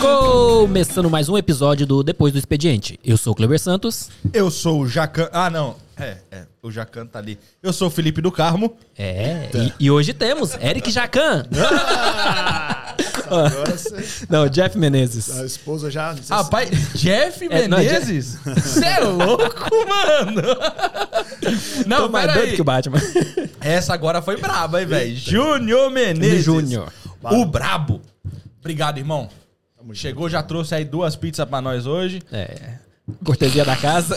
Começando mais um episódio do Depois do Expediente. Eu sou o Cleber Santos. Eu sou o Jacan. Ah, não. É, é. O Jacan tá ali. Eu sou o Felipe do Carmo. É, e, e hoje temos Eric Jacan. Agora você. Não, Jeff Menezes. A esposa já. Rapaz, Jeff É, Menezes? Você é louco, mano? Não, Tô mais doido aí. que o Batman. Essa agora foi braba, hein, velho? Júnior Menezes. Júnior. O brabo. Obrigado, irmão. Chegou, já trouxe aí duas pizzas pra nós hoje. É. Cortesia da casa.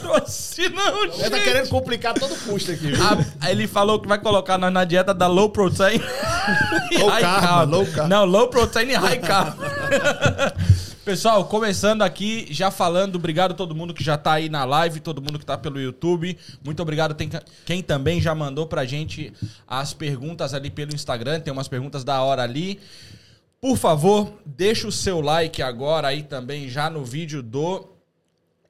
Trouxe não, Ele tá gente. querendo complicar todo o custo aqui, viu? Ah, ele falou que vai colocar nós na dieta da low protein Low high carb, carb. low carb. Não, low protein e high carb. Pessoal, começando aqui, já falando, obrigado a todo mundo que já tá aí na live, todo mundo que tá pelo YouTube. Muito obrigado tem quem também já mandou pra gente as perguntas ali pelo Instagram, tem umas perguntas da hora ali. Por favor, deixa o seu like agora aí também já no vídeo do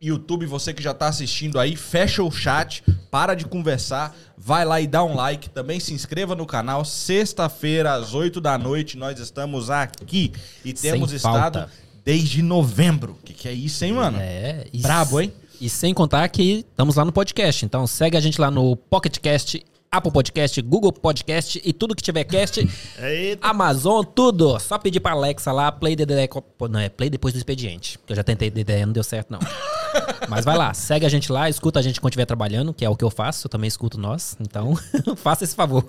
YouTube, você que já tá assistindo aí, fecha o chat, para de conversar, vai lá e dá um like, também se inscreva no canal. Sexta-feira às 8 da noite nós estamos aqui e temos estado desde novembro. Que que é isso, hein, mano? É. E Brabo, hein? E sem contar que estamos lá no podcast. Então segue a gente lá no Pocketcast, Apple Podcast, Google Podcast e tudo que tiver cast. Eita. Amazon, tudo. Só pedir pra Alexa lá, play DDD. co- Não, é play depois do expediente. Que eu já tentei DDD, não deu certo, não. Mas vai lá, segue a gente lá, escuta a gente quando estiver trabalhando, que é o que eu faço, eu também escuto nós. Então, faça esse favor.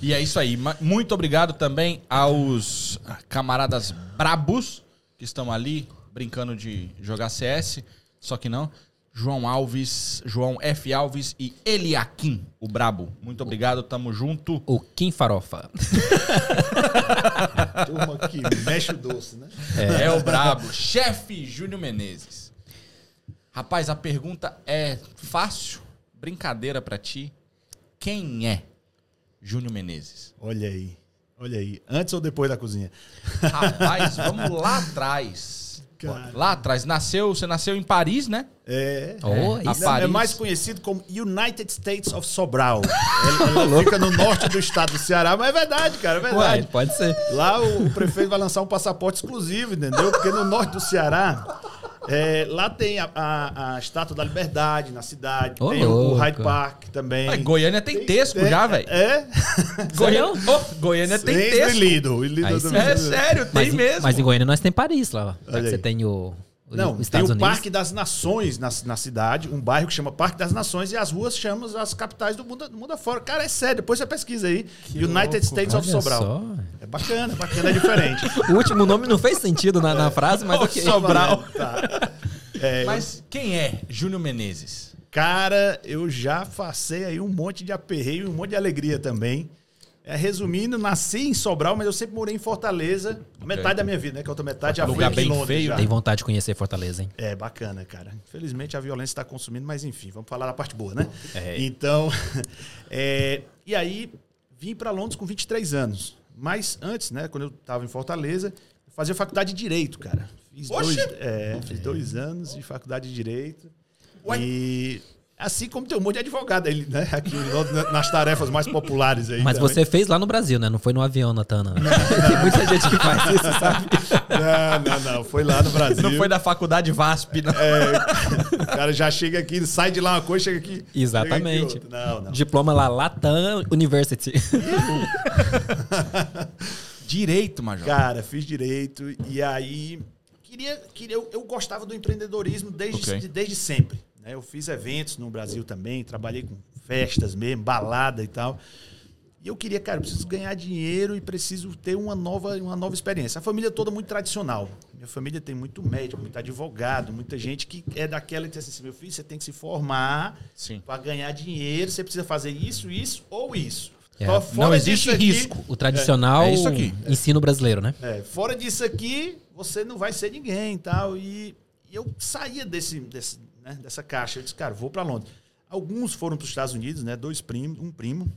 E é isso aí. Muito obrigado também aos camaradas brabos que estão ali brincando de jogar CS. Só que não. João Alves, João F. Alves e Eliakim, o brabo. Muito obrigado, tamo junto. O Kim Farofa. Turma que mexe o doce, né? É, o brabo. Chefe Júnior Menezes. Rapaz, a pergunta é fácil. Brincadeira pra ti. Quem é Júnior Menezes? Olha aí. Olha aí. Antes ou depois da cozinha? Rapaz, vamos lá atrás. Cara. Lá atrás. Nasceu, você nasceu em Paris, né? É. Oh. É Paris. mais conhecido como United States of Sobral. Ela, ela fica no norte do estado do Ceará, mas é verdade, cara, é Ué, verdade. pode ser. Lá o, o prefeito vai lançar um passaporte exclusivo, entendeu? Porque no norte do Ceará, é, lá tem a, a- a Estátua da Liberdade na cidade, Ô, tem o, o. Hyde Park também. Mas Goiânia tem tesco É, já, velho. É? Goiânia, Ô, Goiânia tem tesco. Lido. Lido Aí. É sério, tem Mas, em- mesmo. mas em Goiânia nós tem Paris lá. você tem o Não, tem o. Parque das Nações na, na cidade, um bairro que chama Parque das Nações e as ruas chamam as capitais do mundo, do mundo afora. Cara, é sério, depois você pesquisa aí. United louco, States of Sobral. só. É bacana, é bacana, é diferente. O último nome não fez sentido na, na frase, mas Ô, ok. Sobral. Tá. É, Mas quem é Júnior Menezes? Cara, eu já passei aí um monte de aperreio e um monte de alegria também. É, resumindo, nasci em Sobral, mas eu sempre morei em Fortaleza. Metade da minha vida, né? Que a outra metade já Lugar foi aqui em bem Londres. feio, já. Tem vontade de conhecer Fortaleza, hein? É bacana, cara. Infelizmente a violência está consumindo, mas enfim, vamos falar da parte boa, né? É. Então, é, e aí vim para Londres com 23 anos. Mas antes, né, quando eu estava em Fortaleza, eu fazia faculdade de Direito, cara. Fiz, Oxe! dois, é, fiz dois anos de faculdade de Direito. Ué? E assim como tem um monte de advogado aí, né? Aqui no- nas tarefas mais populares aí. Mas também. você fez lá no Brasil, né? Não foi no avião, Natana. Tem muita gente que faz isso, sabe? Não, não, não. Foi lá no Brasil. Não foi da faculdade VASP, não. É, o cara já chega aqui, sai de lá uma coisa, chega aqui. Exatamente. chega aqui não, não. Diploma lá, Latam University. Direito, Major. Cara, fiz direito e aí queria, queria eu, eu gostava do empreendedorismo desde, Ok. desde sempre. Né? Eu fiz eventos no Brasil também, trabalhei com festas mesmo, balada e tal. E eu queria, cara, eu preciso ganhar dinheiro e preciso ter uma nova, uma nova experiência. A família toda muito tradicional. Minha família tem muito médico, muito advogado, muita gente que é daquela que diz assim, meu filho, você tem que se formar Sim. para ganhar dinheiro, você precisa fazer isso, isso ou isso. É, Só não fora existe aqui- risco. O tradicional É, é isso aqui. ensino brasileiro, né? é, fora disso aqui, você não vai ser ninguém e tal. E, e eu saía desse, desse, né, dessa caixa. Eu disse, cara, vou para Londres. Alguns foram para os Estados Unidos, né? Dois primos, um primo.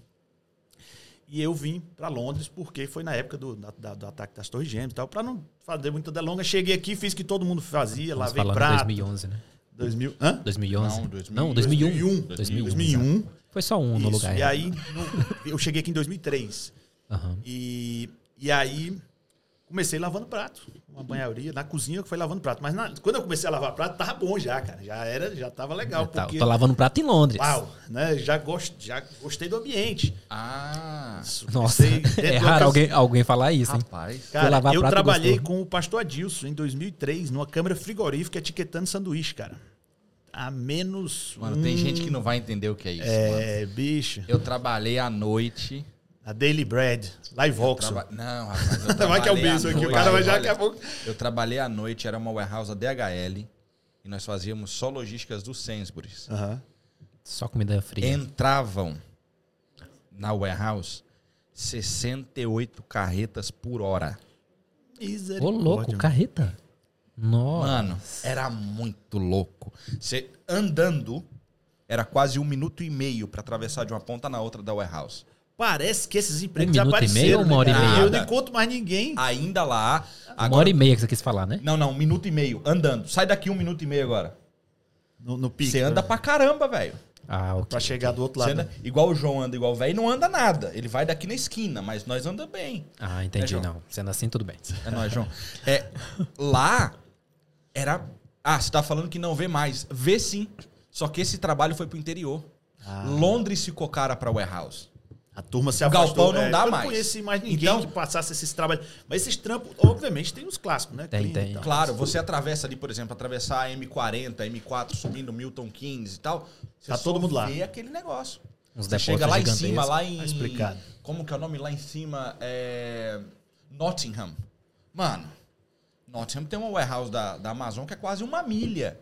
E eu vim para Londres porque foi na época do, da- da- do ataque das Torres Gêmeas e tal. Para não fazer muita delonga, cheguei aqui, fiz o que todo mundo fazia, Estamos lavei prato, 2011, né? 2000, hã? 2011? Não, 2000, Não, 2001. 2001. 2001. 2001. Foi só um no Isso. lugar. E é. aí, no- eu cheguei aqui em 2003. Aham. E, e aí, comecei lavando prato. Uma banharia. Na cozinha que foi lavando prato. Mas na- quando eu comecei a lavar prato, tava bom já, cara. Já era, já tava legal. Tá, porque, Tô lavando prato em Londres. uau, né? Já, gost, já gostei do ambiente. Ah, Nossa, é raro alguém, alguém falar isso, hein? rapaz. Cara, lavar eu prato trabalhei gostou. com o pastor Adilson em 2003, numa câmara frigorífica etiquetando sanduíche, cara. A menos. Mano, tem um- gente que não vai entender o que é isso, mano. É, bicho. Eu trabalhei à noite. A Daily Bread, Live Voxel. Traba... Não, rapaz. Eu Vai que é o trabalhei à beijo aqui, o noite. cara vai já daqui a pouco. Eu trabalhei à noite, era uma warehouse da DHL. E nós fazíamos só logísticas do Sainsbury's. Aham. Só comida fria. Entravam na warehouse 68 carretas por hora. Ô, louco, carreta. Nossa. Mano, era muito louco. Você andando, era quase um minuto e meio pra atravessar de uma ponta na outra da warehouse. Parece que esses empregos Um minuto e meio ou uma hora e né? meia? Eu não encontro mais ninguém. Ainda lá. Uma agora- hora e meia que você quis falar, né? Não, não, um minuto e meio, andando. Sai daqui um minuto e meio agora. No, no pique. Você anda pra caramba, velho. Ah, ok. Pra chegar do outro lado. anda- igual o João anda igual o velho, não anda nada. Ele vai daqui na esquina, mas nós anda bem. Ah, entendi. É, João. não, sendo assim, tudo bem. É nóis, João. É, lá era. Ah, você tá falando que não vê mais. Vê sim. Só que esse trabalho foi pro interior. Ah. Londres ficou cara pra warehouse. A turma se O afastou. galpão não É, dá eu mais. não conheci mais ninguém Então- que passasse esses trabalhos. Mas esses trampos, obviamente, tem os clássicos, né? Tem, tem. tal. Claro, você atravessa ali, por exemplo, atravessar a M40, M4, subindo Milton Keynes e tal. Você Tá todo só mundo lá. vê aquele negócio. Uns Você chega lá em cima, lá em. Tá explicado. Como que é o nome lá em cima? É. Nottingham. Mano, Nottingham tem uma warehouse da, da Amazon que é quase uma milha.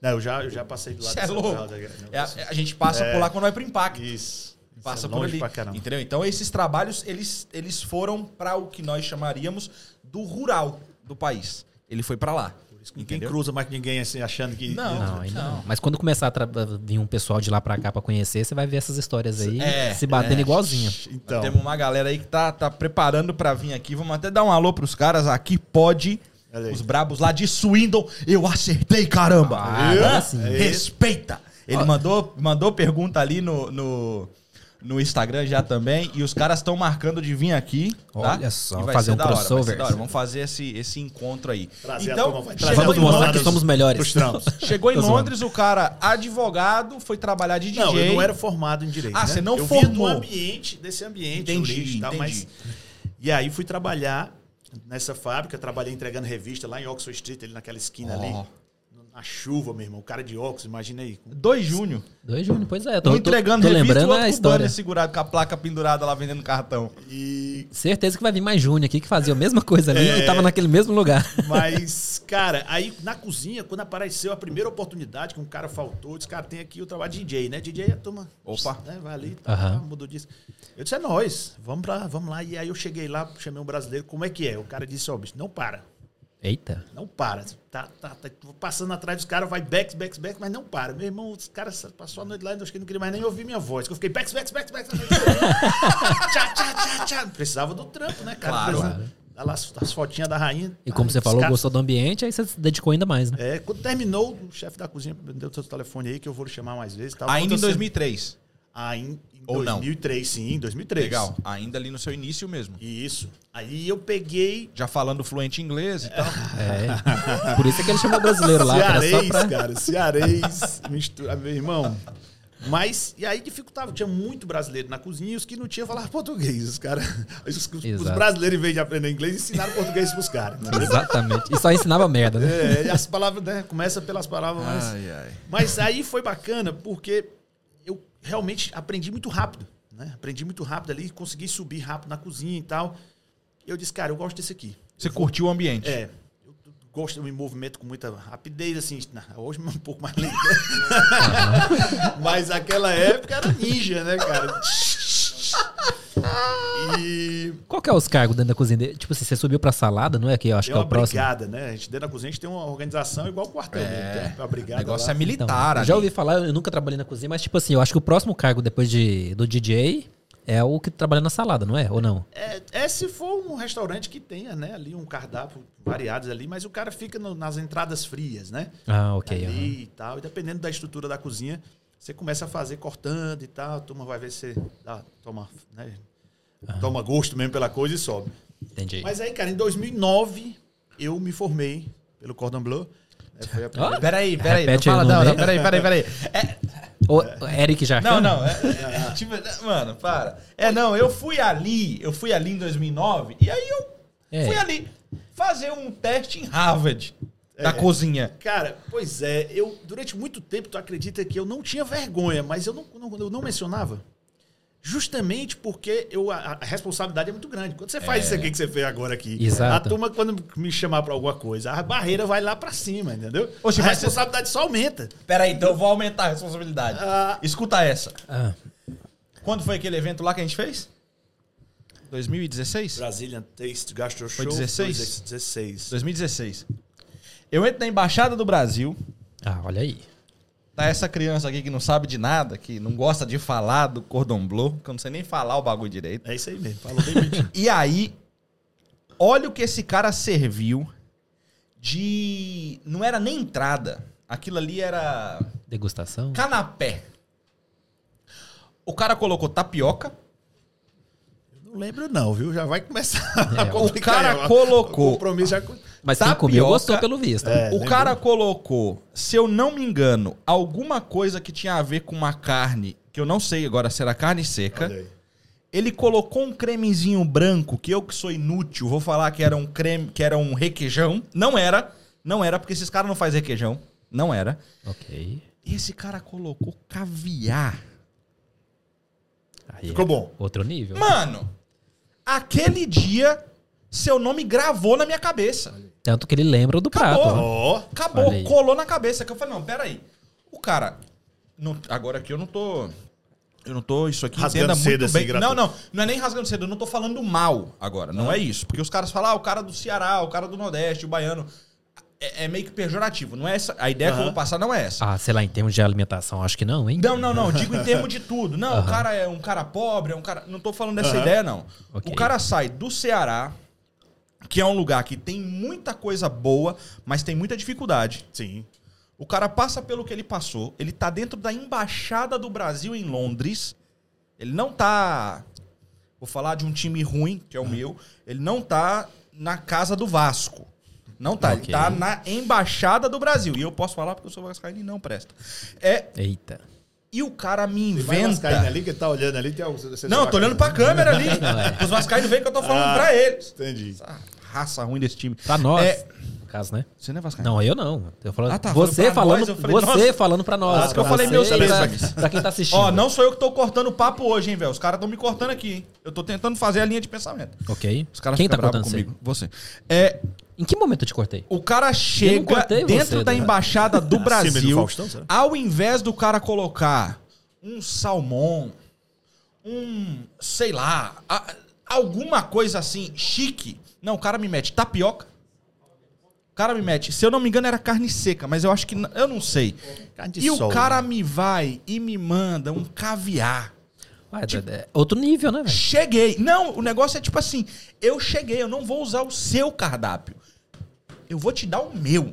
Não, eu já, eu já passei do lado Você é louco. É a, a gente passa É. por lá quando vai pro impacto. Isso. Passa é por ali. pra. Entendeu? Então esses trabalhos, eles, eles foram para o que nós chamaríamos do rural do país. Ele foi para lá. Que ninguém cruza mais com ninguém assim, achando que. Não. Não, ainda não. Não. Mas quando começar a tra- vir um pessoal de lá pra cá pra conhecer, você vai ver essas histórias aí É, se batendo é. igualzinho. Então. Temos uma galera aí que tá, tá preparando para vir aqui. Vamos até dar um alô pros caras aqui, pode. Olha aí. Os brabos lá de Swindon. Eu acertei, caramba! Ah, sim. Respeita! Ele mandou, mandou pergunta ali no, no, no Instagram já também. E os caras estão marcando de vir aqui. Tá? Olha só, vai fazer ser um da hora, vai ser crossover. da hora. Vamos fazer esse, esse encontro aí. Trazer a então, Vamos mostrar que somos melhores. Chegou em. Londres, o cara advogado, foi trabalhar de DJ. Não, eu não era formado em direito. Ah, né? você não eu formou. Do ambiente, desse ambiente, Entendi, e tal, entendi. mas. E aí fui trabalhar nessa fábrica, trabalhei entregando revista lá em Oxford Street, ali naquela esquina Ó. ali. Na chuva, meu irmão. O cara de óculos, imagina aí. 2 de junho. Dois Júnior, pois é. Um Tô, tô, entregando tô revista e lembrando o outro a com o banner história. segurado com a placa pendurada lá vendendo cartão. E Certeza que vai vir mais Júnior aqui que fazia a mesma coisa ali É. e tava naquele mesmo lugar. Mas, cara, aí na cozinha, quando apareceu a primeira oportunidade, que um cara faltou, eu disse, cara, tem aqui o trabalho de DJ, né? DJ é a turma. Opa. Né, vai ali, tá, Aham. mudou disso. Eu disse, é nós, vamos, pra, vamos lá. E aí eu cheguei lá, chamei um brasileiro, como é que é? O cara disse, ó, bicho, não para. Eita. Não para. Tá, tá, tá passando atrás dos caras, vai backs, backs, backs, mas não para. Meu irmão, os caras passou a noite lá e acho que não queria mais nem ouvir minha voz. que Eu fiquei backs, backs, backs, backs. tchá, tchá, tchá, tchá. Precisava do trampo, né, cara? Claro. Precisava- Dá lá as, as fotinhas da rainha. E como você falou, caras- gostou do ambiente, aí você se dedicou ainda mais, né? É, quando terminou, o chefe da cozinha me deu seu telefone aí que eu vou lhe chamar mais vezes. Tal. Ainda em Quando você- 2003. Ou não? 2003, sim, em 2003. Legal. Ainda ali no seu início mesmo. Isso. Aí eu peguei Já falando fluente inglês e tal. É. Por isso é que ele chamou brasileiro lá, cearês, pra... cara, cearês, mistura, meu irmão. Mas, e aí dificultava, tinha muito brasileiro na cozinha e os que não tinham falavam português. Os, cara, os, os- brasileiros, em vez de aprender inglês, ensinaram português pros caras. né? Exatamente. E só ensinava merda, né? É, e as palavras, né? Começa pelas palavras mais. Ai, ai. Mas aí foi bacana porque realmente aprendi muito rápido, né? Aprendi muito rápido ali, consegui subir rápido na cozinha e tal. Eu disse, cara, eu gosto desse aqui. Você curtiu o ambiente? É. Eu gosto, eu me movimento com muita rapidez, assim. Hoje é um pouco mais lento. Mas aquela época era ninja, né, cara? E Qual que é os cargos dentro da cozinha? Tipo assim, você subiu pra salada, não é? Que eu acho tem que é o próximo. brigada, né? A gente dentro da cozinha a gente tem uma organização igual o quartel. né? Tem a O brigada negócio lá. é militar. eu ali. já ouvi falar, eu nunca trabalhei na cozinha, mas tipo assim, eu acho que o próximo cargo depois de, do DJ é o que trabalha na salada, não é? Ou não? É, é se for um restaurante que tenha, né, ali um cardápio variados ali, mas o cara fica no- nas entradas frias, né? Ah, ok. ali aham. e tal. E dependendo da estrutura da cozinha, você começa a fazer cortando e tal, a turma vai ver se dá, toma, né, toma gosto mesmo pela coisa e sobe. Entendi. Mas aí, cara, em 2009 eu me formei pelo Cordon Bleu. né, foi a primeira- Peraí, peraí. Não Repete aí fala, o não, não, aí. peraí, peraí, peraí. É, Ô, Eric já. não, não. É, é, tipo, mano, para. É, não, eu fui ali, eu fui ali em 2009, e aí eu É. fui ali fazer um teste em Harvard da cozinha. Cara, pois é, eu durante muito tempo, tu acredita que eu não tinha vergonha, mas eu não, não- eu não mencionava. Justamente porque eu, a, a responsabilidade é muito grande. Quando você faz isso aqui que você fez agora aqui, Exato. a turma, quando me chamar pra alguma coisa, a barreira vai lá pra cima, entendeu? Oxe, a mas você- responsabilidade só aumenta. Peraí, então eu vou aumentar a responsabilidade. Ah. Escuta essa. Ah, Quando foi aquele evento lá que a gente fez? 2016? Brazilian Taste Gastro Show. Foi 16? 16. 2016. Eu entro na Embaixada do Brasil. ah, olha aí. Tá essa criança aqui que não sabe de nada, que não gosta de falar do cordon bleu, que eu não sei nem falar o bagulho direito. É isso aí mesmo, falou bem bonitinho. E aí, olha o que esse cara serviu de. Não era nem entrada. Aquilo ali era Degustação. canapé. O cara colocou tapioca. Não lembro não, viu? Já vai começar É, a o cara colocou- O compromisso já... Mas quem tapioca- comeu gostou pelo visto. É, o cara colocou, se eu não me engano, alguma coisa que tinha a ver com uma carne, que eu não sei agora se era carne seca. Ele colocou um cremezinho branco, que eu que sou inútil, vou falar que era um creme, que era um requeijão. Não era. Não era, porque esses caras não fazem requeijão. Não era. Ok. E esse cara colocou caviar. Aí Ficou é bom. Outro nível. Mano, aquele dia, seu nome gravou na minha cabeça. Tanto que ele lembra do prato. Acabou. Ó, Acabou, aí. colou na cabeça. Que eu falei, não, peraí. O cara. não- agora aqui eu não tô. Eu não tô. Isso aqui Rasgando entenda cedo muito assim, bem. Não, não. Não é nem rasgando cedo. Eu não tô falando mal agora. Não é isso. Porque os caras falam, ah, o cara do Ceará, o cara do Nordeste, o baiano. É, é meio que pejorativo. Não é essa. A ideia que eu vou passar não é essa. Ah, sei lá, em termos de alimentação, acho que não, hein? Não, não, não. Digo em termos de tudo. Não, o cara é um cara pobre, é um cara. Não tô falando dessa Aham. ideia, não. Ok. O cara sai do Ceará, que é um lugar que tem muita coisa boa, mas tem muita dificuldade. sim. O cara passa pelo que ele passou. Ele tá dentro da embaixada do Brasil em Londres. Ele não tá. Vou falar de um time ruim, que é o meu. Ele não tá na casa do Vasco. Não tá. Ok. Ele tá na embaixada do Brasil. E eu posso falar porque eu sou vascaíno e não presta. É, Eita. e o cara me Tem inventa. ali que tá olhando ali. Tem algum, você Não, eu tô olhando pra câmera ali. é. Os vascaínos veem que eu tô falando Ah. pra eles. Entendi. Essa raça ruim desse time. Pra nós, É, no caso, né? você não é vascaíno? Não, eu não. Eu falando, Ah, tá, você falando pra falando, nós, eu falei, você falando pra nós. Ah, que eu pra falei você meus pra, pra quem tá assistindo. Ó, não sou eu que tô cortando o papo hoje, hein, velho. Os caras estão me cortando aqui, hein? Eu tô tentando fazer a linha de pensamento. Ok. Os caras quem tá bravos contando comigo. Você. É, Em que momento eu te cortei? o cara chega dentro você, da né? embaixada do Brasil, Faustão, ao invés do cara colocar um salmão, um, sei lá, a- alguma coisa assim, chique. Não, o cara me mete tapioca. O cara me mete, se eu não me engano, era carne seca, mas eu acho que. Eu não sei. Carne de E o sol, cara né? me vai e me manda um caviar. Ué, é outro nível, né, velho? Cheguei. Não, o negócio é tipo assim: eu cheguei, eu não vou usar o seu cardápio. Eu vou te dar o meu.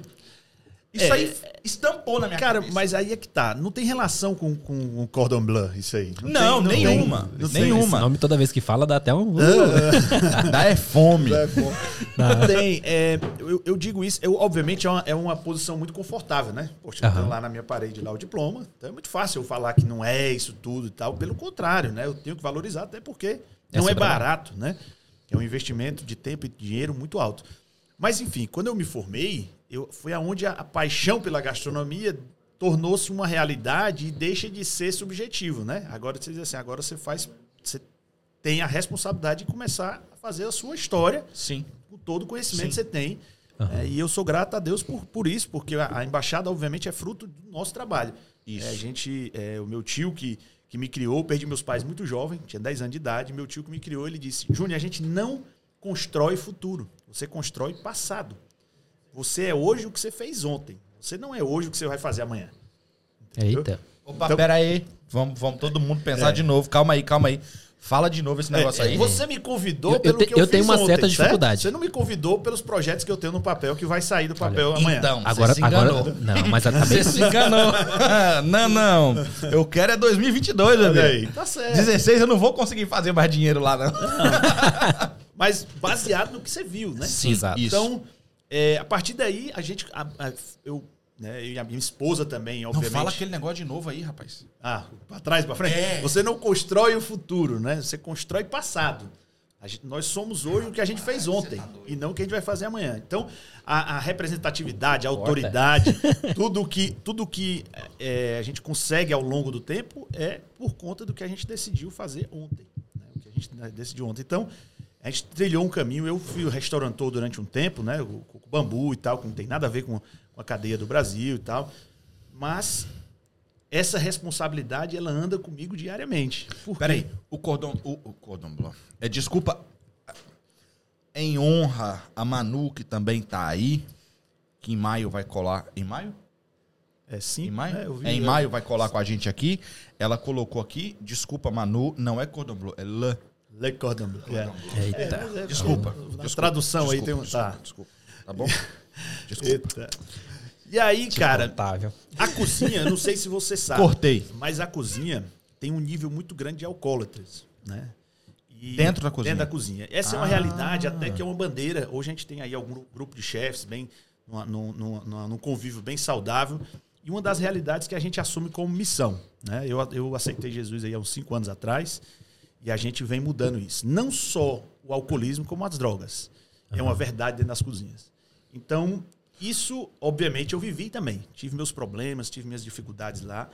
Isso É, aí estampou na minha Cara, cabeça. mas aí é que tá. Não tem relação com, com o Cordon Bleu, isso aí. Não, tem- nenhuma. tem- não tem Nenhuma. Esse nome toda vez que fala dá até um. Dá é fome. É, pô. Não tem. é, eu, eu digo isso, eu, obviamente é uma, é uma posição muito confortável, né? Poxa, eu tenho lá na minha parede lá o diploma. Então é muito fácil eu falar que não é isso tudo e tal. Pelo contrário, né? Eu tenho que valorizar, até porque não é é brava. barato, né? É um investimento de tempo e dinheiro muito alto. Mas, enfim, quando eu me formei, eu, foi aonde a, a paixão pela gastronomia tornou-se uma realidade e deixa de ser subjetivo, né? Agora você diz assim, agora você faz. Você tem a responsabilidade de começar a fazer a sua história Sim. com todo o conhecimento Sim. que você tem. Aham. É, e eu sou grato a Deus por, por isso, porque a, a embaixada, obviamente, é fruto do nosso trabalho. Isso. É, a gente, é, o meu tio que, que me criou, perdi meus pais muito jovem, tinha 10 anos de idade. Meu tio que me criou, ele disse: Júnior, a gente não constrói futuro, você constrói passado. Você é hoje o que você fez ontem. Você não é hoje o que você vai fazer amanhã. Eita. Opa, Então- pera aí. Vamos, vamos todo mundo pensar de novo. Calma aí, calma aí. Fala de novo esse negócio É, aí. Você me convidou Eu- eu pelo te- que eu, eu tenho uma ontem, certa certo? dificuldade. Você não me convidou pelos projetos que eu tenho no papel que vai sair do papel amanhã. Então, Agora, você enganou. agora. Não, mas tá bem. Você se enganou. não, não. Eu quero é 2022, Olha bebê. aí. Tá certo. 16 eu não vou conseguir fazer mais dinheiro lá, não. Mas baseado no que você viu, né? Sim, exato. isso. Então, é, a partir daí, a gente. a- a- eu, né, e a minha esposa também, Não obviamente. fala aquele negócio de novo aí, rapaz. Ah, pra trás, pra frente. É. Você não constrói o futuro, né? Você constrói passado. A gente- nós somos hoje o que a gente fez ontem e não o que a gente vai fazer amanhã. Então, a, a representatividade, a autoridade, tudo que, tudo que é, a gente consegue ao longo do tempo é por conta do que a gente decidiu fazer ontem. né? O que a gente né, decidiu ontem. Então, a gente trilhou um caminho. Eu fui o restaurantor durante um tempo, né? O, bambu e tal, que não tem nada a ver com, a cadeia do Brasil e tal. Mas essa responsabilidade ela anda comigo diariamente. Peraí, o cordão. O, o cordão bleu. É, desculpa. Em honra a Manu, que também tá aí, que em maio vai colar. Em maio? É sim. Em maio? É, vi- É, em eu- maio vai colar com a gente aqui. Ela colocou aqui, desculpa, Manu, não é cordão bleu, é lã. Le Cordon Bleu. É. Eita. mas é- Desculpa. Na desculpa, tradução aí desculpa, tem um. Desculpa, Tá. desculpa. Tá bom? Desculpa. Eita. E aí, cara, Incontável. a cozinha, não sei se você sabe. Cortei. Mas a cozinha tem um nível muito grande de alcoólatras, né? E- Dentro da cozinha? Dentro da cozinha. Essa é uma Ah. realidade, até que é uma bandeira. Hoje a gente tem aí algum grupo de chefes bem numa- numa- num convívio bem saudável. E uma das realidades que a gente assume como missão. Né? Eu, eu aceitei Jesus aí há uns cinco anos atrás e a gente vem mudando isso. Não só o alcoolismo, como as drogas. É uma verdade dentro das cozinhas. Então, isso, obviamente, eu vivi também. Tive meus problemas, tive minhas dificuldades lá.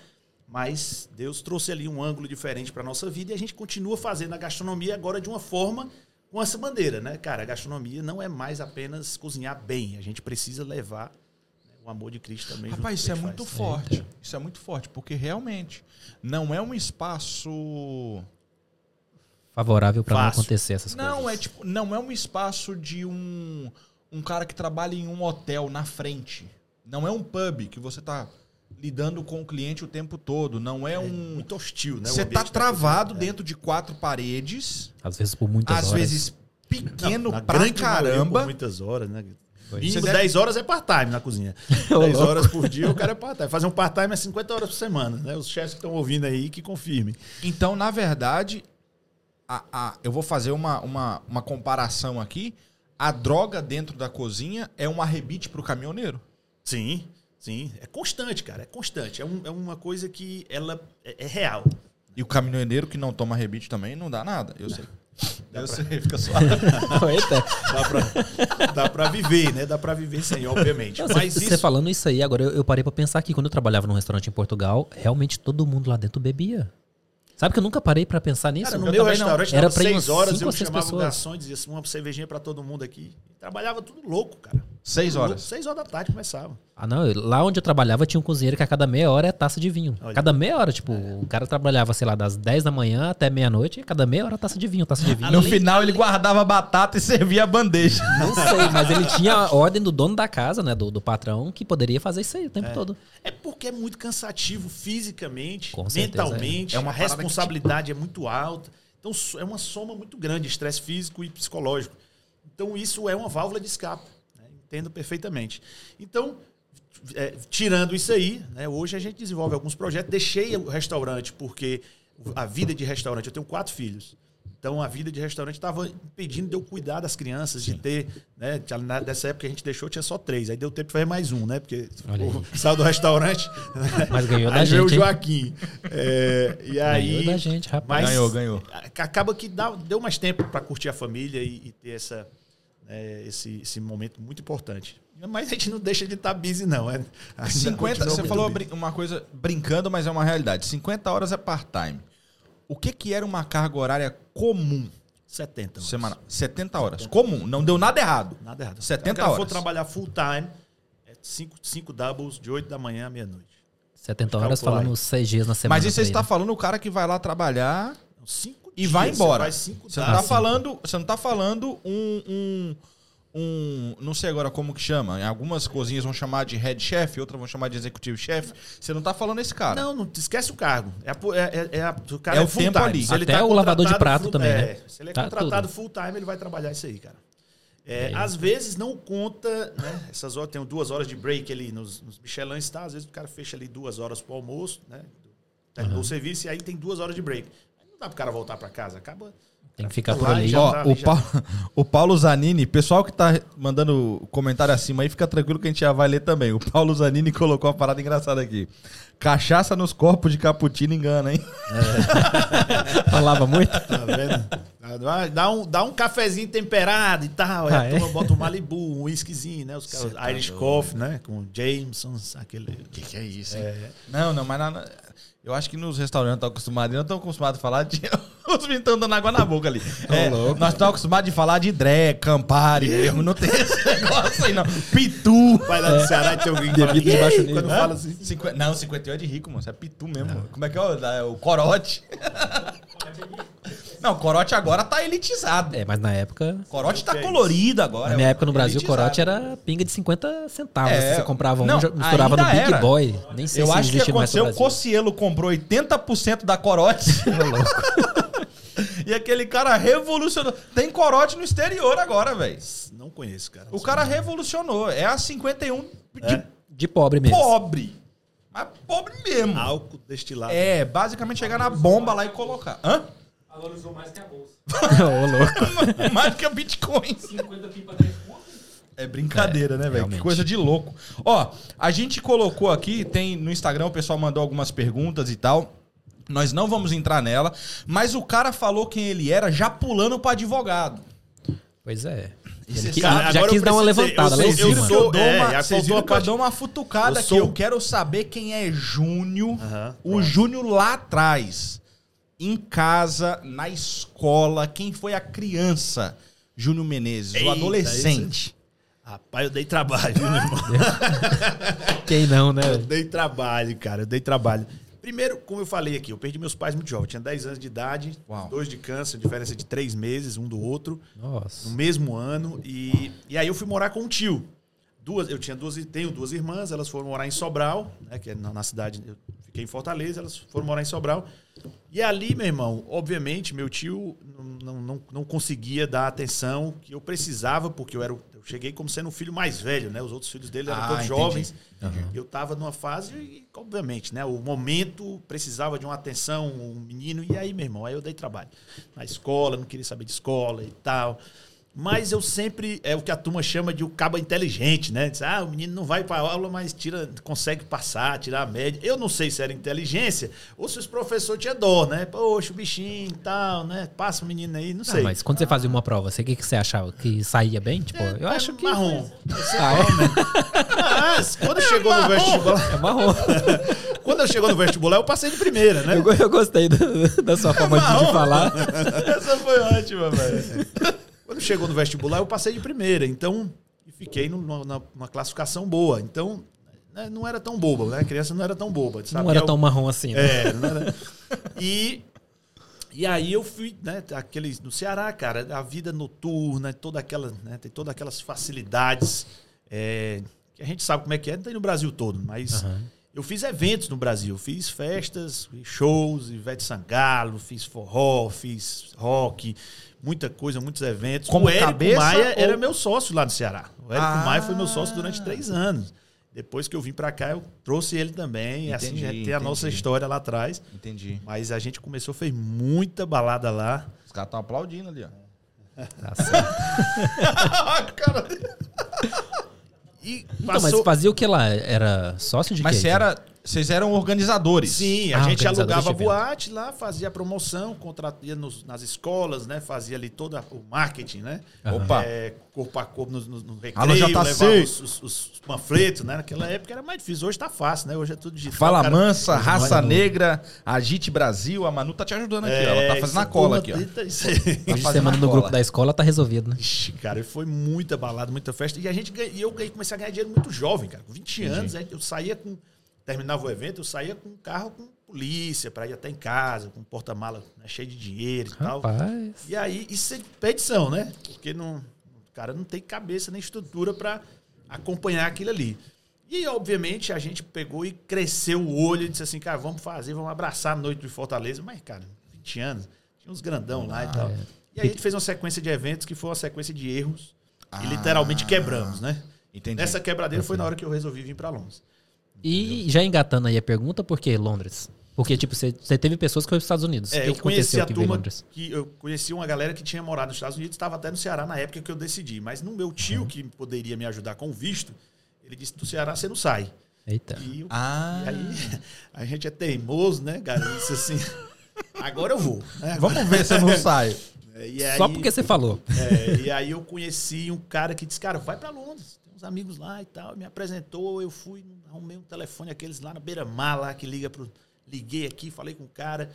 Mas Deus trouxe ali um ângulo diferente para nossa vida e a gente continua fazendo a gastronomia agora de uma forma com essa bandeira, né? Cara, a gastronomia não é mais apenas cozinhar bem, a gente precisa levar né, o amor de Cristo também. Rapaz, isso é muito faz. forte. Isso é muito forte, porque realmente não é um espaço. Favorável pra não acontecer essas Não, coisas. é tipo, não é um espaço de um, um cara que trabalha em um hotel na frente. Não é um pub que você tá lidando com o cliente o tempo todo. Não é um. Muito hostil, né? Você tá travado cozinha. dentro de quatro paredes, Às vezes por muitas às horas. vezes pequeno Na pra caramba. Por muitas horas, né? Mínimo Você deve- 10 horas é part-time na cozinha. Ô, 10 louco. horas por dia o cara é part-time. Fazer um part-time é 50 horas por semana, né? Os chefes que estão ouvindo aí que confirmem. Então, na verdade, a- a- eu vou fazer uma, uma, uma comparação aqui. A droga dentro da cozinha é um arrebite pro caminhoneiro. Sim, sim. É constante, cara. É constante. É, um- é uma coisa que ela é, é real. E o caminhoneiro que não toma rebite também não dá nada. Eu sei. Eu sei, fica suave. Eita. Dá pra, dá pra viver, né? Dá pra viver sem, obviamente. Não, Mas Você isso... falando isso aí, agora eu, eu parei pra pensar que quando eu trabalhava num restaurante em Portugal, realmente todo mundo lá dentro bebia. Sabe que eu nunca parei pra pensar nisso? Cara, no Eu meu não. restaurante Era seis umas horas, cinco eu chamava pessoas. garçom e dizia assim, uma cervejinha pra todo mundo aqui. Trabalhava tudo louco, cara. Seis horas. Seis horas da tarde começava. Ah, não. Lá onde eu trabalhava tinha um cozinheiro que a cada meia hora é taça de vinho. Olha. Cada meia hora, tipo, o cara trabalhava, sei lá, das 10 da manhã até meia-noite, e cada meia hora taça de vinho, taça de vinho. No final, ele guardava a batata e servia a bandeja. Não sei, mas ele tinha a ordem do dono da casa, né? Do, do patrão, que poderia fazer isso aí o tempo todo. É porque é muito cansativo fisicamente, Com certeza, mentalmente. é. É uma que responsabilidade é muito alta. Então é uma soma muito grande, estresse físico e psicológico. Então isso é uma válvula de escape. Entendo perfeitamente. Então, é, tirando isso aí, né, hoje a gente desenvolve alguns projetos. Deixei o restaurante porque a vida de restaurante, eu tenho quatro filhos. Então a vida de restaurante estava impedindo de eu cuidar das crianças, de ter, né? Nessa época que a gente deixou, tinha só três. Aí deu tempo de fazer mais um, né? Porque o- saiu do restaurante. Mas ganhou da aí veio o gente, hein? Joaquim. É, e aí. Ganhou da gente, rapaz. Mas Ganhou, ganhou. Acaba que dá- deu mais tempo para curtir a família e, e ter essa, né, esse, esse momento muito importante. Mas a gente não deixa de estar busy, não. É, ainda 50, continua você falou busy. uma coisa brincando, mas é uma realidade. 50 horas é part-time. O que, que era uma carga horária comum 70. horas. semanal? 70 horas. Comum, não deu nada errado. Nada errado. 70 Se o cara for horas. trabalhar full time, é 5 cinco doubles de 8 da manhã à meia-noite. 70 horas falando aí. seis dias na semana. Mas isso você está falando o cara que vai lá trabalhar Então, cinco e dias, vai você embora. cinco Você não tá falando, você não tá falando um, um, um. Não sei agora como que chama. Em algumas cozinhas vão chamar de head chef, outras vão chamar de executive chef. Você não tá falando esse cara. Não, não esquece o cargo. É, a é, é, é a- o cara É é, o full tempo time. ali. Se ele Até tá o lavador de prato full- também, é, né? Se ele é Tá contratado tudo. full time, ele vai trabalhar isso aí, cara. É, Às vezes não conta, né? Essas horas, tem duas horas de break ali nos, nos Michelins, tá? Às vezes o cara fecha ali duas horas pro almoço, né? Terminou o serviço e aí tem duas horas de break. Dá pro cara voltar pra casa, acaba. Tem que ficar Lá por ali. Ó, tá, o, já Paulo, o Paulo Zanini, pessoal que tá mandando comentário acima aí, fica tranquilo que a gente já vai ler também. O Paulo Zanini colocou uma parada engraçada aqui. Cachaça nos copos de cappuccino engana, hein? Falava muito. Tá vendo? Dá- um, dá um cafezinho temperado e tal. Aí Ah, a é? turma bota um Malibu, um whiskyzinho, né? Os caras, Irish Coffee, né? Com Jamesons, aquele. O que, que é isso? É. Não, não, mas na- eu acho que nos restaurantes estão acostumados, não estão acostumados a falar de. Os meninos estão dando água na boca ali. É, nós estamos acostumados de falar de Dré, Campari mesmo. Não tem esse negócio aí, não. Pitu. Vai lá no Ceará e tem alguém que fala, de baixo nível. quando fala assim. Cinqu- Não, 51 é de rico, mano. Isso é pitu mesmo. Como é que é o, é o corote? Não, o corote agora tá elitizado. É, mas na época. O corote tá é colorido agora. Na minha época no Brasil, o elitizado. corote era pinga de 50 centavos. É, Você comprava um, não, já misturava no Big era. Boy. Nem sei Eu se acho que existe mais no aconteceu, o. Cocielo comprou 80% da corote. e aquele cara revolucionou. Tem corote no exterior agora, velho. Não conheço, cara. O cara revolucionou. É a 51 de É? De pobre mesmo. pobre. Mas pobre mesmo. Álcool destilado. É, basicamente chegar na bomba lá e colocar. Hã? Valorizou mais que a bolsa. Ô, louco. Mais que a Bitcoin. 50 pipa 10 pontos. É brincadeira, né, velho? Que coisa de louco. Ó, a gente colocou aqui, tem no Instagram, o pessoal mandou algumas perguntas e tal. Nós não vamos entrar nela, mas o cara falou quem ele era já pulando pra advogado. Pois é. Esse Ele que- cara- já agora quis eu dar uma levantada eu eu cima. sou- eu dou é, uma, já vocês viram a que eu dou uma futucada Eu aqui. sou- Eu quero saber quem é Júnior. Aham, o Júnior lá atrás. Em casa, na escola. Quem foi a criança? Júnior Menezes, Eita, o adolescente. Rapaz, eu dei trabalho, viu, meu irmão? Quem não, né? Eu dei trabalho, cara. Eu dei trabalho. Primeiro, como eu falei aqui, eu perdi meus pais muito jovem. Eu tinha 10 anos de idade, Uau. dois de câncer, diferença de três meses, um do outro, Nossa. no mesmo ano. E, e aí eu fui morar com um tio. Duas, eu tinha duas, tenho duas irmãs, elas foram morar em Sobral, né, que é na, na cidade, eu fiquei em Fortaleza, elas foram morar em Sobral. E ali, meu irmão, obviamente, meu tio não, não, não, conseguia dar a atenção que eu precisava, porque eu era eu cheguei como sendo o filho mais velho, né? Os outros filhos dele eram Ah, todos entendi. jovens. Eu estava numa fase, e, obviamente, né? O momento precisava de uma atenção, um menino, e aí, meu irmão, aí eu dei trabalho. Na escola, não queria saber de escola e tal. Mas eu sempre, é o que a turma chama de o cabo inteligente, né? Diz, ah, o menino não vai para aula, mas tira, consegue passar, tirar a média. Eu não sei se era inteligência ou se os professores tinham dó, né? Poxa, o bichinho e tal, né? Passa o menino aí, não Ah, sei. mas quando você fazia uma prova, você o que, que você achava? Que saía bem? Tipo, eu acho que. Marrom. Ah, é? Mas quando chegou no vestibular, É marrom. quando eu chegou no vestibular, eu passei de primeira, né? Eu, eu gostei do- da sua forma de, de falar. Essa foi ótima, velho. Quando chegou no vestibular, eu passei de primeira. Então, e fiquei numa, numa- classificação boa. Então, né, não era tão boba, né? A criança não era tão boba. Não sabia era tão marrom assim. né? É, não era. E, e aí eu fui, né, aqueles, no Ceará, cara, a vida noturna, toda aquela, né, tem todas aquelas facilidades é, que a gente sabe como é que é, não tem no Brasil todo, mas Aham. eu fiz eventos no Brasil, fiz festas, fiz shows, Ivete Sangalo, fiz forró, fiz rock, muita coisa, muitos eventos. Como o Érico cabeça Maia ou- era meu sócio lá no Ceará. O Érico Ah. Maia foi meu sócio durante três anos. Depois que eu vim pra cá, eu trouxe ele também. e assim, Entendi, já tem a nossa entendi. história lá atrás. Entendi. Mas a gente começou, fez muita balada lá. Os caras estão aplaudindo ali, ó. Tá certo. Cara, E Então, mas fazia o que lá? Era sócio de Mas quê? você era, vocês eram organizadores. Sim, a Ah, gente alugava boate lá, fazia promoção, contratia nos- nas escolas, né? Fazia ali todo o marketing, né? Opa. É, corpo a corpo no, no, no recreio, Alô, JC. levava os, os- os panfletos, né? Naquela época era mais difícil. Hoje tá fácil, né? Hoje é tudo digital. Fala cara. Mansa, Hoje Raça é- Negra, Agite Brasil. A Manu tá te ajudando aqui, ó. É, Ela tá fazendo a cola aqui, ó. tenta isso aí. Hoje você fazendo manda a no cola. grupo da escola, tá resolvido, né? Ixi, cara, foi muita balada, muita festa. E a gente ganha- e eu comecei a ganhar dinheiro muito jovem, cara. Com 20 anos, aí eu saía com. Terminava o evento, eu saía com um carro com polícia para ir até em casa, com um porta-mala né, cheio de dinheiro e tal. Rapaz. E aí, isso é petição, né? Porque não. caras não têm cabeça nem estrutura para acompanhar aquilo ali. E, obviamente, a gente pegou e cresceu o olho e disse assim, cara, vamos fazer, vamos abraçar a noite de Fortaleza. Mas, cara, 20 anos, tinha uns grandão lá e tal. E aí a gente fez uma sequência de eventos que foi uma sequência de erros e literalmente quebramos, né? Entendi. Nessa quebradeira foi na hora que eu resolvi vir para Londres. E já engatando aí a pergunta, por que Londres? Porque, tipo, você teve pessoas que foram para os Estados Unidos. É, que eu que conheci a turma que eu conheci uma galera que tinha morado nos Estados Unidos, estava até no Ceará na época que eu decidi. Mas no meu tio, que poderia me ajudar com o visto, ele disse: do Ceará você não sai. Eita. E, eu- Ah. e aí a gente é teimoso, né, cara? Assim: agora eu vou. né? Vamos ver se eu não saio. E aí, Só porque você falou. é, e aí eu conheci um cara que disse, cara, vai pra Londres. Tem uns amigos lá e tal. Me apresentou, eu fui, arrumei um telefone, aqueles lá na beira-mar, lá que liga pro. Liguei aqui, falei com o cara.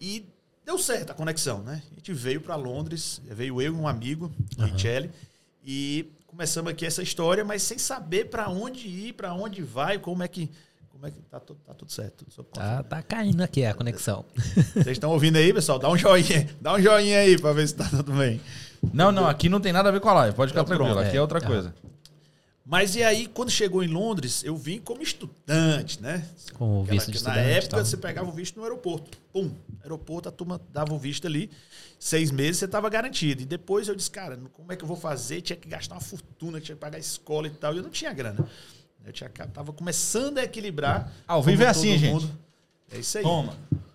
E deu certo a conexão, né? A gente veio pra Londres, veio eu e um amigo, o Richelli, e começamos aqui essa história, mas sem saber pra onde ir, pra onde vai, como é que. Como é que. Tá, tudo- tá tudo certo, tudo. Tá, tá caindo aqui a conexão. Vocês estão ouvindo aí, pessoal? Dá um joinha. Dá um joinha aí pra ver se tá tudo bem. Não, não, aqui não tem nada a ver com a live. Pode ficar Então, tranquilo. pronto, Aqui é outra coisa. Mas e aí, quando chegou em Londres, eu vim como estudante, né? Com o visto na época tal. você pegava o visto no aeroporto. Pum, aeroporto, a turma dava o visto ali. Seis meses você estava garantido. E depois eu disse, cara, como é que eu vou fazer? Tinha que gastar uma fortuna, tinha que pagar a escola e tal. E eu não tinha grana. Eu tinha, tava começando a equilibrar. Ao vivo como é assim, todo gente. mundo. É isso aí. Toma,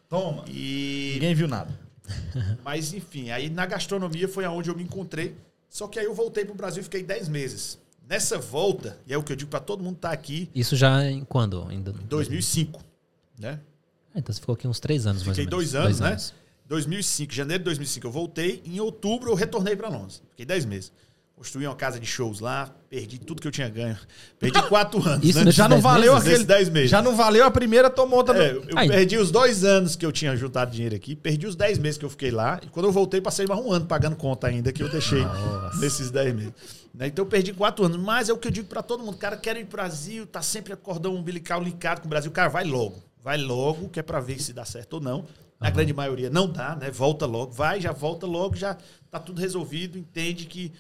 toma. E Ninguém viu nada. mas, enfim, aí na gastronomia foi aonde eu me encontrei. Só que aí eu voltei pro Brasil e fiquei 10 meses. Nessa volta, e é o que eu digo para todo mundo que tá aqui, Isso já em quando? Em do- 2005, né? Ah, então você ficou aqui uns três anos, mais Fiquei ou menos. dois anos, né? 2005, janeiro de 2005 eu voltei. Em outubro eu retornei para Londres. Fiquei 10 meses. Construí uma casa de shows lá, perdi tudo que eu tinha ganho. Perdi quatro anos, Isso né? Já não 10 valeu meses? aquele. Nesses 10 meses. Já não valeu a primeira, tomou outra. É, eu Ai. perdi os dois anos que eu tinha juntado dinheiro aqui, perdi os 10 meses que eu fiquei lá, e quando eu voltei, passei mais um ano pagando conta ainda que eu deixei nesses 10 meses. Né, Então eu perdi quatro anos, mas é o que eu digo pra todo mundo: o cara quer ir pro Brasil, tá sempre cordão umbilical linkado com o Brasil, cara, vai logo, vai logo, que é pra ver se dá certo ou não. Na grande maioria não dá, né? Volta logo, vai, já volta logo, já tá tudo resolvido, entende que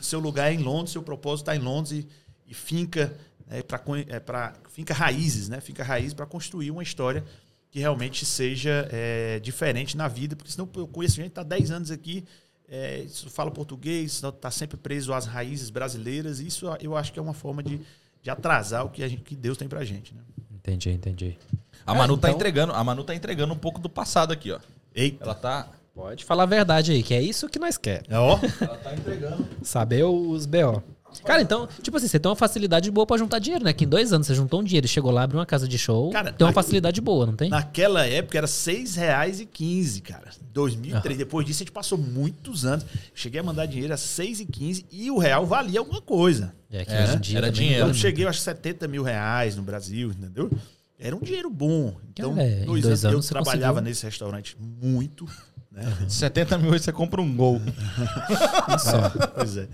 seu lugar é em Londres, seu propósito está em Londres e, e finca é, para é, pra- finca raízes, né? Finca raízes para construir uma história que realmente seja é, diferente na vida, porque senão eu conheço gente que está 10 anos aqui, é, fala português, está sempre preso às raízes brasileiras, e isso eu acho que é uma forma de, de atrasar o que, a gente, que Deus tem pra gente, né? Entendi, entendi. A Manu É, tá então- entregando, a Manu tá entregando um pouco do passado aqui, ó. Eita! Ela tá, Pode falar a verdade aí, que é isso que nós quer. Ó, ela tá entregando. Saber os BO. Cara, então, tipo assim, você tem uma facilidade boa pra juntar dinheiro, né? Que em dois anos você juntou um dinheiro e chegou lá, abriu uma casa de show. Cara, tem uma facilidade boa, não tem? Naquela época era R$ 6,15, cara. 2003. Depois disso a gente passou muitos anos. Cheguei a mandar dinheiro a R$ 6,15 e o real valia alguma coisa. É que É, hoje em dia era dinheiro. Quando cheguei, eu acho 70 mil reais no Brasil, entendeu? Era um dinheiro bom. Então, Cara, é, em dois, dois anos, anos eu trabalhava conseguiu. nesse restaurante muito. Né? 70 mil você compra um gol. Só. Pois é.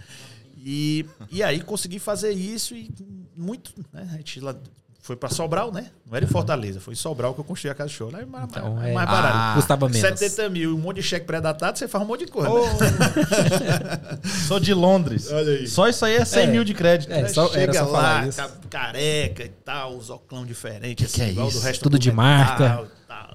E, e aí consegui fazer isso e muito. Né? A gente lá foi para Sobral, né? Não era em Fortaleza, foi em Sobral que eu construí a casa de show. Lá é mais, Então, mais, é- mais barato. Ah, Custava menos. 70 mil, um monte de cheque pré-datado, você faz um monte de coisa. Ô, né? Sou de Londres. Olha aí. Só isso aí é 100 É. mil de crédito. É, só- era Chega só falar lá, careca e tal, os óculos diferentes, assim, que é igual isso? do resto Tudo de marca.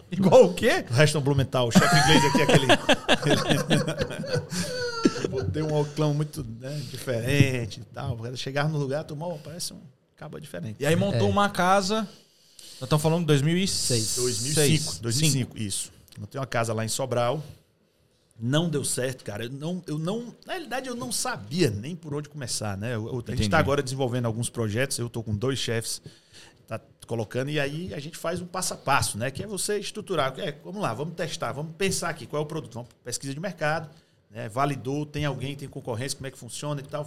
Igual o quê? O resto Blumenthal, o chefe inglês aqui, aquele. Botei um óculos muito né, diferente e tal. Chegar no lugar, tomou, parece um cabo diferente. E aí montou É. uma casa. Nós estamos falando de 2006. 2005, 2005, isso. Eu tenho uma casa lá em Sobral. Não deu certo, cara. Eu não, eu não, na realidade, eu não sabia nem por onde começar, né? Eu- eu- a gente está agora desenvolvendo alguns projetos. Eu estou com dois chefes, colocando e aí a gente faz um passo a passo, né? Que é você estruturar. É, vamos lá, vamos testar, vamos pensar aqui qual é o produto, vamos pesquisa de mercado, né? Validou, tem alguém, tem concorrência, como é que funciona e tal.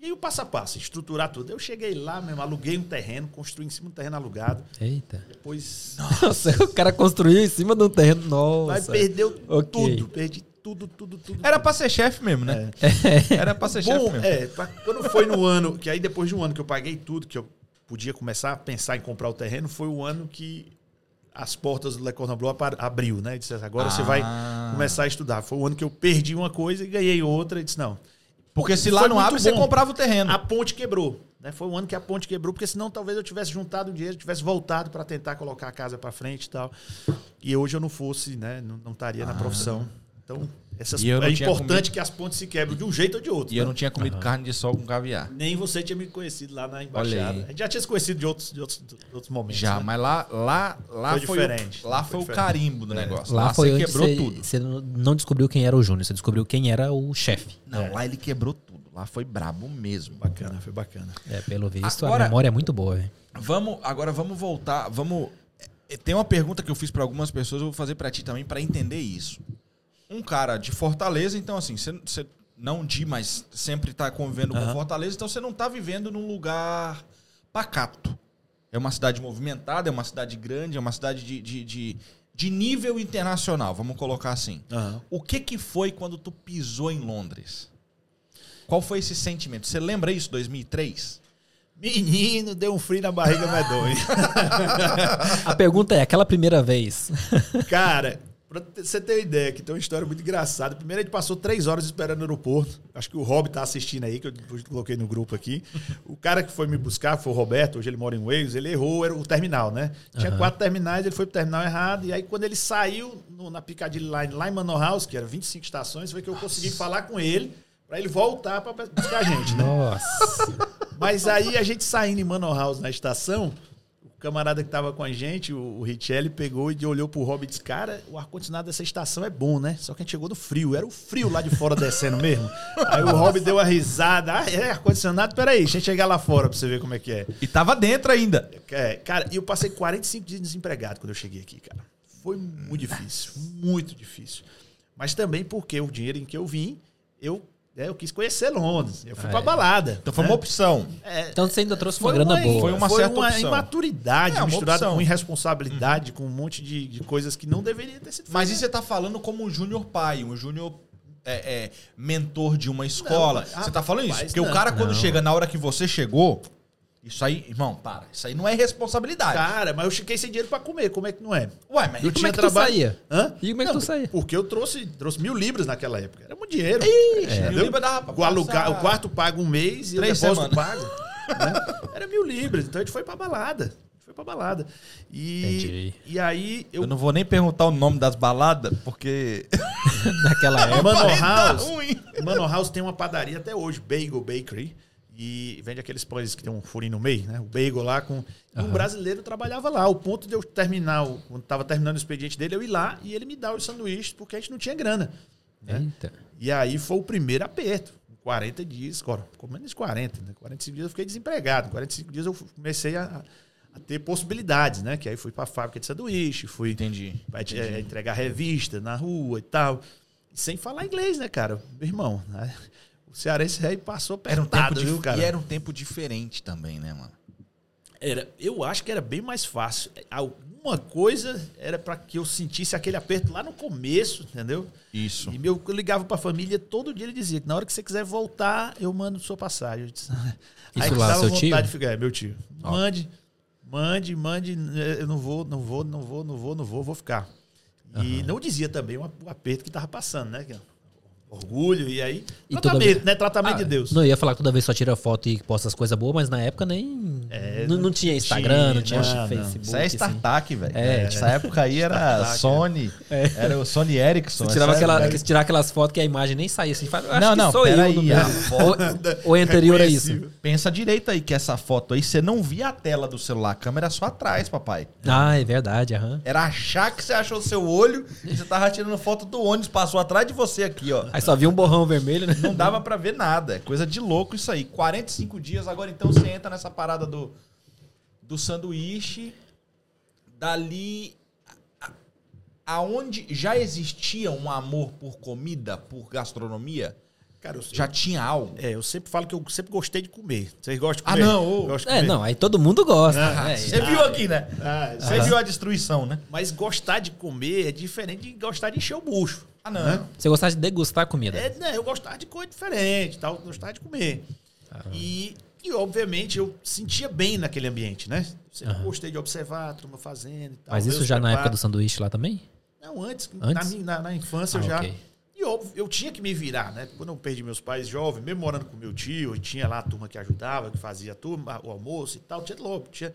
E aí o passo a passo, estruturar tudo. Eu cheguei lá mesmo, aluguei um terreno, construí em cima do terreno alugado. Eita. Depois Nossa, o cara construiu em cima de um terreno. Mas Nossa. perdeu Ok. tudo, perdi tudo, tudo, tudo. Era pra ser chefe mesmo, né? Era pra ser chefe mesmo. é, pra- quando foi no ano, que aí depois de um ano que eu paguei tudo, que eu podia começar a pensar em comprar o terreno, foi o ano que as portas do Le Cordon Bleu abriu, né? E disse, agora você vai Ah. começar a estudar. Foi o ano que eu perdi uma coisa e ganhei outra, e disse, não. Porque se lá não abre, você bom. comprava o terreno. A ponte quebrou. Né? Foi um ano que a ponte quebrou, porque senão talvez eu tivesse juntado o dinheiro, tivesse voltado para tentar colocar a casa para frente e tal. E hoje eu não fosse, né? Não, não estaria na profissão. Então, essas, E eu é importante comido- que as pontes se quebrem de um jeito ou de outro. E eu né? não tinha comido carne de sol com caviar. Nem você tinha me conhecido lá na embaixada. aí. A gente já tinha se conhecido de outros, de outros, de outros momentos. Já, né? mas lá, lá, lá Foi foi, diferente. O, lá Foi foi, o carimbo do negócio. Lá, Lá, foi você quebrou você, tudo. você não descobriu quem era o Júnior, você descobriu quem era o chefe. Não, lá ele quebrou tudo. Lá foi brabo mesmo. Bacana, foi bacana. É, pelo visto, Agora- a memória é muito boa. velho. Vamos, agora vamos voltar. Vamos. eh, Tem uma pergunta que eu fiz pra algumas pessoas, eu vou fazer pra ti também pra entender isso. Um cara de Fortaleza, então assim, você, não de, mas sempre tá convivendo com Aham. Fortaleza, então você não tá vivendo num lugar pacato. É uma cidade movimentada, é uma cidade grande, é uma cidade de, de, de, de nível internacional, vamos colocar assim. Aham. O que que foi quando tu pisou em Londres? Qual foi esse sentimento? Você lembra isso, 2003? Menino, deu um frio na barriga medonho. A pergunta é, aquela primeira vez, Cara, pra você ter uma ideia, que tem uma história muito engraçada. Primeiro a gente passou três horas esperando no aeroporto. Acho que o Rob tá assistindo aí, que eu coloquei no grupo aqui. O cara que foi me buscar, foi o Roberto, hoje ele mora em Wales, ele errou era o terminal, né? Tinha Aham. quatro terminais, ele foi pro terminal errado. E aí quando ele saiu no- na Piccadilly Line, lá em Manor House, que era 25 estações, foi que eu consegui falar com ele pra ele voltar pra buscar a gente, né? nossa. Mas aí a gente saindo em Manor House na estação, camarada que tava com a gente, o, Richelli, pegou e olhou pro Rob e disse: Cara, o ar-condicionado dessa estação é bom, né? Só que a gente chegou no frio, era o frio lá de fora descendo mesmo. Aí o Rob deu uma risada: Ah, é ar-condicionado? Peraí, deixa eu chegar lá fora pra você ver como é que é. E tava dentro ainda. É, cara, e eu passei 45 dias desempregado quando eu cheguei aqui, cara. Foi muito difícil, muito difícil. Mas também porque o dinheiro em que eu vim, eu, eu quis conhecer Londres. Eu fui Ah, pra é. balada. Então foi né? uma opção. É, Então você ainda trouxe uma grana uma, boa. foi uma foi certa uma opção. imaturidade É, uma misturada opção. com irresponsabilidade, com um monte de, de coisas que não deveriam ter sido Mas isso você tá falando como um júnior pai, um júnior é, é, mentor de uma escola. mas- você tá falando isso? Porque o não. cara, quando Não. chega na hora que você chegou, isso aí, irmão, para. Isso aí não é responsabilidade. Cara, mas eu fiquei sem dinheiro pra comer, como é que não é? Ué, mas Eu como é que tu saía? Hã? E como é que tu saía? Porque eu trouxe, trouxe mil libras naquela época. Era muito dinheiro. Ixi, mil libras dava pra o, alugar, o quarto paga um mês e três o depósito semanas. pago. né? Era mil libras. Então a gente foi pra balada. A gente foi pra balada. E, Entendi. e aí eu. Eu não vou nem perguntar o nome das baladas, porque. Naquela época. Manor Tá House. ruim. Manor House tem uma padaria até hoje, Bagel Bakery. E vende aqueles pães que tem um furinho no meio, né? O bagel lá com. E um brasileiro trabalhava lá. O ponto de eu terminar, o- quando tava terminando o expediente dele, eu ir lá e ele me dar os sanduíches, porque a gente não tinha grana. né? Eita. E aí foi o primeiro aperto. 40 dias, agora, com menos de 40, né? 45 dias eu fiquei desempregado. 45 dias eu comecei a, a ter possibilidades, né? Que aí fui pra fábrica de sanduíche, fui Entendi. vai te- é, entregar revista na rua e tal. Sem falar inglês, né, cara? Meu irmão, né? Cearense aí passou Era um apertado, tempo viu, cara? E era um tempo diferente também, né, mano? Era, eu acho que era bem mais fácil. Alguma coisa era para que eu sentisse aquele aperto lá no começo, entendeu? Isso. E meu, eu ligava pra família, todo dia ele dizia que na hora que você quiser voltar, eu mando sua passagem. Disse, Isso lá, seu vontade tio? de ficar, é meu tio. Ó. Mande, mande, mande, eu não vou, não vou, não vou, não vou, não vou, vou ficar. E não dizia também o o aperto que tava passando, né? É Orgulho, e aí. E tratamento, vez- né? Tratamento Ah, de Deus. Não ia falar que toda vez só tira foto e posta as coisas boas, mas na época nem. É, não, não tinha Instagram, não tinha tinha, não, não. Facebook. Isso é assim. startup, velho. É. Essa época aí era Startup, Sony. Era o Sony Ericsson. Você tirava aquela, que- tirar aquelas fotos que a imagem nem saía assim. Fala, "Eu acho Não, que não, sou eu. aí, no a meu." foto- Ou, é anterior a isso. Pensa direito aí que essa foto aí, você não via a tela do celular, a câmera só atrás, papai. Ah, é verdade, aham. Era achar que você achou o seu olho e você tava tirando foto do ônibus, passou atrás de você aqui, ó. Aí só vi um borrão vermelho, né? Não dava pra ver nada. É coisa de louco isso aí. 45 dias, agora então você entra nessa parada do, do sanduíche. Dali. Aonde já existia um amor por comida, por gastronomia? Cara, eu, Já tinha algo? é, eu sempre falo que eu sempre gostei de comer. Vocês gostam de Ah, comer? não. Eu gosto de É, não, aí todo mundo gosta. Ah, É, Você viu aqui, né? Ah, Você viu a destruição, né? Mas gostar de comer é diferente de gostar de encher o bucho. Ah, não. Né? Você gostava de degustar a comida. É, né, eu gostava de coisa diferente, tal, gostava de comer. E, e, obviamente, eu sentia bem naquele ambiente, né? Sempre gostei de observar a turma fazendo e tal. Mas isso já na época do sanduíche lá também? Não, antes. Antes? Na, na- na infância Ah, eu já... ok. Óbvio, eu tinha que me virar, né? Quando eu perdi meus pais jovem, mesmo morando com meu tio, e tinha lá a turma que ajudava, que fazia a turma, o almoço e tal, tinha louco, tinha.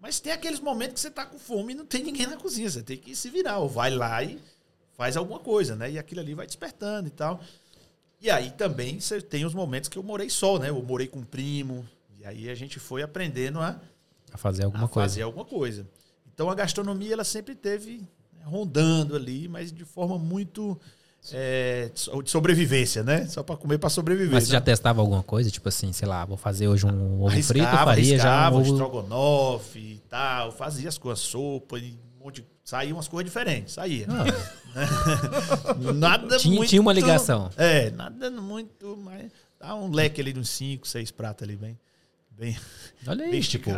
Mas tem aqueles momentos que você tá com fome e não tem ninguém na cozinha, você tem que se virar, ou vai lá e faz alguma coisa, né? E aquilo ali vai despertando e tal. E aí também você tem os momentos que eu morei só, né? Eu morei com um primo, e aí a gente foi aprendendo a A fazer alguma a coisa. fazer alguma coisa. Então a gastronomia ela sempre teve né, rondando ali, mas de forma muito é, de so- de sobrevivência, né? Só para comer para sobreviver. Mas você né? já testava alguma coisa? Tipo assim, sei lá, vou fazer hoje um ovo frito, arriscava, faria já um ovo... estrogonofe e tal, fazia as coisas, sopa e um monte de... Saíam umas coisas diferentes, saía. Nada Ah, Tinha- muito... tinha uma ligação. É, nada muito, mas dá um leque ali de uns 5, 6 pratos ali, bem... bem Olha aí, bem tipo...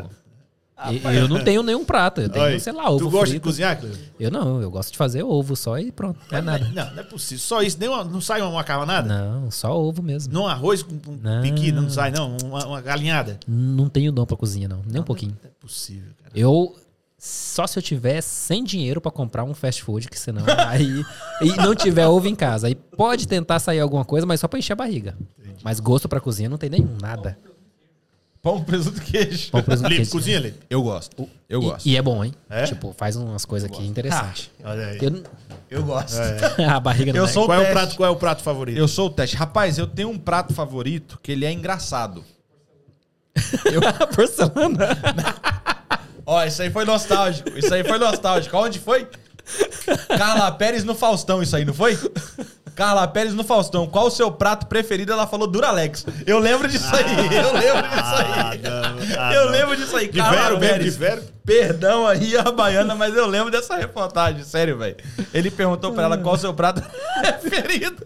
eu não tenho nenhum prato, eu tenho, Olha, sei lá, ovo Tu gosta de frito. cozinhar, Cleo? Eu não, eu gosto de fazer ovo só e pronto, não é nada. Não, não é possível. Só isso. Nem uma- não sai uma macarronada? Não, só ovo mesmo. Não arroz com, com Não. piqui, não sai, não. Uma, uma galinhada. Não tenho dom pra cozinha, não. Nem um pouquinho. Não é possível, cara. Eu. Só se eu tiver sem dinheiro pra comprar um fast food, que senão. aí. E não tiver ovo em casa. Aí pode tentar sair alguma coisa, mas só pra encher a barriga. Mas gosto pra cozinha não tem nenhum, nada. Pão, presunto e queijo. Pão, presunto, Lipe, queijo. cozinha, Lipe. Eu gosto. Eu E- gosto. E, é bom, hein? É? Tipo, faz umas coisas aqui interessantes. Olha aí. Eu- Eu gosto. a barriga não Eu é. sou- Qual é, o prato, qual é o prato favorito? Eu sou o teste. Rapaz, eu tenho um prato favorito que ele é engraçado. porcelana. Ó, isso aí foi nostálgico. Isso aí foi nostálgico. Onde foi? Carla Pérez no Faustão, isso aí, não foi? Carla Pérez no Faustão. Qual o seu prato preferido? Ela falou Duralex. Eu lembro disso aí. Eu lembro disso aí. não, ah, eu lembro disso aí. De vero mesmo, de vero? Perdão aí a baiana, mas eu lembro dessa reportagem. Sério, velho. Ele perguntou pra ela qual o seu prato preferido.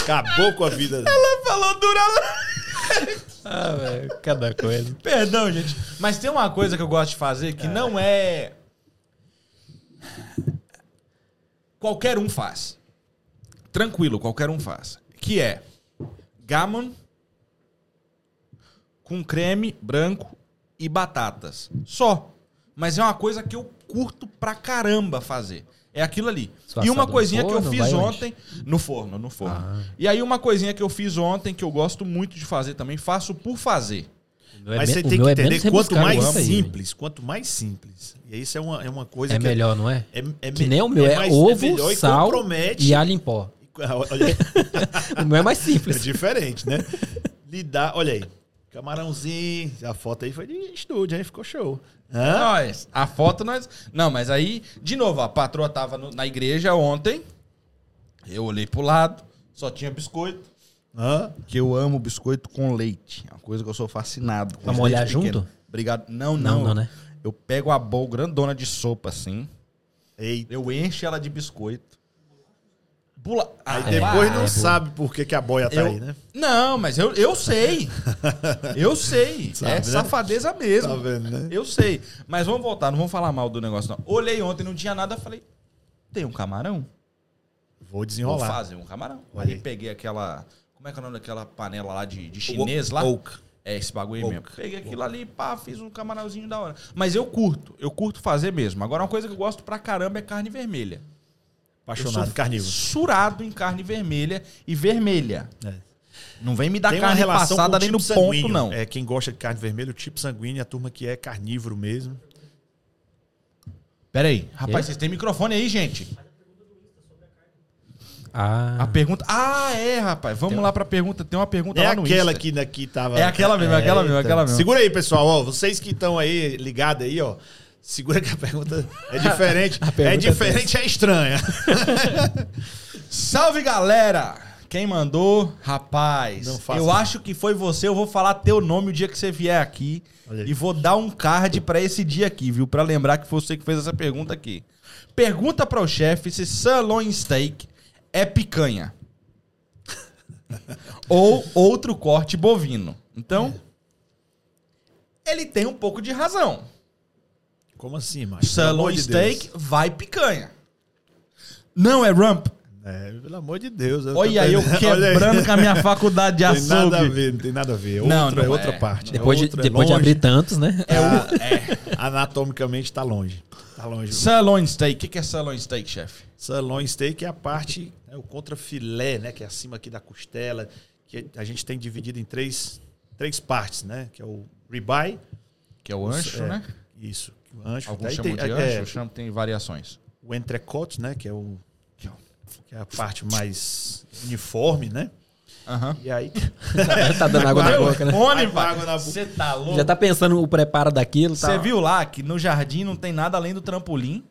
Acabou com a vida. dela. Ela falou Duralex. Ah, velho, cada coisa. Perdão, gente. Mas tem uma coisa que eu gosto de fazer que não é. Qualquer um faz. Tranquilo, qualquer um faz. Que é gammon com creme branco e batatas. Só. Mas é uma coisa que eu curto pra caramba fazer. É aquilo ali. E uma coisinha que eu forno, fiz vai onde? ontem. No forno, no forno. Ah. E aí uma coisinha que eu fiz ontem que eu gosto muito de fazer também, faço por fazer. É Mas me- você tem que é entender menos quanto mais aí, simples, quanto mais simples. E isso é uma, é uma coisa É que melhor, não é? é, é Que nem o meu, é, mais- ovo, melhor e sal compromete. e alho em pó. O meu é mais é simples. diferente, né? Lidar, olha aí. Camarãozinho, a foto aí foi de estúdio, aí ficou show. Hã? Nós, a foto nós. Não, mas aí, de novo, a patroa tava no- na igreja ontem. Eu olhei pro lado, só tinha biscoito. Hã? Que eu amo biscoito com leite. É uma coisa que eu sou fascinado. com Vamos olhar junto? Obrigado. Não, não. Não, não, né? Eu pego a bowl grandona de sopa assim. Eita. Eu encho ela de biscoito. Bula... Aí Ah, depois é, não é sabe por que, que a boia tá eu... aí, né? Não, mas eu, eu sei. Eu sei. Sabe, é né? safadeza mesmo. Tá vendo, né? Eu sei. Mas vamos voltar, não vamos falar mal do negócio, não. Olhei ontem, não tinha nada, falei, tem um camarão? Vou Vou desenrolar. fazer um camarão. Olha Aí aí. peguei aquela. Como é que é o nome daquela panela lá de, de chinês lá? Oak. É, esse bagulho Oak. mesmo. Peguei aquilo ali, pá, fiz um camarãozinho da hora. Mas eu curto, eu curto fazer mesmo. Agora, uma coisa que eu gosto pra caramba é carne vermelha. Apaixonado, carnívoro. surado em carne vermelha e vermelha. É. Não vem me dar Tem carne relação passada com o nem tipo no ponto, sanguíneo. não. É quem gosta de carne vermelha, o tipo sanguíneo, a turma que é carnívoro mesmo. Pera aí. Rapaz, E? vocês têm microfone aí, gente? Ah, A pergunta. Ah, é, rapaz. Vamos lá pra pergunta. Tem uma pergunta É lá no aquela Insta. que daqui tava. É aquela mesmo, é aquela mesmo, é então. aquela mesmo. Segura aí, pessoal. Ó, vocês que estão aí ligados aí, ó. Segura que a pergunta é diferente. pergunta é é diferente, é estranha. Salve, galera! Quem mandou? Rapaz, eu isso. acho que foi você. Eu vou falar teu nome o dia que você vier aqui. E vou dar um card pra esse dia aqui, viu? Pra lembrar que foi você que fez essa pergunta aqui. Pergunta para o chefe se sirloin steak é picanha. Ou outro corte bovino. Então, ele tem um pouco de razão. Como assim, amor Sirloin de steak Deus. vai picanha. Não é rump. É, pelo amor de Deus. eu Olha aí eu quebrando aí. com a minha faculdade de Tem nada a açougue. ver, não tem nada a ver. Não, Outro, é não outra é. parte. Depois, de, Outro é depois de longe. abrir tantos, né? É o Anatomicamente está longe. Tá longe. sirloin steak. O que que é sirloin steak, chefe? Sirloin steak é a parte, é o contrafilé, né? Que é acima aqui da costela. Que a gente tem dividido em três, três partes, né? Que é o ribeye. Que é o ancho, é, né? Isso. O ancho. Alguns Daí chamam tem, de é, ancho, chamam, tem variações. o entrecote, né? Que é, o, que é a parte mais uniforme, né? Aham. E aí... tá dando água na boca, né? Pai. água na boca. Você tá louco? Já tá pensando o preparo daquilo. Você tá? viu lá que no jardim não tem nada além do trampolim,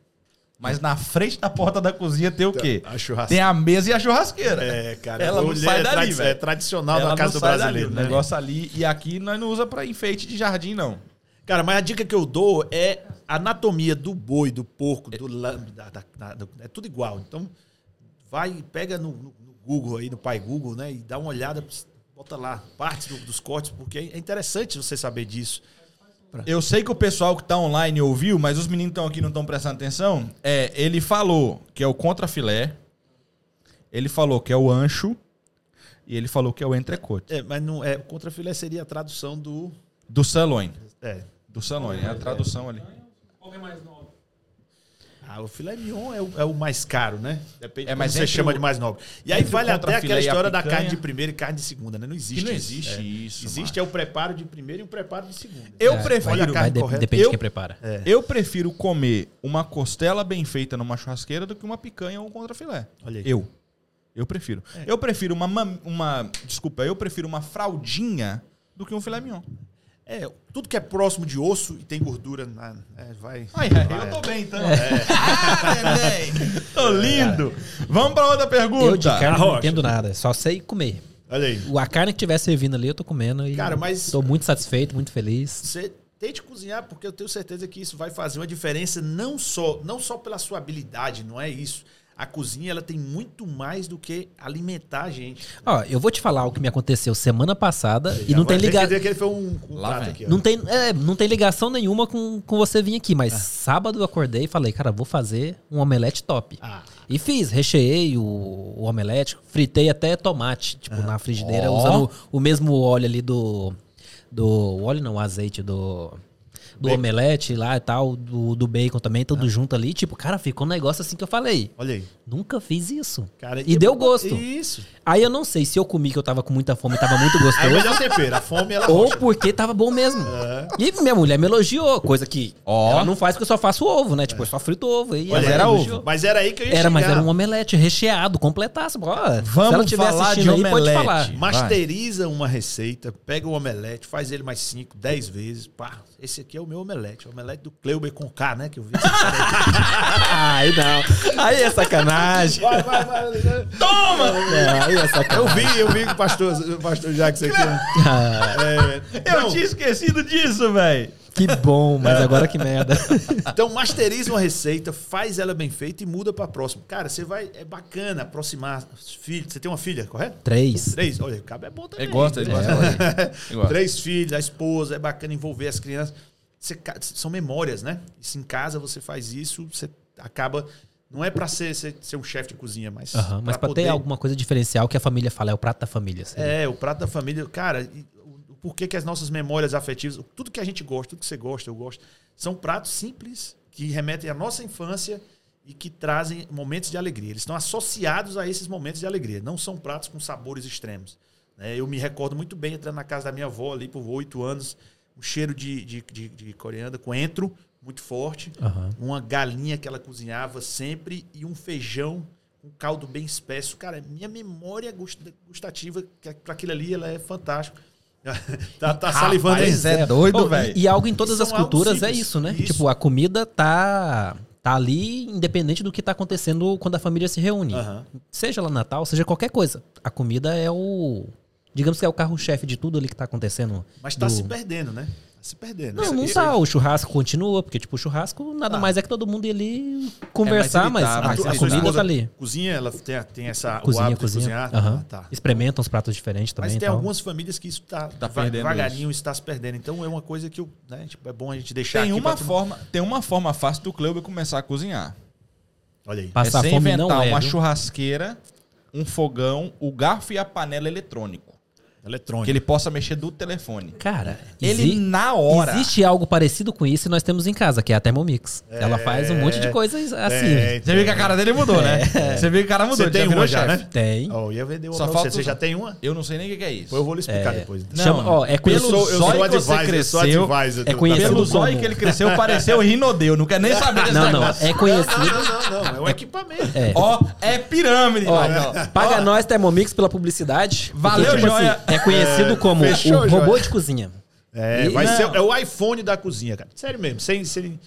mas na frente da porta da cozinha tem o quê? A churrasqueira. Tem a mesa e a churrasqueira. É, cara. Ela não sai é dali, tradi- velho. É tradicional Ela na casa do brasileiro, dali, né? O negócio ali. E aqui nós não usa pra enfeite de jardim, não. Cara, mas a dica que eu dou é a anatomia do boi, do porco, do lambe, da, da- da- é tudo igual. Então, vai, pega no, no- no Google aí, no pai Google, né? E dá uma olhada, bota lá, partes do- dos cortes, porque é interessante você saber disso. Eu sei que o pessoal que tá online ouviu, mas os meninos que estão aqui não estão prestando atenção. É, ele falou que é o contrafilé, ele falou que é o ancho e ele falou que é o entrecote. É, mas não é, o contrafilé seria a tradução do. Do sirloin. É. Do sirloin, é a tradução ali. Qual é mais nobre? Ah, o filé mignon é o, é o mais caro, né? Depende É, é, mas você chama o- de mais nobre. E aí vale até aquela história da carne de primeira e carne de segunda, né? Não existe. Que não isso. existe É. isso, Existe é o preparo de primeira e o preparo de segunda. Eu É, prefiro. Olha a carne de- correta. depende Eu- de quem prepara. É. Eu prefiro comer uma costela bem feita numa churrasqueira do que uma picanha ou um contrafilé. Olha aí. Eu. Eu prefiro. Eu prefiro uma, uma. Desculpa, eu prefiro uma fraldinha do que um filé mignon. É, tudo que é próximo de osso e tem gordura, na, é, vai. Ai, vai. eu tô bem então. Ah, neném. Tô lindo. Vamos pra outra pergunta. Eu de carne não entendo nada, só sei comer. Olha aí. A carne que tiver servindo ali, eu tô comendo e Cara, mas- tô muito satisfeito, muito feliz. Você tente cozinhar, porque eu tenho certeza que isso vai fazer uma diferença não só, não só pela sua habilidade, não é isso. A cozinha ela tem muito mais do que alimentar a gente. Ó, eu vou te falar o que me aconteceu semana passada e não tem ligação. entender que ele foi um, um Lá ó. Não tem, é, não tem ligação nenhuma com, com você vir aqui, mas sábado eu acordei e falei, cara, vou fazer um omelete top. Ah. E fiz, recheei o, o omelete, fritei até tomate, tipo, na frigideira, Ó. usando o mesmo óleo ali do. Do. Óleo não, o azeite do. Do Bacon. omelete lá e tal, do, do bacon também, tudo junto ali. Tipo, cara, ficou um negócio assim que eu falei. Olha aí. Nunca fiz isso. Cara, e deu gosto. Isso. Aí eu não sei se eu comi que eu tava com muita fome e tava muito Aí o gostoso. melhor tempero, a fome ela Ou rocha. porque tava bom mesmo. E minha mulher me elogiou, coisa que Ó. ela não faz porque eu só faço ovo, né? Tipo, eu só frito ovo. E Mas era ovo. Mas era aí que eu ia Era, mas chegar. era um omelete recheado, completaço. Ó, se ela Vamos falar de aí, pode omelete. falar. Masteriza uma receita, pega o omelete, faz ele mais 5, 10 vezes. Pá, esse aqui é o meu omelete. O omelete do Cleuber com K, né? Que eu vi. Aí não. Aí é sacanagem. vai, vai, vai. Toma! É, aí é Eu sacanagem. vi, eu vi que o pastor, o pastor Jacques aqui. né? Ah, É, Eu não, tinha esquecido disso, velho. Que bom, mas agora que merda. Então, masteriza uma receita, faz ela bem feita e muda pra próxima. Cara, você vai. É bacana aproximar os filhos. Você tem uma filha, correto? Três. Três. Olha, o cabo é bom também. Ele gosta, ele Três. gosta. Gosta. Três filhos, a esposa, é bacana envolver as crianças. Você são memórias, né? E se em casa você faz isso, você acaba. Não é pra ser, ser, ser um chefe de cozinha, mas. Aham, mas pra ter poder- alguma coisa diferencial que a família fala, é o prato da família. assim. É, o prato da família. Cara, e o porquê que as nossas memórias afetivas, tudo que a gente gosta, tudo que você gosta, eu gosto, são pratos simples que remetem à nossa infância e que trazem momentos de alegria. Eles estão associados a esses momentos de alegria. Não são pratos com sabores extremos. né? eu me recordo muito bem entrando na casa da minha avó ali por oito anos, um cheiro de, de, de, de coriandro, coentro muito forte, Aham. uma galinha que ela cozinhava sempre e um feijão com caldo bem espesso. Cara, minha memória gust- gustativa para aquilo ali ela é fantástico. tá, tá salivando aí. É doido, velho. E, e algo em todas São as algo culturas é isso, né? Isso. Tipo, a comida tá tá ali independente do que tá acontecendo quando a família se reúne. Aham. Seja lá Natal, seja qualquer coisa. A comida é o digamos que é o carro-chefe de tudo ali que tá acontecendo. Mas tá do- se perdendo, né? Se perdendo. Não, Isso- não isso- tá. O churrasco continua, porque, tipo, o churrasco nada Ah. mais é que todo mundo ali conversar, ele mas tá- a, mas a a sua comida tá ali. Cozinha, ela tem, tem essa, o Cozinha, hábito cozinha. de cozinhar. Aham. Ah, tá. Experimentam os pratos diferentes também. Mas tem então. algumas famílias que isso tá, Tá devagarinho, isso está se perdendo. Então é uma coisa que eu, né, tipo, é bom a gente deixar Tem aqui uma, forma, tem uma forma fácil do Cleuber começar a cozinhar. Olha aí. Passar é sem fome inventar não é. uma viu? churrasqueira, um fogão, o garfo e a panela eletrônico. Eletrônico. Que ele possa mexer do telefone. Cara, Ele exi- na hora. existe algo parecido com isso e nós temos em casa, que é a Thermomix. Ela faz um monte de coisas assim. É, Você viu que a cara dele mudou, né? Você viu que o cara mudou. Você tem uma já, chefe. né? Tem. Ó, eu ia vender uma Só falta você. Já tem uma? Eu não sei nem o que é isso. Pois eu vou lhe explicar depois. então. Não, Chama- ó, é pelo zóio sou que você advisor, eu sou cresceu, advisor. é do- conhecido Pelo zóio que ele cresceu, pareceu Rinodeu. Não quer nem saber desse Não, não. É conhecido. Não, não, não. É um equipamento. É. Ó, é pirâmide. Paga nós, Thermomix, pela publicidade. Valeu, Joia. É conhecido como fechou, o robô de cozinha. É, E- vai não. ser, é o iPhone da cozinha, cara. Sério mesmo. Sem, sem,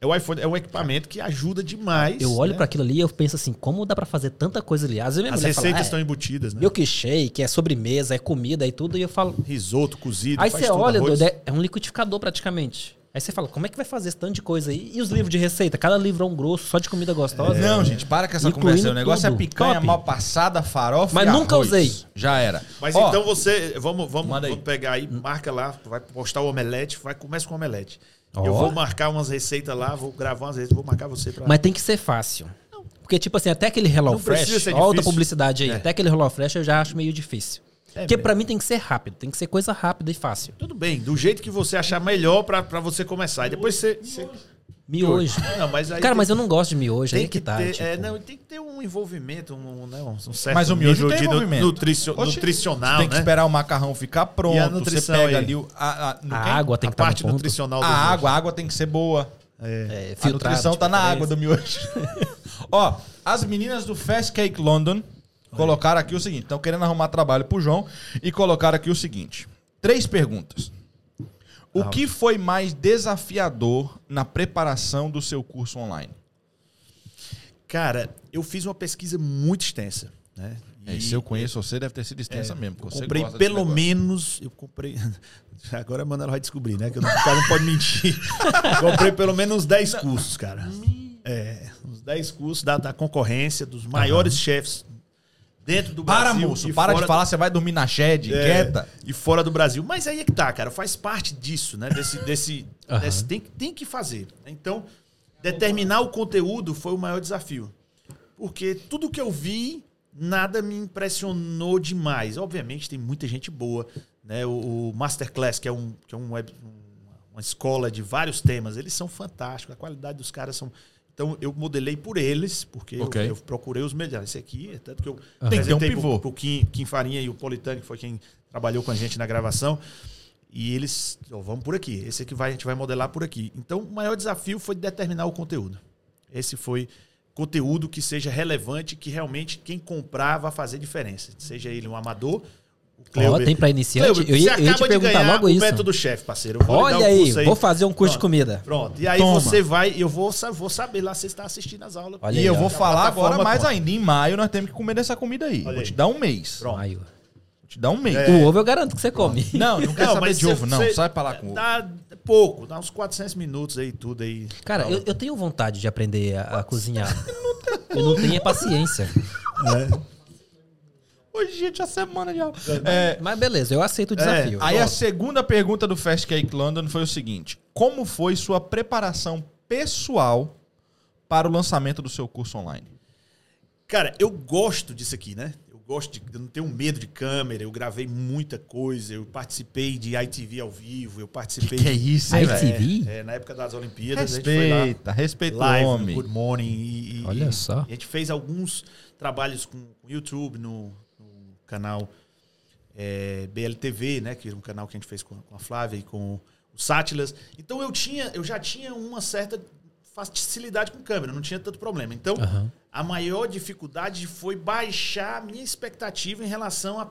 é o iPhone, é um equipamento que ajuda demais. Eu olho né? pra aquilo ali e eu penso assim, como dá pra fazer tanta coisa ali? Às vezes minha As mulher receitas fala, estão ah, embutidas, né? é milkshake, é sobremesa, é comida e tudo, e eu falo... Risoto, cozido. Aí faz você tudo, olha, arroz. doido, é- é um liquidificador praticamente. Aí você fala, como é que vai fazer esse tanto de coisa aí? E os livros de receita? Cada livrão grosso, só de comida gostosa. Não, gente, para com essa Incluindo conversa. O negócio é tudo. picanha Top. mal passada, farofa Mas e nunca arroz. usei. Já era. Mas Ó, então você. Vamos, vamos, Manda aí. vamos pegar aí, marca lá, vai postar o omelete, vai, começa com o omelete. Ó. Eu vou marcar umas receitas lá, vou gravar umas receitas, vou marcar você pra. Mas tem que ser fácil. Porque, tipo assim, até aquele Hello Fresh, outra publicidade aí, É. até aquele Hello Fresh eu já acho meio difícil. É Porque pra mim tem que ser rápido, tem que ser coisa rápida e fácil. Tudo bem, do jeito que você achar melhor pra, pra você começar. E depois você. você- Miojo. Não, mas aí Cara, tem- mas eu não gosto de miojo, aí tem que que tá. ter, tipo. é, não, tem que ter um envolvimento, um, né, um certo Mas o miojo tem de envolvimento. nutricio- Oxe, nutricional, tem que né? esperar o macarrão ficar pronto. E a você pega aí? ali o, a, a, no A água tem A que estar no ponto. nutricional A miojo. água, a água tem que ser boa. É, A filtrado, nutrição tá na preferência. água do miojo. Ó, as meninas do Fast Cake London colocaram aqui o seguinte: estão querendo arrumar trabalho pro João e colocaram aqui o seguinte: três perguntas. O Ah. que foi mais desafiador na preparação do seu curso online? Cara, eu fiz uma pesquisa muito extensa, né? É, E se eu conheço você, deve ter sido extensa mesmo. eu porque você comprei pelo menos, eu comprei, agora a Manuela vai descobrir, né? Que eu não- o cara não pode mentir. comprei pelo menos uns 10 cursos, cara. É, uns 10 cursos da, da concorrência, dos maiores chefes dentro do Para, Brasil. moço, e para de falar, você vai dormir na shed, É, quieta. E fora do Brasil. Mas aí é que tá, cara. Faz parte disso, né? Desse. desse, Aham. desse- tem, tem que fazer. Então, determinar o conteúdo foi o maior desafio. Porque tudo que eu vi, nada me impressionou demais. Obviamente, tem muita gente boa. Né? O, o Masterclass, que é, um, que é um web- um- uma escola de vários temas, eles são fantásticos. A qualidade dos caras são. Então, eu modelei por eles, porque eu- Ok. eu, procurei os melhores. Esse aqui, é tanto que eu Tem que ter um apresentei pro- pivô. pro Kim, Kim Farinha e o Politano, que foi quem trabalhou com a gente na gravação. E eles, ó, vamos por aqui. Esse aqui vai, a gente vai modelar por aqui. Então, o maior desafio foi determinar o conteúdo. Esse foi conteúdo que seja relevante, que realmente quem comprar vai fazer diferença. Seja ele um amador, o Ó, tem pra iniciante? Cleuber, eu ia, você eu ia te de perguntar ganhar logo o isso. método chefe, parceiro. Olha um aí, curso vou fazer um curso de Pronto. comida. Pronto. E aí Toma. você vai, eu vou, vou saber lá se você está assistindo as aulas. Olha E aí, eu ó. vou falar agora mais conta. ainda. Em maio nós temos que comer dessa comida aí. Olha Vou aí. te dar um mês. Pronto. Aí, ó. Vou te dar um mês. O ovo eu garanto que você come. Não, não quero saber de ovo, não. você- Sai pra lá com ovo. Dá pouco, dá uns 400 minutos aí, tudo aí. Cara, eu, eu tenho vontade de aprender a, a cozinhar. Eu não tenho é paciência. Hoje, gente, a semana de aula. É, Mas beleza, eu aceito o desafio. aí a segunda pergunta do Fast Cake London foi o seguinte: Como foi sua preparação pessoal para o lançamento do seu curso online? Cara, eu gosto disso aqui, né? Eu gosto de. Eu não tenho medo de câmera, eu gravei muita coisa, eu participei de ITV ao vivo, eu participei. de- isso, hein, velho? ITV? É, na época das Olimpíadas, a gente foi lá. Respeita, respeita o homem. Good Morning. E, e- Olha e só. A gente fez alguns trabalhos com o YouTube no canal é, BLTV, né? Que era um canal que a gente fez com, com a Flávia e com o Sátilas. Então eu tinha, eu já tinha uma certa facilidade com câmera, não tinha tanto problema. Então, Aham. a maior dificuldade foi baixar a minha expectativa em relação a,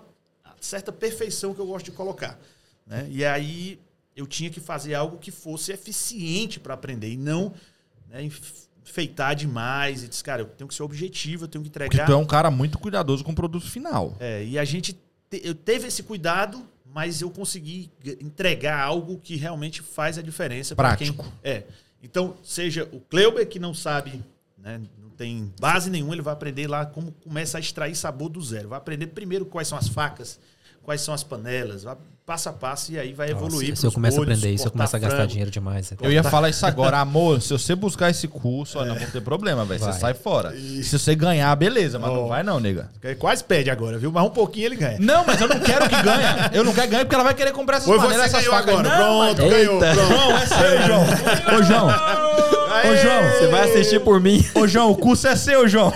a certa perfeição que eu gosto de colocar. Né? E aí eu tinha que fazer algo que fosse eficiente para aprender e não né, enfeitar demais. E disse, cara, eu tenho que ser objetivo, eu tenho que Porque entregar. tu é um cara muito cuidadoso com o produto final. É, e a gente te- eu teve esse cuidado, mas eu consegui entregar algo que realmente faz a diferença pra quem Prático. é. Então, seja o Kleuber que não sabe, né, não tem base nenhuma, ele vai aprender lá como começa a extrair sabor do zero. Vai aprender primeiro quais são as facas, quais são as panelas, vai passo a passo e aí vai Nossa, evoluir. se eu começo a aprender isso, eu começo a gastar frango. dinheiro demais. Eu ia falar isso agora, amor. Se você buscar esse curso, ó, não vou ter problema, velho. Você Vai. sai fora. Se você ganhar, beleza, mas não Ó. vai, não, nega. Quase pede agora, viu? Mas um pouquinho ele ganha. Não, mas eu não quero que ganhe. Eu não quero ganhar porque ela vai querer comprar essas Foi você essas facas. agora. Não, pronto, ganhou. Pronto. João, é seu, João. Ô, João. Ô, João. Você vai assistir por mim. Ô, João, o curso é seu, João.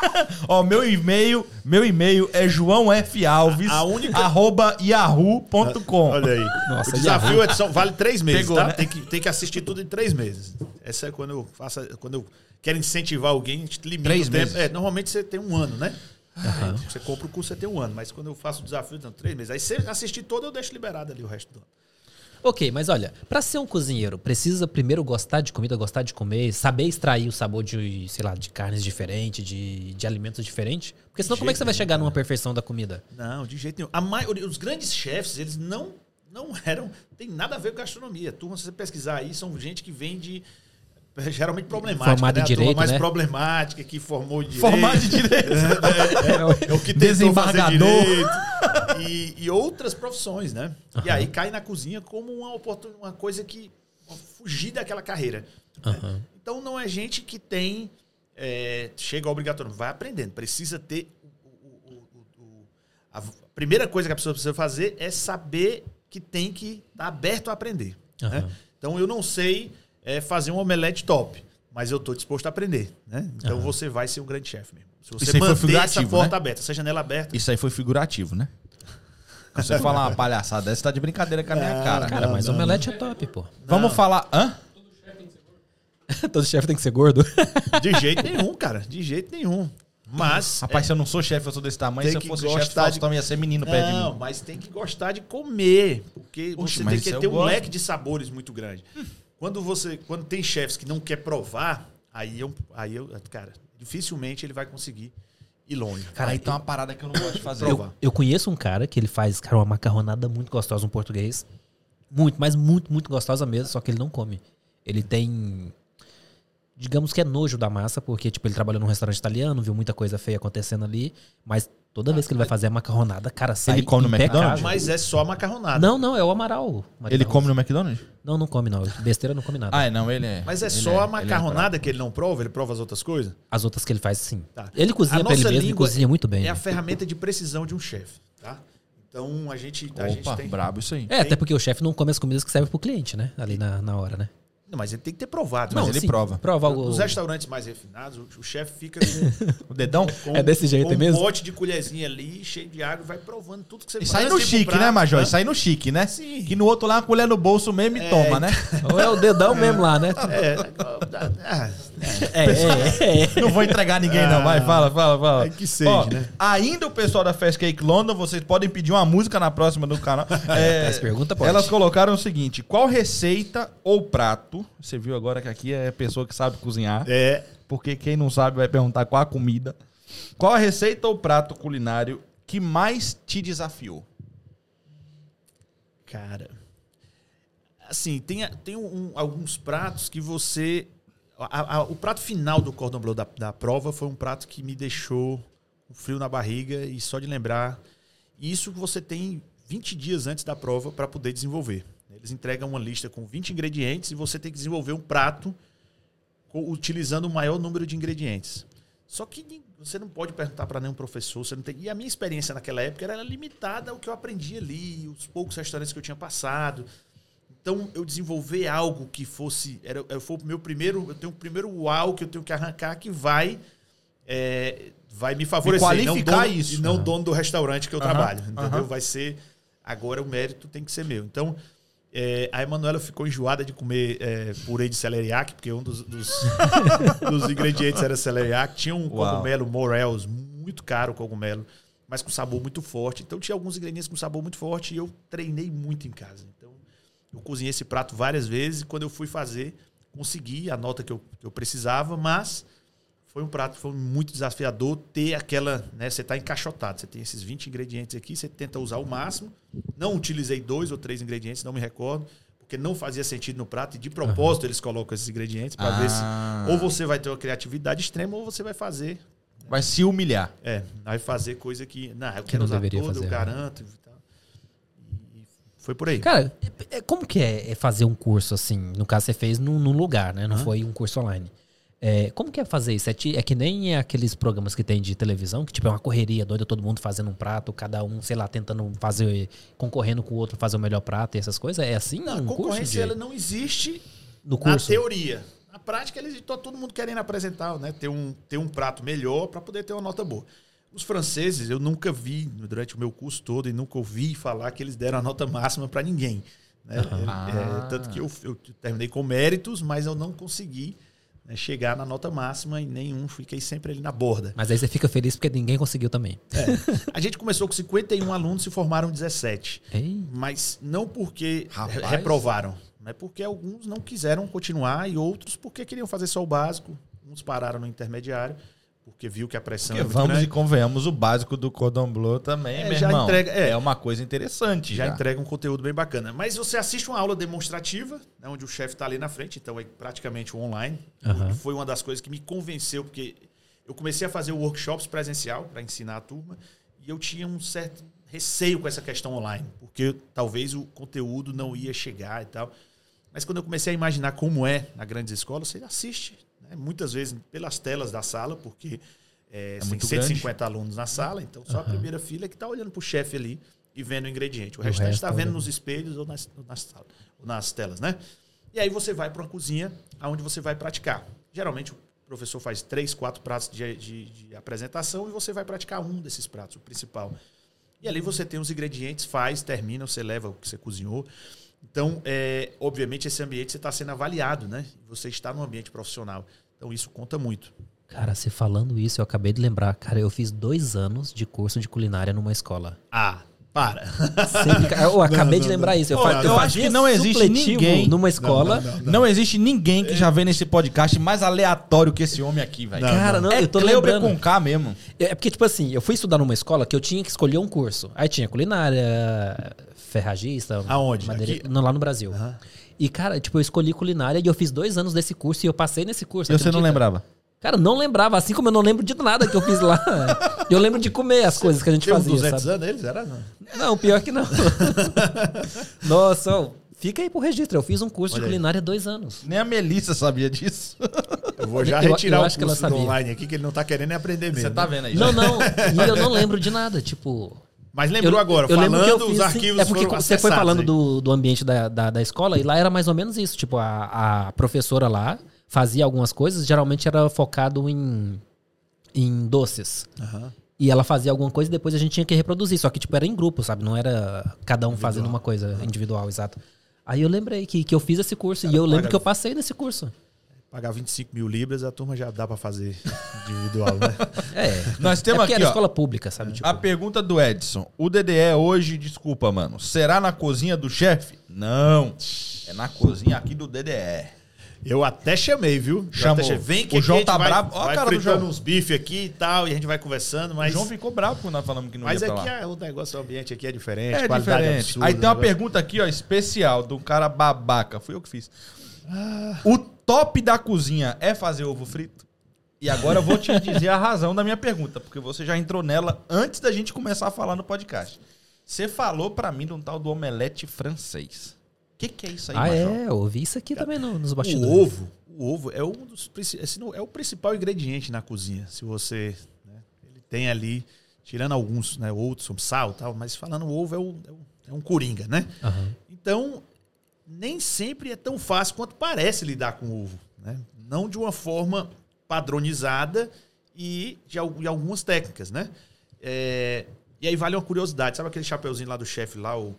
Ó, meu e-mail, meu e-mail é joãofalves, A- a única- arroba yahoo.com. Olha aí. Nossa, o desafio Yahoo. é só, vale três meses, Pegou, tá? né? Tem, que, tem que assistir tudo em três meses. Essa é quando eu faço. Quando eu quero incentivar alguém, a gente limita Três o tempo. meses. É, normalmente você tem um ano, né? Aí Você compra o curso, você tem um ano. Mas quando eu faço o desafio, então, três meses. Aí você assistir todo, eu deixo liberado ali o resto do ano. Ok, mas olha, pra ser um cozinheiro, precisa primeiro gostar de comida, gostar de comer, saber extrair o sabor de, sei lá, de carnes diferentes, de, de alimentos diferentes? Porque senão como é que você vai chegar numa perfeição da comida? Não, de jeito nenhum. A maioria, os grandes chefes, eles não, não eram. Tem nada a ver com gastronomia. Turma, se você pesquisar aí, são gente que vem de. Geralmente problemática. Formado né? em A turma direito, mais né? problemática, que formou direito. Formado de direito. É o que tentou fazer Desembargador. direito. E, e outras profissões, né? E aí cai na cozinha como uma oportunidade, uma coisa que fugir daquela carreira. né? Aham. Então não é gente que tem é, chega obrigatoriamente, vai aprendendo. Precisa ter o- o- o- o- a primeira coisa que a pessoa precisa fazer é saber que tem que estar aberto a aprender. né? Aham. Então eu não sei é, fazer um omelete top, mas eu estou disposto a aprender. Né? Então você vai ser um grande chefe mesmo. Se você Isso aí foi manter essa figurativo, porta né? aberta, essa janela aberta, Isso aí foi figurativo, né? Quando você falar uma palhaçada dessa, tá de brincadeira com a minha Não, cara. Cara, Não, mas não, omelete é top, pô. Vamos falar. Hã? Todo chefe tem que ser gordo. de jeito nenhum, cara, de jeito nenhum. Mas Rapaz, se eu não sou chefe, eu sou desse tamanho. Tem Se eu que fosse gostar chefe, de- Faustão ia ser menino perto de Não, mim. mas tem que gostar de comer. Porque Oxe, você tem que ter um gosto. leque de sabores muito grande. Quando você. Quando tem chefes que não quer provar, aí eu, aí eu. Cara, dificilmente ele vai conseguir ir longe. Cara, aí tem uma parada que eu não gosto de fazer. Provar. Eu conheço um cara que ele faz, cara, uma macarronada muito gostosa, um português. Muito, mas muito, muito gostosa mesmo, só que ele não come. Ele tem. Digamos que é nojo da massa, porque, tipo, ele trabalhou num restaurante italiano, viu muita coisa feia acontecendo ali, mas toda vez que ele vai fazer a macarronada, cara, sai come no impecável. McDonald's? Mas é só macarronada. Não, não, é o Amaral. Ele come no McDonald's? Não, não come, não. Besteira não come nada. Ah, é, não, ele é. Mas é ele só ele a é macarronada que ele não prova, ele prova as outras coisas? As outras que ele faz, sim. Tá. Ele cozinha A pra ele nossa mesmo e língua cozinha muito bem. É a né? ferramenta de precisão de um chefe, tá? Então a gente, a gente Opa, tem. brabo isso aí. É, até porque o chefe não come as comidas que servem pro cliente, né? Ali na, na hora, né? Não, mas ele tem que ter provado. Mas Não, ele sim, prova. Prova o... Nos restaurantes mais refinados, o- o chefe fica com, O dedão? com- É desse jeito com mesmo? um pote de colherzinha ali, cheio de água, e vai provando tudo que você aí Antes no chique, prato, né, Major? tá? Isso aí no chique, né? Sim. Que no outro lá, a colher no bolso mesmo e toma, né? Ou é o dedão mesmo lá, né? É, ah, É, é, é. Não vou entregar ninguém, não. Vai, fala, fala, fala. Ai, que seja, Ó, né? Ainda o pessoal da Fast Cake London, vocês podem pedir uma música na próxima do canal. É, Faz pergunta, pode. Elas colocaram o seguinte: qual receita ou prato? Você viu agora que aqui é pessoa que sabe cozinhar. é. Porque quem não sabe vai perguntar qual a comida. Qual a receita ou prato culinário que mais te desafiou? Cara. Assim, tem, tem um- alguns pratos que você. a- a- o prato final do cordon bleu da, da prova foi um prato que me deixou um frio na barriga e só de lembrar. Isso que você tem 20 dias antes da prova para poder desenvolver. Eles entregam uma lista com 20 ingredientes e você tem que desenvolver um prato utilizando o maior número de ingredientes. Só que você não pode perguntar para nenhum professor, você não tem. E a minha experiência naquela época era limitada ao que eu aprendi ali, os poucos restaurantes que eu tinha passado. Então, eu desenvolver algo que fosse. Era, foi o meu primeiro. Eu tenho o primeiro uau que eu tenho que arrancar que vai. é, vai me favorecer. qualificar não dono, isso. E não Aham. dono do restaurante que eu Aham, trabalho. Entendeu? aham. Vai ser. Agora o mérito tem que ser meu. Então, é, a Emanuela ficou enjoada de comer é, purê de celeriac, porque um dos, dos, dos ingredientes era celeriac. Tinha um Uau. cogumelo Morels, muito caro o cogumelo, mas com sabor muito forte. Então tinha alguns ingredientes com sabor muito forte e eu treinei muito em casa. Então eu cozinhei esse prato várias vezes e quando eu fui fazer, consegui a nota que eu, que eu precisava, mas foi um prato, foi muito desafiador ter aquela, né, você está encaixotado, você tem esses 20 ingredientes aqui, você tenta usar o máximo. Não utilizei dois ou três ingredientes, não me recordo, porque não fazia sentido no prato e de propósito eles colocam esses ingredientes para ver se Ah. ou você vai ter uma criatividade extrema ou você vai fazer Vai se humilhar. é, vai fazer coisa que. Não, eu Que quero não usar deveria todo, fazer, eu né? garanto. tal. foi por aí. Cara, é- como que é é fazer um curso assim? No caso, você fez num, num lugar, né? Não foi um curso online. É, como que é fazer isso? É, ti- é que nem aqueles programas que tem de televisão, que tipo é uma correria doida, todo mundo fazendo um prato, cada um, sei lá, tentando fazer, concorrendo com o outro, fazer o melhor prato e essas coisas. É assim Não, a concorrência ela não existe no na curso? teoria. Na prática, eles estão todo mundo querendo apresentar, né? Ter um, ter um prato melhor para poder ter uma nota boa. Os franceses, eu nunca vi durante o meu curso todo e nunca ouvi falar que eles deram a nota máxima para ninguém. né? É, é, tanto que eu, eu terminei com méritos, mas eu não consegui né, chegar na nota máxima em nenhum, fiquei sempre ali na borda. Mas aí você fica feliz porque ninguém conseguiu também. A gente começou com 51 alunos e formaram 17. Ei, Mas não porque Rapaz. re- reprovaram, é porque alguns não quiseram continuar e outros porque queriam fazer só o básico. Uns pararam no intermediário porque viu que a pressão Porque é muito vamos grande. e convenhamos, o básico do Cordon Bleu também, É, meu já irmão. entrega- é. é. uma coisa interessante já já. entrega um conteúdo bem bacana. Mas você assiste uma aula demonstrativa, né, onde o chefe está ali na frente, então é praticamente online. Aham. Foi uma das coisas que me convenceu, porque eu comecei a fazer workshops presencial para ensinar a turma e eu tinha um certo receio com essa questão online, porque talvez o conteúdo não ia chegar e tal. Mas quando eu comecei a imaginar como é na grandes escolas, você assiste, né, muitas vezes pelas telas da sala, porque é, tem muito 150 alunos na sala, então só a primeira fila é que está olhando para o chefe ali e vendo o ingrediente. O restante resto está tá vendo olhando. nos espelhos ou nas, nas, sala- ou nas telas, né? E aí você vai para uma cozinha onde você vai praticar. Geralmente o professor faz três, quatro pratos de, de- de apresentação e você vai praticar um desses pratos, o principal. E ali você tem os ingredientes, faz, termina, você leva o que você cozinhou. Então, é, obviamente, esse ambiente você está sendo avaliado, né? Você está num ambiente profissional. Então, isso conta muito. cara, você falando isso, eu acabei de lembrar. Cara, eu fiz dois anos de curso de culinária numa escola. Ah, para. Sempre- eu acabei de lembrar isso. Eu, Pô, eu eu acho fazia que não existe ninguém- numa escola. Não, existe ninguém que já vê nesse podcast mais aleatório que esse homem aqui, velho. Cara, não, é eu tô Cleuber lembrando. com K mesmo. É porque, tipo assim, eu fui estudar numa escola que eu tinha que escolher um curso. Aí tinha culinária, ferragista. Aonde? madeira-? Não, lá no Brasil. E, cara, tipo, eu escolhi culinária e eu fiz dois anos desse curso e eu passei nesse curso. E você não lembrava? Cara, não lembrava, assim como eu não lembro de nada que eu fiz lá. eu lembro de comer as coisas que a gente Tem fazia, 200 sabe? anos eles, era? Não. Não, pior que não. Nossa, ó, fica aí pro registro. Eu fiz um curso Olha de culinária há dois anos. Nem a Melissa sabia disso. Eu vou já Eu- retirar eu o acho que ela curso online aqui, que ele não tá querendo nem aprender mesmo. Você tá né? vendo aí? Não, não. E eu não lembro de nada. Tipo, Mas lembrou agora, eu lembro que eu falando, fiz, os sim. arquivos É porque foram você foi falando do, do ambiente da, da, da escola e lá era mais ou menos isso. Tipo, a, a professora lá fazia algumas coisas, geralmente era focado em, em doces. Aham. E ela fazia alguma coisa e depois a gente tinha que reproduzir. Só que, tipo, era em grupo, sabe? Não era cada um fazendo uma coisa individual, exato. Aí eu lembrei que, que eu fiz esse curso e eu lembro paga- que eu passei nesse curso. Pagar 25 mil libras, a turma já dá pra fazer individual, né? É. Nós É temos porque aqui, era ó, escola pública, sabe? Tipo, a pergunta do Edson. O DDE hoje, desculpa, mano, será na cozinha do chefe? Não. É na cozinha aqui do DDE. Eu até chamei, viu? Chamou. chamei. Vem que O aqui João tá vai, bravo. Ó vai cara do João. uns bifes aqui e tal, e a gente vai conversando, mas... O João ficou bravo quando nós falamos que não Mas ia pra aqui lá. é, o negócio, o ambiente aqui é diferente, É qualidade diferente. absurda, Aí tem uma negócio- pergunta aqui, ó, especial, um cara babaca. Fui eu que fiz. Ah. O top da cozinha é fazer ovo frito? E agora eu vou te dizer a razão da minha pergunta, porque você já entrou nela antes da gente começar a falar no podcast. Você falou pra mim de um tal do omelete francês. O que, que é isso aí, ah, Major? é? Eu ouvi isso aqui também no- nos O bastidores. ovo, o ovo é um dos não- é o principal ingrediente na cozinha. Se você, né, ele tem ali, tirando alguns, né, outros, como sal, e tal, mas falando o ovo é, o- é o- é um coringa, né? Aham. Então, nem sempre é tão fácil quanto parece lidar com o ovo, né? Não de uma forma padronizada e de, de algumas técnicas, né? É, e aí vale uma curiosidade, sabe aquele chapeuzinho lá do chefe lá, o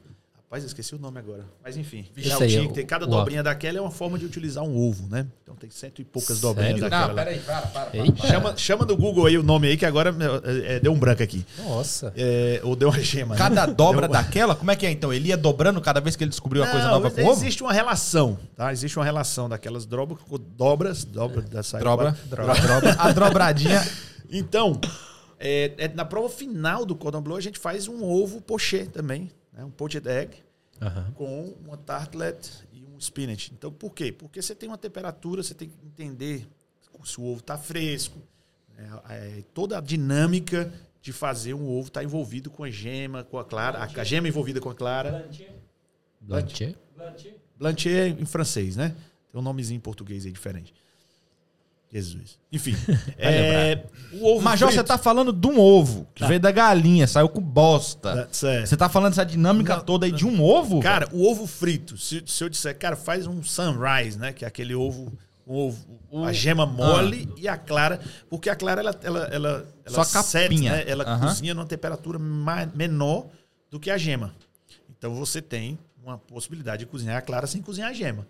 Rapaz, esqueci o nome agora. Mas enfim. É, cada dobrinha daquela é uma forma de utilizar um ovo, né? Então tem cento e poucas Sério? dobrinhas daquela. lá. peraí, para, para. Eita. Chama, chama no Google aí o nome aí, que agora é, é, deu um branco aqui. Nossa. É, ou deu uma gema. né? Cada dobra Deu- daquela, como é que é então? Ele ia dobrando cada vez que ele descobriu uma coisa Não, nova com ovo? existe uma relação, tá? Existe uma relação daquelas dobras, dobras, dobra da Dobra, fora. dobra, a dobradinha. Então, é, é, na prova final do Cordon Bleu, a gente faz um ovo poché também, né? um poached egg, Aham. com uma tartlet e um spinach. Então, por quê? Porque você tem uma temperatura, você tem que entender se o ovo está fresco, né? É, toda a dinâmica de fazer um ovo está envolvido com a gema, com a clara, a, a gema envolvida com a clara. Blantier? Blantier em francês, né? Tem um nomezinho em português aí diferente. Jesus. Enfim. é, Major, frito- você tá falando de um ovo que veio da galinha, saiu com bosta. Tá. Você tá falando dessa dinâmica Não, toda aí de um ovo? Cara, o ovo frito, se, se eu disser, cara, faz um sunrise, né? Que é aquele ovo, um ovo a gema mole e a clara, porque a clara ela ela ela, ela Só capinha. né? Ela Aham. cozinha numa temperatura menor do que a gema. Então você tem uma possibilidade de cozinhar a clara sem cozinhar a gema.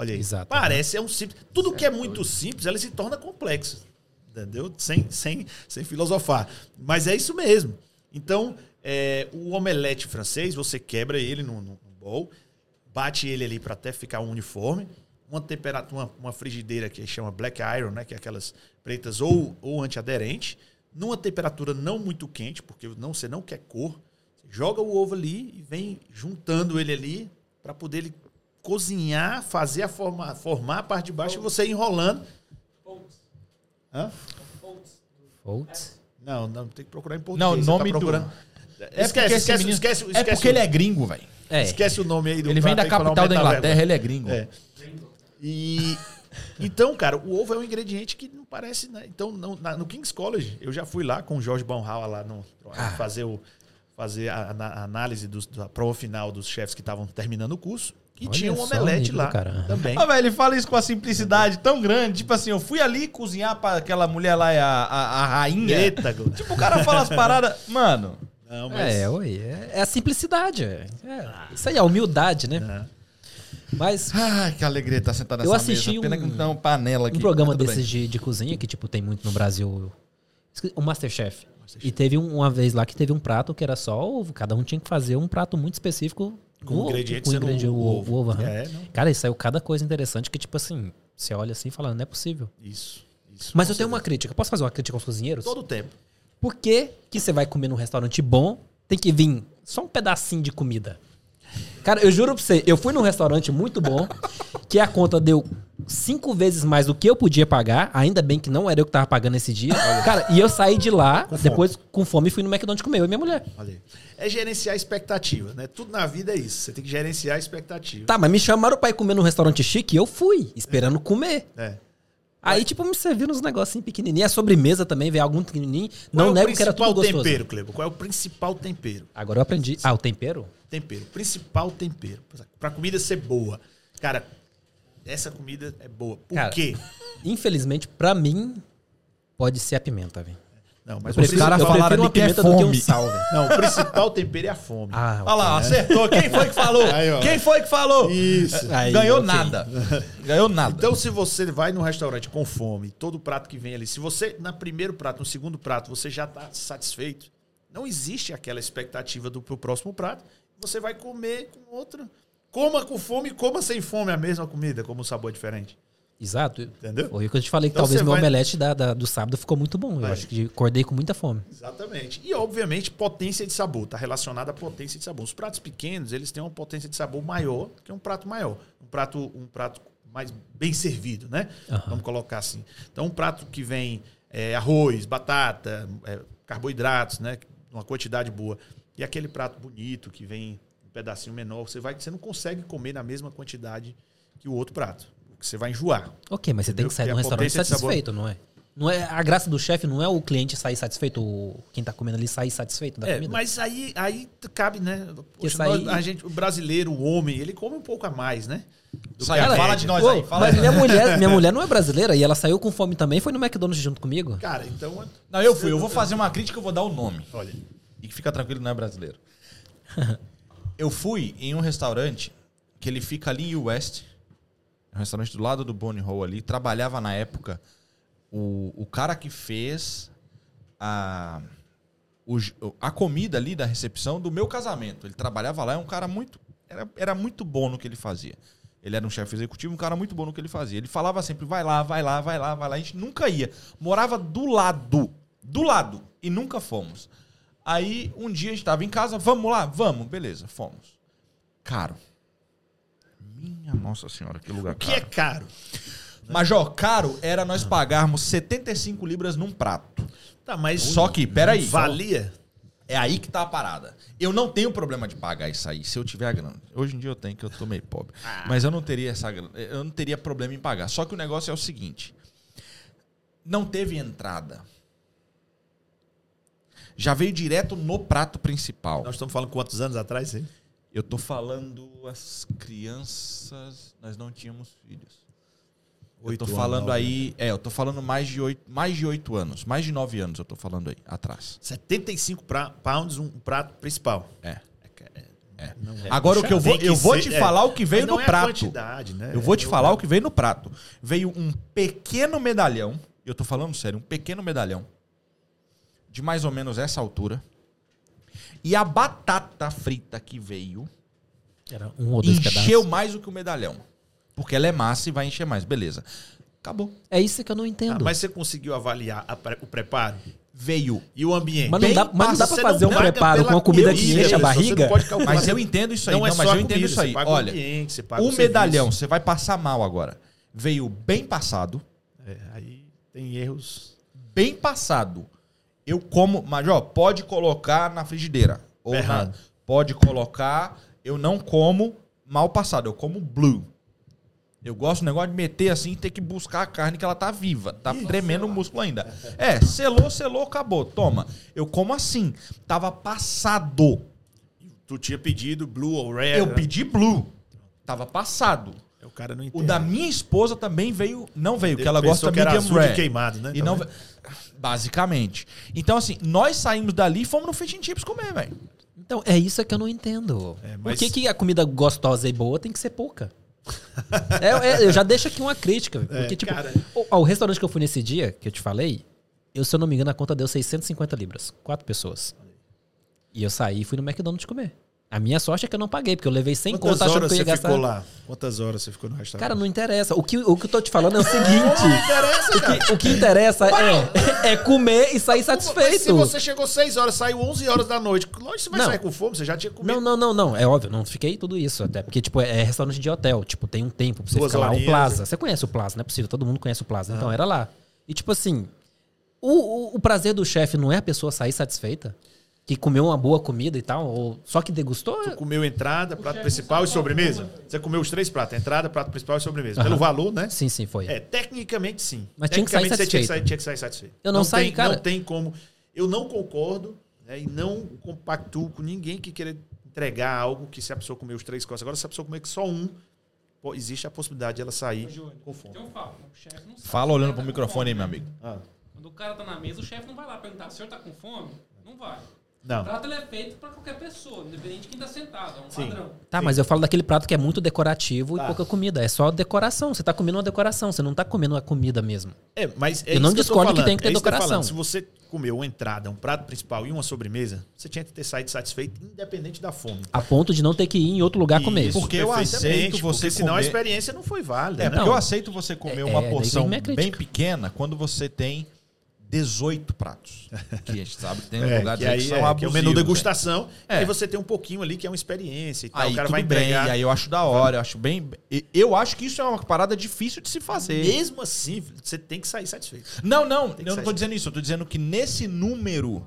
Olha aí. Exato. Parece é um simples. Tudo que é muito simples, ela se torna complexo. Entendeu? Sem, sem, sem filosofar. Mas é isso mesmo. Então, é, o omelete francês, você quebra ele no, no, no bowl, bate ele ali para até ficar uniforme. Uma temperatura, uma, uma frigideira que chama black iron, né, que é aquelas pretas ou, ou antiaderente, numa temperatura não muito quente, porque não, você não quer cor. Você joga o ovo ali e vem juntando ele ali para poder ele cozinhar, fazer a forma, formar a parte de baixo e você enrolando. Hã? Foltz? Não, não, tem que procurar em português. Não, o tá nome do- procurando. É esquece, esquece, menino- esquece, esquece, É porque ele é gringo, velho. É. Esquece o nome aí do Ele vem da capital da Inglaterra, ele é gringo. É. E então, cara, o ovo é um ingrediente que não parece, né? Então, não- na- no King's College, eu já fui lá com o Jorge Bonhauer lá no Ah. fazer o fazer a, a análise dos, da prova final dos chefes que estavam terminando o curso e Olha tinha um omelete lá também. Ah, velho, ele fala isso com a simplicidade tão grande. Tipo assim, eu fui ali cozinhar pra aquela mulher lá, a, a, a rainha. Eita, Tipo, o cara fala as paradas. Mano, não, mas É, oi, é, é a simplicidade. É. É, Isso aí, a humildade, né? É. Mas ai, que alegria estar sentado nessa Eu assisti mesa. Pena um- que não tem uma panela aqui. um programa desses de, de cozinha, que tipo, tem muito no Brasil. O Masterchef. E teve um- uma vez lá que teve um prato que era só ovo. Cada um tinha que fazer um prato muito específico. Com o- ingrediente com ingrediente, o ovo. o ovo. É. Cara, isso saiu cada coisa interessante que, tipo assim, você olha assim e fala, não é possível. Isso. isso Mas eu tenho uma crítica. Posso fazer uma crítica aos cozinheiros? todo o tempo. Por que, que você vai comer num restaurante bom, tem que vir só um pedacinho de comida? Cara, eu juro pra você, eu fui num restaurante muito bom, que a conta deu cinco vezes mais do que eu podia pagar, ainda bem que não era eu que tava pagando esse dia. Cara, e eu saí de lá, fome. depois com fome, e fui no McDonald's comer, eu e minha mulher. Aí. É gerenciar expectativa, né? Tudo na vida é isso. Você tem que gerenciar expectativa. Tá, mas me chamaram pra ir comer num restaurante chique e eu fui, esperando comer. É. Aí, tipo, me serviram uns negocinhos pequenininhos. A sobremesa também, veio algum pequenininho. Qual Não é nego que era tudo gostoso. tempero, Clebo? Qual é o principal tempero? Agora eu aprendi. Ah, o tempero? Tempero. Principal tempero. Pra comida ser boa. Cara, essa comida é boa. Por Cara, quê? Infelizmente, pra mim, pode ser a pimenta, velho. Não, mas Os o caras principal- falaram ali que é do que um fome. sal. Não, o principal tempero é a fome. Ah, Olha lá, acertou. Quem foi que falou? Aí. Quem foi que falou? Isso. Aí, Ganhou ok. nada. Ganhou nada. Então, se você vai no restaurante com fome, todo prato que vem ali, se você, na primeiro prato, no segundo prato, você já está satisfeito, não existe aquela expectativa do pro próximo prato. Você vai comer com outra. Coma com fome, coma sem fome a mesma comida, como o sabor é diferente. Exato. Entendeu? Foi o que eu te falei, que Então talvez meu vai- omelete da, da- do sábado ficou muito bom. Eu acho que acordei com muita fome. Exatamente. E, obviamente, potência de sabor. Está relacionado à potência de sabor. Os pratos pequenos, eles têm uma potência de sabor maior que um prato maior. Um prato, um prato mais bem servido, né? Aham. Vamos colocar assim. Então, um prato que vem é, arroz, batata, é, carboidratos, né? Uma quantidade boa. E aquele prato bonito que vem um pedacinho menor, você, vai, você não consegue comer na mesma quantidade que o outro prato. Porque você vai enjoar. Ok, mas você tem que sair do a restaurante satisfeito, não é? Não é? A graça do chefe não é o cliente sair satisfeito, quem tá comendo ali sair satisfeito da É, comida. mas aí, aí cabe, né? Poxa, aí- nós- a gente, o brasileiro, o homem, ele come um pouco a mais, né? Que a fala de nós Pô, aí. Fala mas aí. minha mulher, minha mulher não é brasileira e ela saiu com fome também foi no McDonald's junto comigo. Cara, então. Não, eu fui. Eu vou fazer uma crítica, eu vou dar o nome. Olha, E que fica tranquilo, não é brasileiro. eu fui em um restaurante que ele fica ali em West. Um restaurante do lado do Bonnie Hall ali. Trabalhava na época o, o cara que fez a, o a comida ali da recepção do meu casamento. Ele trabalhava lá, é um cara muito. Era, era muito bom no que ele fazia. Ele era um chefe executivo, um cara muito bom no que ele fazia. Ele falava sempre, vai lá, vai lá, vai lá, vai lá. A gente nunca ia. Morava do lado. Do lado. E nunca fomos. Aí, um dia a gente tava em casa, vamos lá? Vamos. Beleza, fomos. Caro. Minha Nossa Senhora, que lugar o que é caro. caro? Major, caro era nós pagarmos 75 libras num prato. Tá, mas. Só que, peraí. Valia? É aí que tá a parada. Eu não tenho problema de pagar isso aí, se eu tiver a grana. Hoje em dia eu tenho, que eu tô meio pobre. Mas eu não teria essa grana. Eu não teria problema em pagar. Só que o negócio é o seguinte: não teve entrada. Já veio direto no prato principal. Nós estamos falando quantos anos atrás, hein? Eu tô falando as crianças. Nós não tínhamos filhos. Eu tô falando aí. É, eu tô falando mais de oito, mais de oito anos. Mais de nove anos eu tô falando aí, atrás. 75 pra, pounds um prato principal. É. É. Não é. Agora o que eu vou, eu vou te é. falar o que veio no é prato. né? Eu vou te É, falar o que veio no prato. Veio um pequeno medalhão. e Eu tô falando sério, um pequeno medalhão. De mais ou menos essa altura. E a batata frita que veio Era um ou dois encheu pedaços. mais do que o medalhão. Porque ela é massa e vai encher mais. Beleza. Acabou. É isso que eu não Ah, entendo. mas você conseguiu avaliar a pre- o preparo Veio. e o ambiente? Mas não bem dá, mas não dá Você pra fazer um paga preparo pela com uma comida que comida, enche a você barriga? não pode calcular. Mas eu entendo isso aí. Não Não, é mas só eu a entendo comida, isso aí. Você paga Olha, o ambiente, você paga o o medalhão, você vai passar mal agora. Veio bem passado. É, aí tem erros. bem passado. Eu como, mas ó, pode colocar na frigideira. Ou na- Errado. pode colocar, eu não como mal passado, eu como blue. Eu gosto do negócio de meter assim e ter que buscar a carne que ela tá viva. Tá tremendo o músculo ainda. É, selou, selou, acabou. Toma. Eu como assim. Tava passado. Tu tinha pedido blue ou red. Eu né? pedi blue. Tava passado. O cara não O entende. da minha esposa também veio. Não veio, porque ela gosta que medium rare. queimado, né? E não, Também. Basicamente. Então, assim, nós saímos dali e fomos no Fish and Chips comer, velho. Então, é isso que eu não entendo. É, Por mas- que, que a comida gostosa e boa tem que ser pouca? É, é, eu já deixo aqui uma crítica. Porque, É, tipo, cara. o, ó, o restaurante que eu fui nesse dia, que eu te falei, eu, se eu não me engano, a conta deu 650 libras. Quatro pessoas. E eu saí e fui no McDonald's comer. A minha sorte é que eu não paguei, porque eu levei 100 Quantas conto achando horas que eu ia você gastar. ficou lá? Quantas horas você ficou no restaurante? Cara, não interessa. O que, o que eu tô te falando é o seguinte. interessa, cara. o, que, o que interessa é, é comer e sair Mas satisfeito. se você chegou 6 horas, saiu 11 horas da noite, lógico você vai Não. sair com fome, você já tinha comido. Não, não, não, não. É óbvio, não fiquei tudo isso. Até porque, tipo, é restaurante de hotel. Tipo, tem um tempo pra você Duas ficar lá. O. Plaza. Você conhece o Plaza, não é possível. Todo mundo conhece o Plaza. Então era lá. E, tipo assim, o, o, o prazer do chefe não é a pessoa sair satisfeita? Que comeu uma boa comida e tal? Ou só que degustou? Tu comeu entrada, prato principal e sobremesa? Você comeu os três pratos, entrada, prato principal e sobremesa. Pelo valor, né? Sim, sim, foi. É, tecnicamente sim. Mas tinha que sair Tecnicamente, você tinha que sair, tinha que sair satisfeito. Eu não saí, tem, cara. Não tem como. Eu não concordo né, e não compactuo com ninguém que queira entregar algo que se a pessoa comer os três costas. Agora, se a pessoa comer só um, pô, existe a possibilidade de ela sair com fome. Então eu falo, o chefe não sabe. Fala olhando pro tá microfone aí, meu amigo. Ah, Quando o cara tá na mesa, o chefe não vai lá perguntar, o senhor tá com fome? Não vai. O não. prato ele é feito pra qualquer pessoa, independente de quem tá sentado, é um Sim. padrão. Tá, mas eu falo daquele prato que é muito decorativo Tá. e pouca comida. É só decoração. Você tá comendo uma decoração. Você não tá comendo a comida mesmo. É, mas é Eu não que discordo tô que falando, tem que ter é isso eu tô decoração. falando. Se você comeu uma entrada, um prato principal e uma sobremesa, você tinha que ter saído satisfeito, independente da fome. A ponto de não ter que ir em outro lugar comer. Isso, Porque eu aceito você porque senão a experiência não foi válida. É, né? porque eu aceito você comer É, uma é, porção bem pequena quando você tem 18 pratos. Que a gente sabe que tem É, lugares que aí são é, que é o abusivos. menu né? degustação. É. Aí você tem um pouquinho ali que é uma experiência e tal. Aí o cara tudo vai bem, entregar. aí eu acho da hora, eu acho bem... Eu acho que isso é uma parada difícil de se fazer. Mesmo assim, você tem que sair satisfeito. Não, não, eu não tô dizendo isso. Eu tô dizendo que nesse número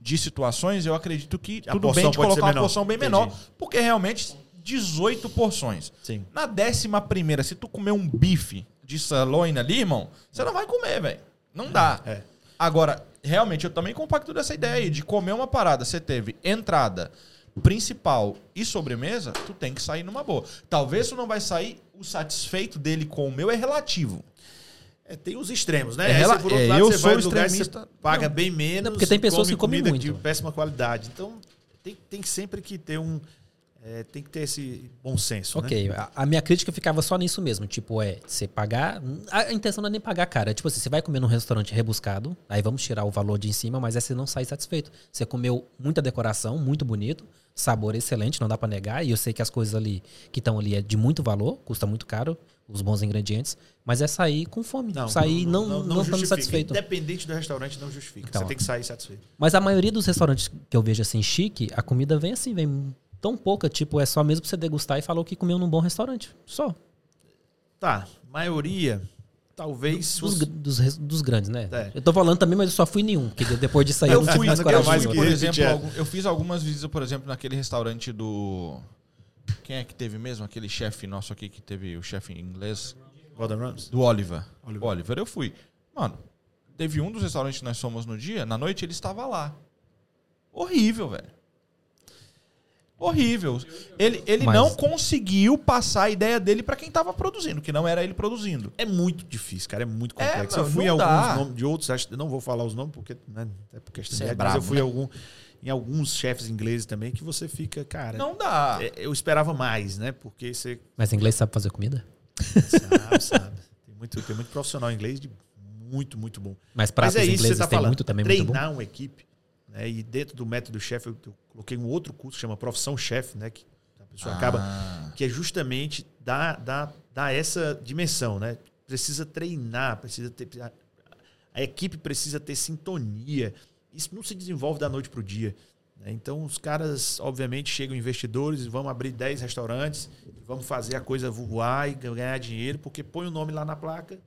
de situações, eu acredito que A tudo bem de colocar uma menor. porção bem Entendi. menor, porque realmente 18 porções. Sim. Na décima primeira, se tu comer um bife de sirloin ali, irmão, você não vai comer, velho. Não dá. É. Agora, realmente, eu também compacto dessa ideia aí de comer uma parada. Você teve entrada, principal e sobremesa, tu tem que sair numa boa. Talvez tu não vai sair, o satisfeito dele com o meu é relativo. É, tem os extremos, né? É, Aí rela- você, por outro é, lado, eu você sou vai extremista. você paga Não. bem menos. Não, porque tem pessoas come que comem comida de muito. péssima qualidade. Então, tem, tem sempre que ter um... é, tem que ter esse bom senso, né? Ok, a, a minha crítica ficava só nisso mesmo. Tipo, é, você pagar. A intenção não é nem pagar cara. É tipo assim, você vai comer num restaurante rebuscado, aí vamos tirar o valor de em cima, mas é você não sair satisfeito. Você comeu muita decoração, muito bonito, sabor excelente, não dá pra negar. E eu sei que as coisas ali que estão ali é de muito valor, custa muito caro, os bons ingredientes, mas é sair com fome. sair não, não, não, estando justifica. satisfeito. Independente do restaurante, não justifica. Então. Você tem que sair satisfeito. Mas a maioria dos restaurantes que eu vejo assim chique, a comida vem assim, vem tão pouca, tipo, é só mesmo pra você degustar e falar o que comeu num bom restaurante. Só. Tá, maioria talvez. Dos, os- dos, dos grandes, né? É. Eu tô falando também, mas eu só fui nenhum. Porque depois disso aí Eu eu não fui, mais eu coragem. fui, ir. por exemplo, algum- eu fiz algumas visitas, por exemplo, naquele restaurante do. Quem é que teve mesmo? Aquele chefe nosso aqui que teve o chefe em inglês. Gordon Ramsay. Do Oliver. Oliver. O Oliver, eu fui. Mano, teve um dos restaurantes que nós fomos no dia, na noite ele estava lá. Horrível, velho. Horrível. Ele, ele Mas- não conseguiu passar a ideia dele pra quem tava produzindo, que não era ele produzindo. É muito difícil, cara. É muito É, complexo. meu, eu fui em não alguns dá. nomes de outros, acho, não vou falar os nomes porque, né, é por questão Você de é mas eu fui né? em algum, em alguns chefes ingleses também que você fica, cara. Não dá. é, eu esperava mais, né? Porque você Mas inglês sabe fazer comida? sabe, sabe. Tem muito, tem muito profissional inglês de muito, muito bom. Mas Mas pratos é isso que você ingleses tá tem falando. muito também, muito bom. treinar uma equipe, né? E dentro do método chefe, eu, eu coloquei um outro curso que chama Profissão Chefe, né? Que a pessoa acaba Ah. que é justamente dar, dar, dar essa dimensão, né? Precisa treinar, precisa ter. A, a equipe precisa ter sintonia. Isso não se desenvolve da noite para o dia. né? Então, os caras, obviamente, chegam investidores e vamos abrir 10 restaurantes, vamos fazer a coisa voar e ganhar dinheiro, porque põe o nome lá na placa,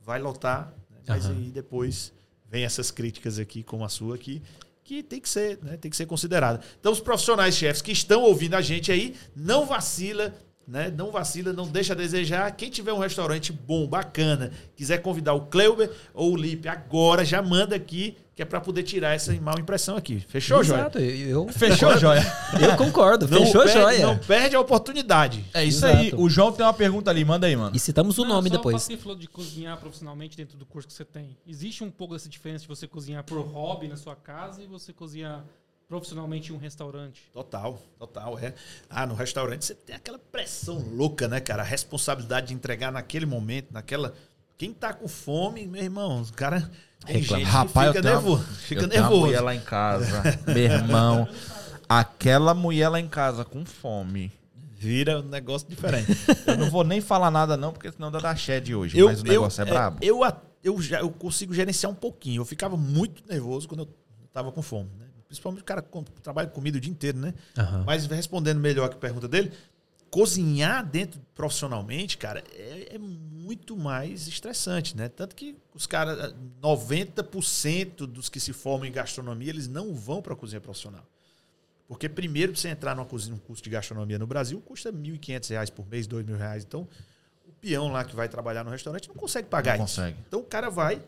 vai lotar, né? mas Aham. aí depois vem essas críticas aqui, como a sua aqui, que tem que ser, né? Tem que ser considerada. Então, os profissionais chefes que estão ouvindo a gente aí, não vacila, né? Não vacila, não deixa a desejar. Quem tiver um restaurante bom, bacana, quiser convidar o Kleuber ou o Lipe agora, já manda aqui, que é para poder tirar essa mal impressão aqui. Fechou, Joia? Exato, eu, eu, Fechou, Joia? eu concordo. Fechou, perde, joia. não perde a oportunidade. É isso Exato. aí. O João tem uma pergunta ali, manda aí, mano. E citamos o Não, nome só depois. Você falou de cozinhar profissionalmente dentro do curso que você tem. Existe um pouco dessa diferença de você cozinhar por hobby na sua casa e você cozinhar profissionalmente em um restaurante? Total, total, é. Ah, no restaurante você tem aquela pressão louca, né, cara? A responsabilidade de entregar naquele momento, naquela. Quem tá com fome, meu irmão, os caras. Rapaz, fica eu tenho uma- nervoso. Fica eu tenho uma nervoso. mulher lá em casa, meu irmão. Aquela mulher lá em casa com fome. Vira um negócio diferente. Eu não vou nem falar nada não, porque senão dá da shed hoje. eu, mas o negócio eu, é brabo. Eu, a- eu, já, eu consigo gerenciar um pouquinho. Eu ficava muito nervoso quando eu tava com fome. Né? Principalmente o cara que com- trabalha com comida o dia inteiro, né? Aham. Mas respondendo melhor a pergunta dele, cozinhar dentro profissionalmente, cara, é, é muito mais estressante, né? Tanto que os caras, 90% dos que se formam em gastronomia, eles não vão para a cozinha profissional. Porque primeiro, pra você entrar numa cozinha, num curso de gastronomia no Brasil, custa 1.500 reais por mês, 2.000 reais. Então, o peão lá que vai trabalhar no restaurante não consegue pagar Não isso. consegue. Então, o cara vai,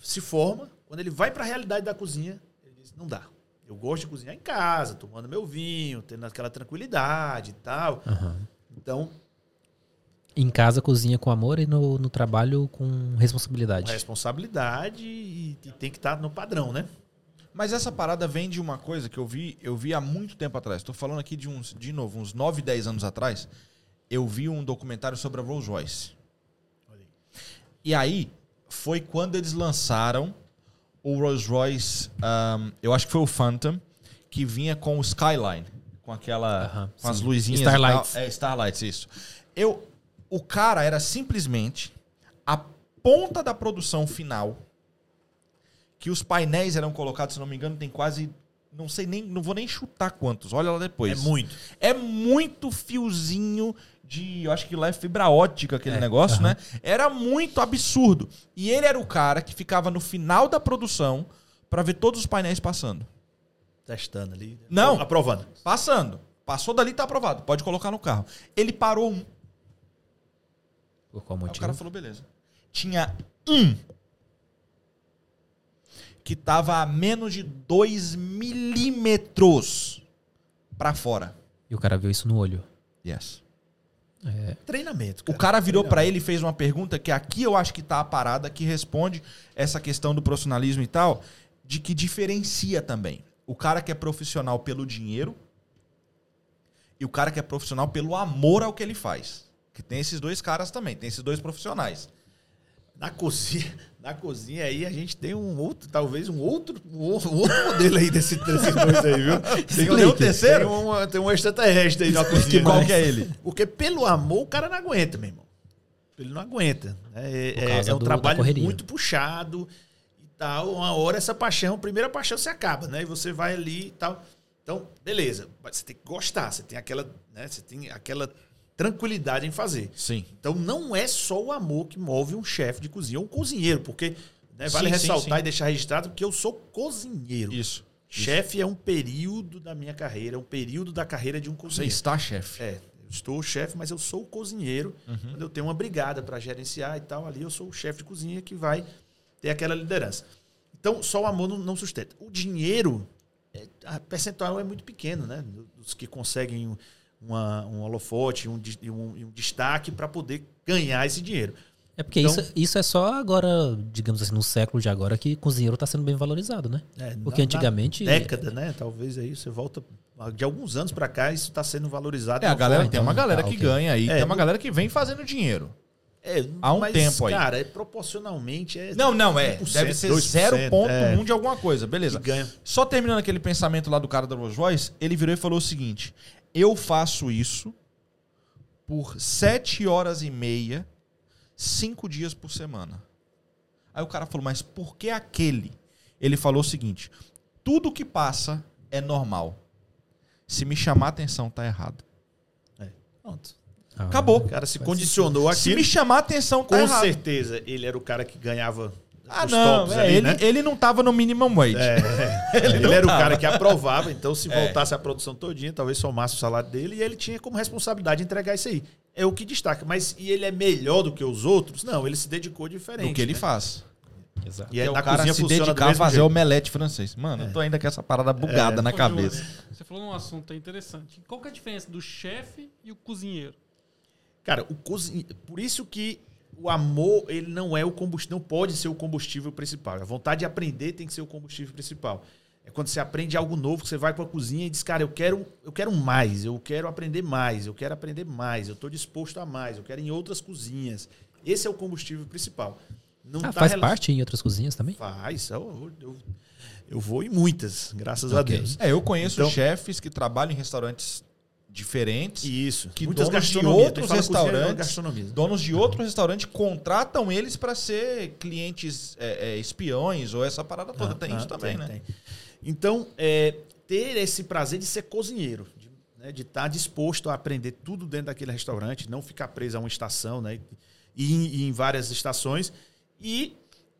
se forma, quando ele vai para a realidade da cozinha, ele diz, não dá. Eu gosto de cozinhar em casa, tomando meu vinho, tendo aquela tranquilidade e tal. Aham. Então, Em casa cozinha com amor e no, no trabalho com com responsabilidade. responsabilidade e, e tem que estar no padrão, né? Mas essa parada vem de uma coisa que eu vi, eu vi há muito tempo atrás. Estou falando aqui de uns, de novo, uns 9, 10 anos atrás. Eu vi um documentário sobre a Rolls Royce. E aí foi quando eles lançaram o Rolls Royce, ahm, eu acho que foi o Phantom, que vinha com o Skyline, com aquela, Aham, com as sim. luzinhas. e Starlights. É, Starlights, isso. Eu, o cara era simplesmente a ponta da produção final que os painéis eram colocados, se não me engano, tem quase. Não sei nem. Não vou nem chutar quantos. Olha lá depois. É muito. É muito fiozinho de. Eu acho que lá é fibra ótica aquele É, negócio, né? Era muito absurdo. E ele era o cara que ficava no final da produção pra ver todos os painéis passando. Testando ali. Não. Aprovando. Passando. Passou dali, tá aprovado. Pode colocar no carro. Ele parou um. Por qual Aí o motivo? cara falou, beleza. Tinha um que tava a menos de 2 milímetros pra fora. E o cara viu isso no olho. Yes. Treinamento. O cara virou pra ele e fez uma pergunta que aqui eu acho que tá a parada que responde essa questão do profissionalismo e tal, de que diferencia também. O cara que é profissional pelo dinheiro e o cara que é profissional pelo amor ao que ele faz. Que tem esses dois caras também, tem esses dois profissionais. Na cozinha, na cozinha aí a gente tem um outro, talvez um outro, um outro um modelo aí desse, desses dois aí, viu? Tem Tem um terceiro? Tem um, tem um extraterrestre aí na cozinha. Qual né? que é ele? Porque pelo amor o cara não aguenta, meu irmão. Ele não aguenta. É, é- é um do- trabalho muito puxado e tal. Uma hora essa paixão, a primeira paixão se acaba, né? E você vai ali e tal. Então, beleza. Você tem que gostar. Você tem aquela, né? Você tem aquela tranquilidade em fazer. Sim. Então não é só o amor que move um chefe de cozinha ou um cozinheiro, porque né, vale Sim, sim, ressaltar sim. e deixar registrado que eu sou cozinheiro. Isso. Chefe é um período da minha carreira, é um período da carreira de um Você cozinheiro. está chefe. É, eu estou chefe, mas eu sou o cozinheiro. Uhum. Quando eu tenho uma brigada para gerenciar e tal, ali eu sou o chefe de cozinha que vai ter aquela liderança. Então, só o amor não, não sustenta. O dinheiro, é, a percentual é muito pequeno, né? Dos que conseguem uma, um holofote, um, um, um destaque para poder ganhar esse dinheiro. É porque Então- isso, isso é só agora, digamos assim, no século de agora que cozinheiro tá sendo bem valorizado, né? É, Porque na- antigamente- Na década, né? Talvez aí você volta. De alguns anos para cá, isso está sendo valorizado. É, a uma galera forma- tem uma galera que ok. ganha aí, É, tem uma galera que vem fazendo dinheiro. É, há um mas, tempo aí. Cara, é proporcionalmente. É Não, não, é. 1%, Deve ser 2%, 0,1 é, de alguma coisa, beleza. Só terminando aquele pensamento lá do cara da Rolls Royce, ele virou e falou o seguinte: eu faço isso por sete horas e meia, cinco dias por semana. Aí o cara falou, mas por que aquele? Ele falou o seguinte: tudo que passa é normal. Se me chamar a atenção, tá errado. Pronto. Ah, Acabou. O cara se condicionou Se aqui. me chamar a atenção, tá Com errado. certeza, ele era o cara que ganhava Ah, os não. tops é, ali, ele, né? ele não tava no minimum wage. ele não era o tava. cara que aprovava, então se É. voltasse a produção todinha, talvez somasse o salário dele, e ele tinha como responsabilidade entregar isso aí. É o que destaca. Mas e ele é melhor do que os outros? Não, ele se dedicou diferente. do que ele né? faz. Exato. E aí, é o na cara se dedicar a mesmo fazer jeito. omelete francês. Mano, eu tô ainda com essa parada bugada na Ô, cabeça. Você falou num assunto interessante. Qual que é a diferença do chefe e o cozinheiro? Cara, o cozinhe... por isso que o amor, ele não é o combustível, não pode ser o combustível principal. A vontade de aprender tem que ser o combustível principal. É quando você aprende algo novo, que você vai para a cozinha e diz, cara, eu quero, eu quero mais, eu quero aprender mais, eu quero aprender mais, eu estou disposto a mais, eu quero ir em outras cozinhas. Esse é o combustível principal. Não Ah, tá faz parte em outras cozinhas também? Faz. Eu, eu, eu vou em muitas, graças a Ok. Deus. É, eu conheço Então- chefes que trabalham em restaurantes diferentes. Isso. Que Muitas donos de outros restaurantes. Donos de outro restaurante contratam eles para ser clientes é, é, espiões ou essa parada toda. tem Ah, isso também, tem, né? tem. Então, é, ter esse prazer de ser cozinheiro, de né, estar disposto a aprender tudo dentro daquele restaurante, não ficar preso a uma estação, né? E e em várias estações. E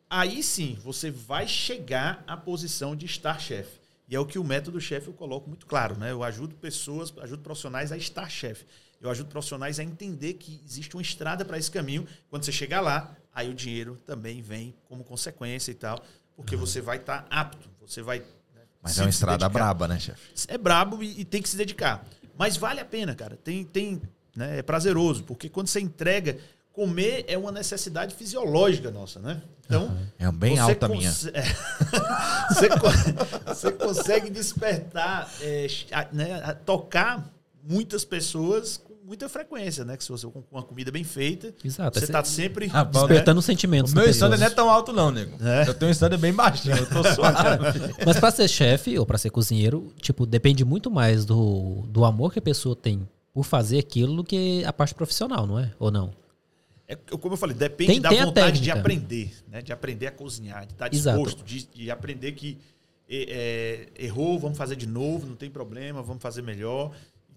aí sim, você vai chegar à posição de estar chefe. E é o que o método chefe eu coloco muito claro, né? Eu ajudo pessoas, ajudo profissionais a estar chefe. Eu ajudo profissionais a entender que existe uma estrada para esse caminho. Quando você chegar lá, aí o dinheiro também vem como consequência e tal, porque você vai estar apto, você vai. né, Mas é uma estrada dedicar. braba, né, chefe? É brabo e, e tem que se dedicar. Mas vale a pena, cara. Tem, tem, né, é prazeroso, porque quando você entrega, comer é uma necessidade fisiológica nossa, né? Então, É bem alta a minha. é. você, co- você consegue despertar, é, né, tocar muitas pessoas com muita frequência, né? Que se você com uma comida bem feita, Exato. você está sempre Ah, despertando sentimentos. O meu standard não é tão alto, não, nego. É. Eu tenho um standard bem baixinho, eu tô suave. Mas pra ser chefe ou pra ser cozinheiro, tipo, depende muito mais do, do amor que a pessoa tem por fazer aquilo do que a parte profissional, não é? Ou não? É, como eu falei, depende Tem- da tem vontade de aprender, né? De aprender a cozinhar, de estar disposto, de, de aprender que é, é, errou, vamos fazer de novo, não tem problema, vamos fazer melhor.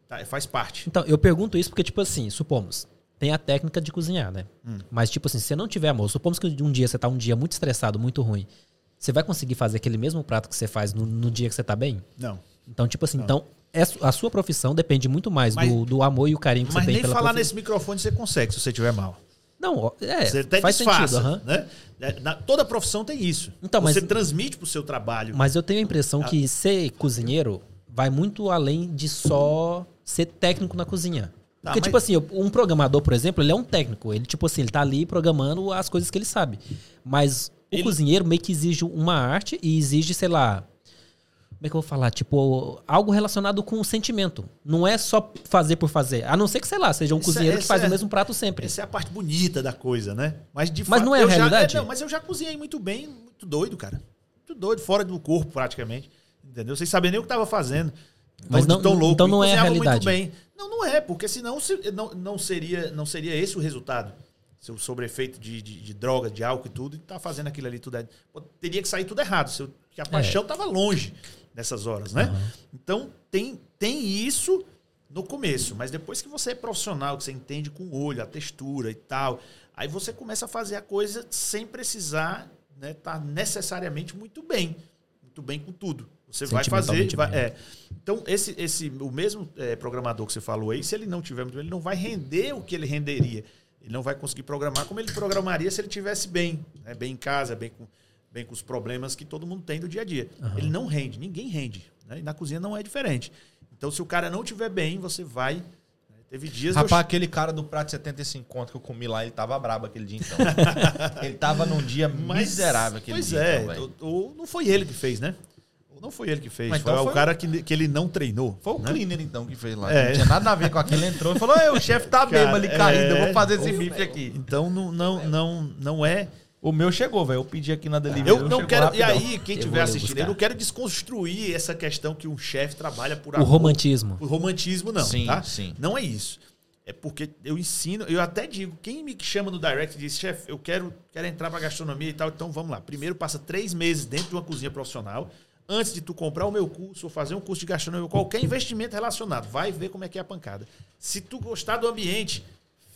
Tá, faz parte. Então, eu pergunto isso porque, tipo assim, supomos, tem a técnica de cozinhar, né? Hum. Mas, tipo assim, se você não tiver amor, supomos que um dia você tá um dia muito estressado, muito ruim, você vai conseguir fazer aquele mesmo prato que você faz no, no dia que você tá bem? Não. Então, tipo assim, então, é a sua profissão depende muito mais Mas- do, do amor e o carinho que Mas você tem nem pela falar profi- nesse microfone você consegue se você estiver mal. Não, é, Você até faz disfarça, sentido, aham. né? É, na- toda profissão tem isso. Então, mas- você transmite pro seu trabalho. Mas eu tenho a impressão que ser cozinheiro vai muito além de só ser técnico na cozinha. Tá, Porque, mas- tipo assim, um programador, por exemplo, ele é um técnico. Ele, tipo assim, ele tá ali programando as coisas que ele sabe. Mas o Ele- cozinheiro meio que exige uma arte e exige, sei lá. Como é que eu vou falar? Tipo, algo relacionado com o sentimento. Não é só fazer por fazer. A não ser que, sei lá, seja um Essa- cozinheiro que faz é- o mesmo prato sempre. Essa é a parte bonita da coisa, né? Mas de Mas fato, não é a eu já- realidade? não, mas eu já cozinhei muito bem, muito doido, cara. Muito doido, fora do corpo praticamente. Entendeu? Sem saber nem o que tava fazendo. Mas não- então E não é a realidade. Muito bem. Não, não é, porque senão se- não, não, seria, não seria esse o resultado. Se o sobrefeito de, de, de droga, de álcool e tudo, e tá fazendo aquilo ali tudo. é- teria que sair tudo errado. Se eu- Porque a paixão tava longe nessas horas, né? Então tem, tem isso no começo, mas depois que você é profissional, que você entende com o olho, a textura e tal, aí você começa a fazer a coisa sem precisar estar né, tá necessariamente muito bem, muito bem com tudo. Você vai fazer, vai- bem. é. Então esse, esse, o mesmo é, programador que você falou aí, se ele não tiver muito bem, ele não vai render o que ele renderia. Ele não vai conseguir programar como ele programaria se ele tivesse bem, né, bem em casa, bem com, bem com os problemas que todo mundo tem do dia a dia. Ele não rende, ninguém rende. Né? E na cozinha não é diferente. Então, se o cara não estiver bem, você vai. né? Teve dias. eu- Rapaz, aquele cara do prato de 75 conto que eu comi lá, ele tava brabo aquele dia então. ele tava num dia Mas- miserável aquele pois dia. é, então, ou, ou não foi ele que fez, né? Ou não foi ele que fez. Mas foi, então o foi- cara que, que ele não treinou. Foi o né? cleaner então que fez lá. É. Não tinha nada a ver com aquele. Ele entrou e falou: o chefe tá mesmo ali caído, eu é. vou fazer esse bife aqui. Então não, não, não, não é. O meu chegou, velho. Eu pedi aqui na delivery. Eu não quero. E rapidão. aí, quem estiver assistindo, eu não quero desconstruir essa questão que um chefe trabalha por O romantismo. Por romantismo, não. Sim, tá? sim. Não é isso. É porque eu ensino, eu até digo, quem me chama no direct e diz, chefe, eu quero, quero entrar pra gastronomia e tal, então vamos lá. Primeiro passa três meses dentro de uma cozinha profissional, antes de tu comprar o meu curso ou fazer um curso de gastronomia, qualquer investimento relacionado, vai ver como é que é a pancada. Se tu gostar do ambiente,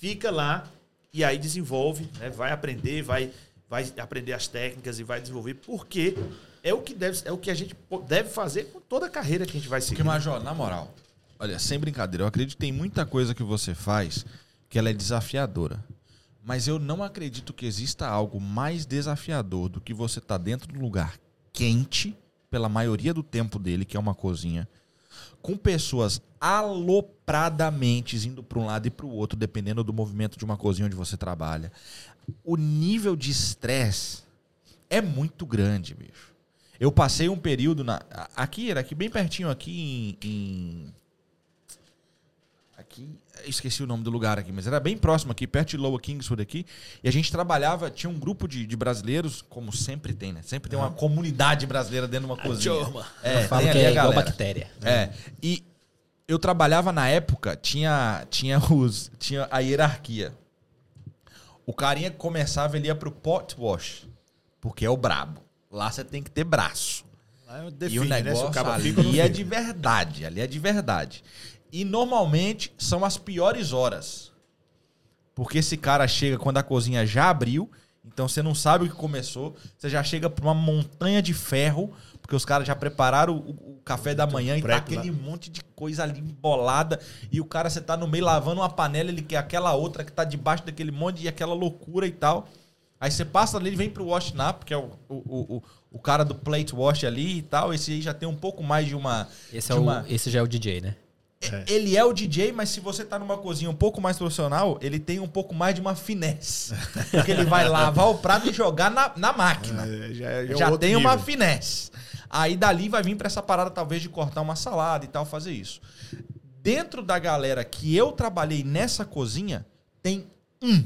fica lá e aí desenvolve, né? vai aprender, vai, vai aprender as técnicas e vai desenvolver, porque é o que deve, é o que a gente deve fazer com toda a carreira que a gente vai seguir. Porque, Major, na moral, olha, sem brincadeira, eu acredito que tem muita coisa que você faz que ela é desafiadora. Mas eu não acredito que exista algo mais desafiador do que você estar dentro de um lugar quente, pela maioria do tempo dele, que é uma cozinha, com pessoas alopradamente indo para um lado e para o outro, dependendo do movimento de uma cozinha onde você trabalha. O nível de estresse é muito grande, bicho. Eu passei um período na. a- Aqui, era aqui bem pertinho, aqui em. em- aqui. Esqueci o nome do lugar aqui, mas era bem próximo aqui, perto de Lower Kingswood aqui. E a gente trabalhava, tinha um grupo de, de brasileiros, como sempre tem, né? Sempre tem uma comunidade brasileira dentro de uma cozinha. turma. Eu É, falo tem que é a igual bactéria. É. E eu trabalhava na época, tinha, tinha os. Tinha a hierarquia. O carinha que começava, ele ia pro pot wash. Porque é o brabo. Lá você tem que ter braço. Lá e define, o né, negócio não ali é de verdade. Ali é de verdade. E normalmente são as piores horas. Porque esse cara chega quando a cozinha já abriu, então você não sabe o que começou, você já chega pra uma montanha de ferro, porque os caras já prepararam o, o café da manhã e tá prep lá. aquele monte de coisa ali embolada, e o cara você tá no meio lavando uma panela, ele quer aquela outra que tá debaixo daquele monte e aquela loucura e tal. Aí você passa ali, ele vem pro wash nap, que é o, o, o, o- cara do plate wash ali e tal, esse aí já tem um pouco mais de uma... Esse, é de o, uma- esse já é o DJ, né? ele é o DJ, mas se você tá numa cozinha um pouco mais profissional, ele tem um pouco mais de uma finesse. Porque ele vai lavar o prato e jogar na, na máquina. É, já é- já é Já tem uma nível. finesse. Aí dali vai vir pra essa parada, talvez, de cortar uma salada e tal, fazer isso. Dentro da galera que eu trabalhei nessa cozinha, tem um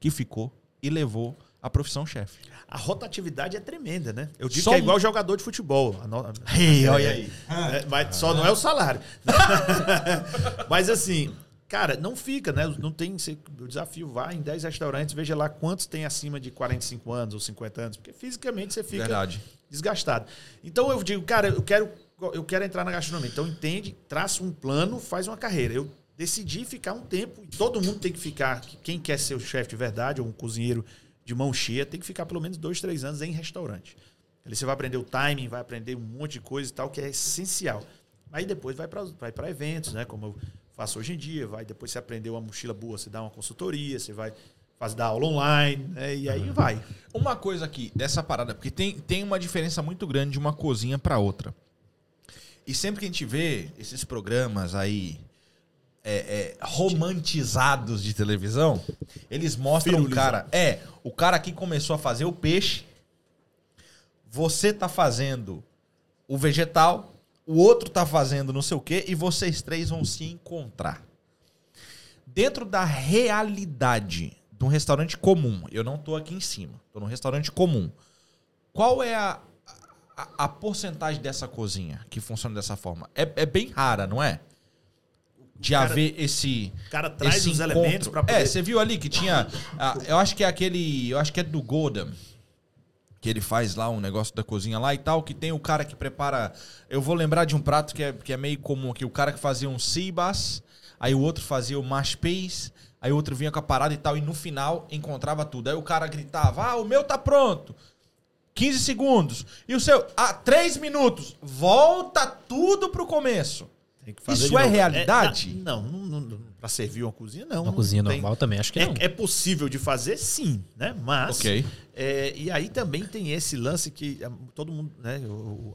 que ficou e levou a profissão chefe. A rotatividade é tremenda, né? Eu digo Só que é igual jogador de futebol. No- Ei, É, olha aí. é, mas só não é o salário. mas assim, cara, não fica, né? Não tem. O desafio vai em 10 restaurantes, veja lá quantos tem acima de 45 anos ou 50 anos, porque fisicamente você fica Verdade. Desgastado. Então eu digo, cara, eu quero, eu quero entrar na gastronomia. Então entende, traça um plano, faz uma carreira. Eu decidi ficar um tempo, todo mundo tem que ficar, quem quer ser o chefe de verdade, ou um cozinheiro de mão cheia, tem que ficar pelo menos dois, três anos em restaurante. Ali você vai aprender o timing, vai aprender um monte de coisa e tal, que é essencial. Aí depois vai para eventos, né? Como eu faço hoje em dia, vai depois você aprender uma mochila boa, você dá uma consultoria, você vai fazer dar aula online, né? E aí vai. Uma coisa aqui dessa parada, porque tem, tem uma diferença muito grande de uma cozinha pra outra. E sempre que a gente vê esses programas aí é, é, romantizados de televisão, eles mostram o cara. É, o cara que começou a fazer o peixe, você tá fazendo o vegetal, o outro tá fazendo não sei o quê, e vocês três vão se encontrar. Dentro da realidade de um restaurante comum, eu não tô aqui em cima, tô num restaurante comum. Qual é a, a, a porcentagem dessa cozinha que funciona dessa forma? É, é bem rara, não é? De cara- haver esse. O cara traz esse os encontro. elementos para poder É, você viu ali que tinha. ah, eu acho que é aquele. Eu acho que é do Golden. que ele faz lá um negócio da cozinha lá e tal, que tem o cara que prepara. Eu vou lembrar de um prato que é, que é meio comum aqui, o cara que fazia um cibas, aí o outro fazia o mash peas, aí o outro vinha com a parada e tal, e no final encontrava tudo. Aí o cara gritava: Ah, o meu tá pronto. 15 segundos. E o seu, ah, 3 minutos. Volta tudo pro começo. Tem que fazer Isso é novo. realidade? É, não, não, não, pra servir uma cozinha, não. Uma não cozinha tem. normal também, acho que não. É, é possível de fazer, sim, né? Mas. Ok. é, e aí também tem esse lance que é, todo mundo, né?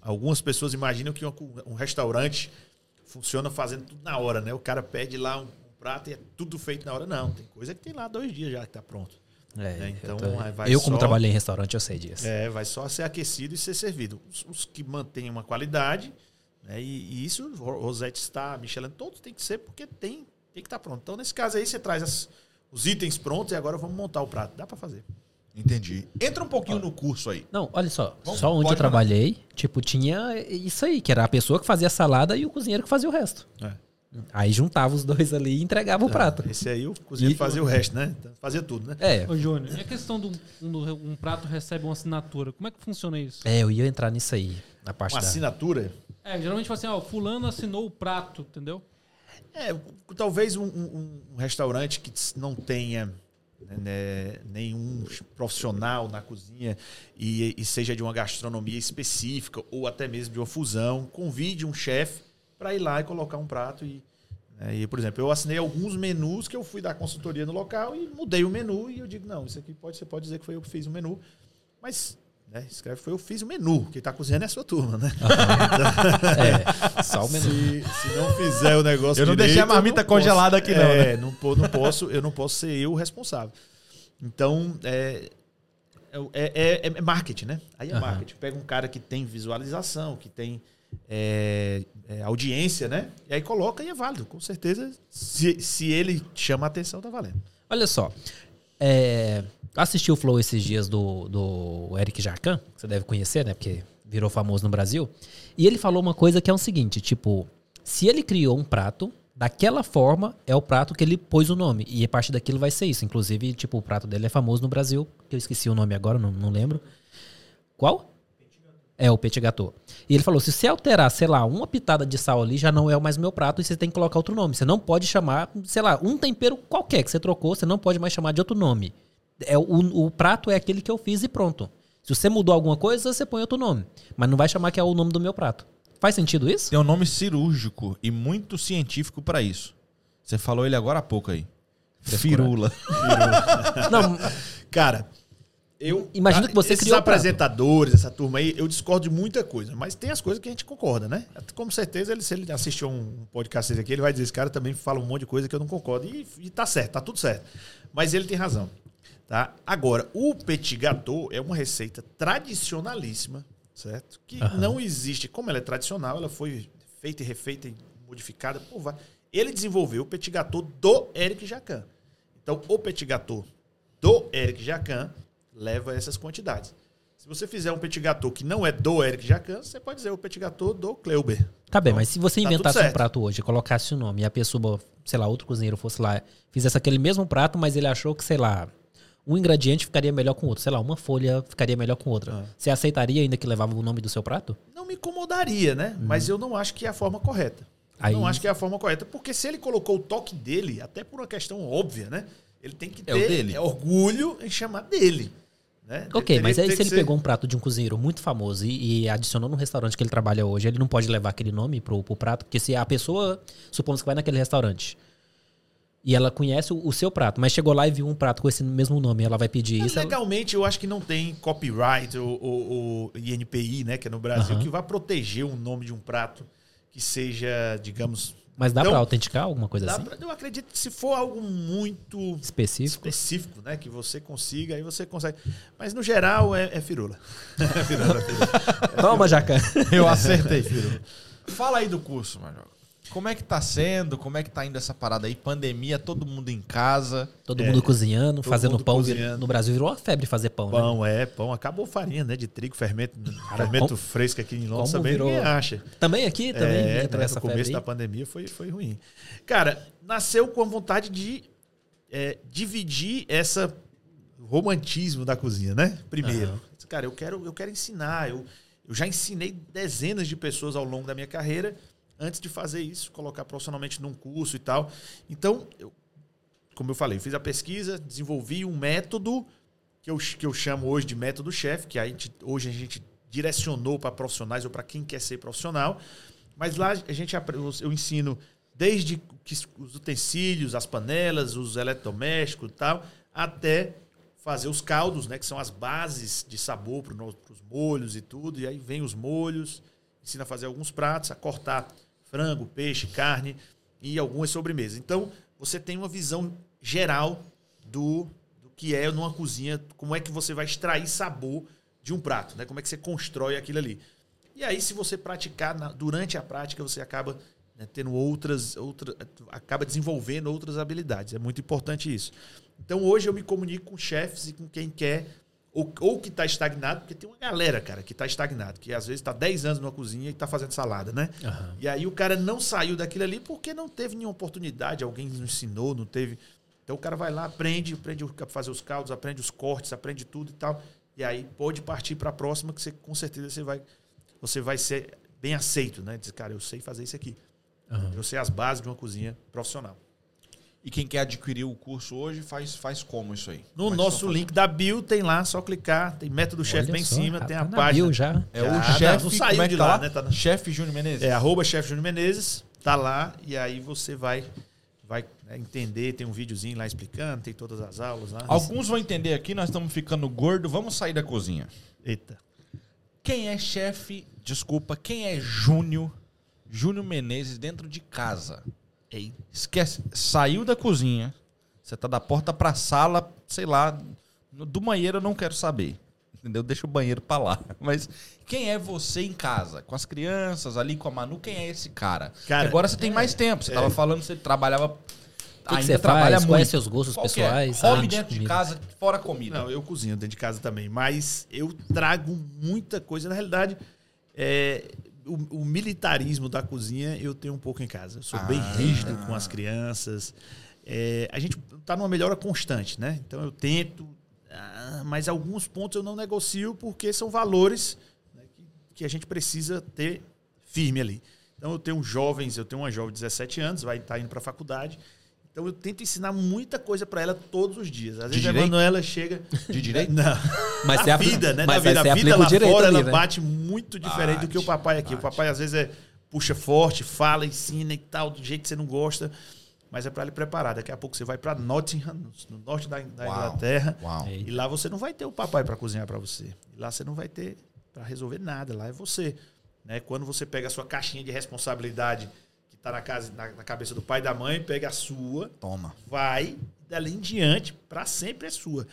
Algumas pessoas imaginam que um restaurante funciona fazendo tudo na hora, né? O cara pede lá um prato e é tudo feito na hora. Não, tem coisa que tem lá dois dias já que tá pronto. É, É, então, eu, tô- eu, como só- trabalhei em restaurante, eu sei disso. É, vai só ser aquecido e ser servido. Os, os que mantêm uma qualidade, né? E, e isso, Ro- Rosette está, Michelin, todos tem que ser porque tem, tem que estar pronto. Então, nesse caso aí, você traz as- os itens prontos e agora vamos montar o prato. Dá para fazer. Entendi. Entra um pouquinho no curso aí. Não, olha só. Vamos- só onde eu trabalhei, tipo, tinha isso aí, que era a pessoa que fazia a salada e o cozinheiro que fazia o resto. É. Aí juntava os dois ali e entregava o prato. Esse aí, o cozinheiro E- fazia o resto, né? Então, Fazia tudo, né? É, Ô, Júnior, e a questão de um, um- um prato recebe uma assinatura? Como é que funciona isso? é, eu ia entrar nisso aí, na parte Uma da... assinatura. É, geralmente fala assim, ó, fulano assinou o prato, entendeu? É, talvez um, um- um restaurante que não tenha né, nenhum profissional na cozinha e, e seja de uma gastronomia específica ou até mesmo de uma fusão, convide um chefe para ir lá e colocar um prato. E, né, e, por exemplo, eu assinei alguns menus que eu fui dar consultoria no local e mudei o menu e eu digo, não, isso aqui pode, você pode dizer que foi eu que fiz o menu, mas né, escreve foi eu que fiz o menu, quem está cozinhando é a sua turma, né? É, só o menu. Se, se não fizer o negócio Eu não direito, deixei a marmita não posso- congelada aqui, não, né? É, não, po- não posso, eu não posso ser eu o responsável. Então, é, é, é- é marketing, né? Aí é Aham. marketing. Pega um cara que tem visualização, que tem é, é, audiência, né? E aí coloca e é válido. Com certeza, se, se ele chama a atenção, tá valendo. Olha só. É, assisti o Flow esses dias do, do Eric Jarcan, que você deve conhecer, né? Porque virou famoso no Brasil. E ele falou uma coisa que é o seguinte: tipo, se ele criou um prato, daquela forma é o prato que ele pôs o nome. E a daquilo vai ser isso. Inclusive, tipo, o prato dele é famoso no Brasil, que eu esqueci o nome agora, não, não lembro. Qual? É, o petit gâteau. E ele falou, se você alterar, sei lá, uma pitada de sal ali, já não é mais meu prato e você tem que colocar outro nome. Você não pode chamar, sei lá, um tempero qualquer que você trocou, você não pode mais chamar de outro nome. É, o, o prato é aquele que eu fiz e pronto. Se você mudou alguma coisa, você põe outro nome. Mas não vai chamar que é o nome do meu prato. Faz sentido isso? Tem um nome cirúrgico e muito científico pra isso. Você falou ele agora há pouco aí. Firula. Não, Cara, eu. Imagina que você esses criou apresentadores, essa turma aí, eu discordo de muita coisa, mas tem as coisas que a gente concorda, né? Com certeza, ele, se ele assistiu um podcast aqui, ele vai dizer: esse cara também fala um monte de coisa que eu não concordo. E, e tá certo, tá tudo certo. Mas ele tem razão. Tá? Agora, o petit gâteau é uma receita tradicionalíssima, certo? Que Aham. não existe. Como ela é tradicional, ela foi feita e refeita e modificada por vários. Ele desenvolveu o petit gâteau do Eric Jacan. Então, o petit gâteau do Eric Jacan leva essas quantidades. Se você fizer um petit gâteau que não é do Eric Jacan, você pode dizer o petit gâteau do Kleuber. Tá bem, mas se você Tá inventasse um prato hoje, colocasse o nome e a pessoa, sei lá, outro cozinheiro fosse lá, fizesse aquele mesmo prato, mas ele achou que, sei lá, um ingrediente ficaria melhor com outro, sei lá, uma folha ficaria melhor com outra. Ah. Você aceitaria ainda que levava o nome do seu prato? Não me incomodaria, né? Mas eu não acho que é a forma correta. Eu Aí- Não acho que é a forma correta. Porque se ele colocou o toque dele, até por uma questão óbvia, né? Ele tem que É o ter dele. é orgulho em chamar dele. Né? Ok, mas aí se ele ser- pegou um prato de um cozinheiro muito famoso e, e adicionou no restaurante que ele trabalha hoje, ele não pode levar aquele nome pro, pro prato, porque se a pessoa, supomos que vai naquele restaurante e ela conhece o, seu prato, mas chegou lá e viu um prato com esse mesmo nome, ela vai pedir isso. ela- Legalmente, eu acho que não tem copyright ou, ou- ou INPI, né? Que é no Brasil, que vai proteger o nome de um prato que seja, digamos. Mas dá Então, pra autenticar alguma coisa dá assim? pra- eu acredito que se for algo muito Específico? específico, né? Que você consiga, aí você consegue. Mas no geral é, é firula. É firula, é firula. Toma, Jacan. Eu acertei, filho. Fala aí do curso, Major. Como é que tá sendo? Como é que tá indo essa parada aí? Pandemia, todo mundo em casa. Todo É, mundo cozinhando, todo fazendo mundo pão. cozinhando. No Brasil virou uma febre fazer pão, né? Pão, é, pão. Acabou farinha, né? De trigo, fermento, fermento como- fresco aqui em Londres também virou- ninguém acha. Também aqui, também é, entra né, essa no começo da pandemia foi, foi ruim. Cara, nasceu com a vontade de é, dividir essa romantismo da cozinha, né? Primeiro. Aham. cara, eu quero, eu quero ensinar. Eu, eu já ensinei dezenas de pessoas ao longo da minha carreira antes de fazer isso, colocar profissionalmente num curso e tal. Então, eu, como eu falei, fiz a pesquisa, desenvolvi um método que eu, que eu chamo hoje de método chefe, que a gente, hoje a gente direcionou para profissionais ou para quem quer ser profissional. Mas lá a gente eu ensino desde os utensílios, as panelas, os eletrodomésticos e tal, até fazer os caldos, né, que são as bases de sabor para os molhos e tudo. E aí vem os molhos, ensina a fazer alguns pratos, a cortar frango, peixe, carne e algumas sobremesas. Então, você tem uma visão geral do, do que é numa cozinha, como é que você vai extrair sabor de um prato, né? Como é que você constrói aquilo ali. E aí, se você praticar na, durante a prática, você acaba né, tendo outras, outras, acaba desenvolvendo outras habilidades. É muito importante isso. Então, hoje eu me comunico com chefes e com quem quer ou, ou que está estagnado, porque tem uma galera, cara, que está estagnado, que às vezes está 10 anos numa cozinha e está fazendo salada, né? Uhum. E aí o cara não saiu daquilo ali porque não teve nenhuma oportunidade, alguém nos ensinou, não teve. Então o cara vai lá, aprende, aprende a fazer os caldos, aprende os cortes, aprende tudo e tal. E aí pode partir para a próxima, que você com certeza você vai, você vai ser bem aceito, né? Diz, cara, eu sei fazer isso aqui. Uhum. Eu sei as bases de uma cozinha profissional. E quem quer adquirir o curso hoje faz, faz como isso aí? No como nosso link da bio tem lá, só clicar, tem método chefe bem em cima, tem a tá página. Bio já. É o chefe, não saiu é de tá lá, né? Tá na... Chefe Júnior Menezes. É arroba chefe Júnior Menezes, tá lá e aí você vai vai né, entender, tem um videozinho lá explicando, tem todas as aulas lá. Alguns vão entender aqui, nós estamos ficando gordo, vamos sair da cozinha. Eita. Quem é chefe, desculpa, quem é Júnior, Júnior Menezes dentro de casa? Ei. Esquece, saiu da cozinha, você tá da porta pra sala, sei lá, do banheiro eu não quero saber. Entendeu? Deixa o banheiro pra lá. Mas quem é você em casa? Com as crianças, ali com a Manu, quem é esse cara? cara agora você tem é, mais tempo. Você é. tava falando que você trabalhava. O que, que você trabalha faz? Quais seus gostos Qual pessoais? É? Hobby dentro de casa, fora comida. Não, eu cozinho dentro de casa também. Mas eu trago muita coisa. Na realidade, é, o, o, militarismo da cozinha eu tenho um pouco em casa. Eu sou ah. bem rígido com as crianças. É, a gente está numa melhora constante, né? Então eu tento, ah, mas alguns pontos eu não negocio porque são valores né, que, que, a gente precisa ter firme ali. Então eu tenho jovens, eu tenho uma jovem de 17 anos, vai estar tá indo para a faculdade. Então eu tento ensinar muita coisa para ela todos os dias. Às vezes a Manuela chega de direito, não. Mas a vida, né? Mas vida, a vida lá fora ali, ela né? bate muito diferente bate, do que o papai aqui. Bate. O papai às vezes é puxa forte, fala, ensina e tal, do jeito que você não gosta mas é para ele preparar. Daqui a pouco você vai para Nottingham, no norte da, da Uau. Inglaterra, Uau. e lá você não vai ter o papai para cozinhar para você. E lá você não vai ter para resolver nada. Lá é você. Né? Quando você pega a sua caixinha de responsabilidade está na, casa, na, na, cabeça do pai e da mãe, pega a sua, toma, vai dali em diante para sempre é sua.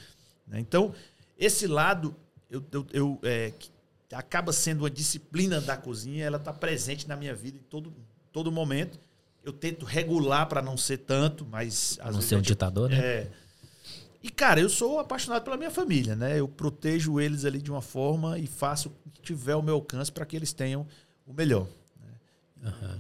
Né? Então esse lado eu, eu, eu é, acaba sendo uma disciplina da cozinha, ela está presente na minha vida em todo todo momento eu tento regular para não ser tanto, mas. Às não ser um ditador, né? É. E, cara, eu sou apaixonado pela minha família, né? Eu protejo eles ali de uma forma e faço o que tiver ao meu alcance para que eles tenham o melhor. Né? Uhum.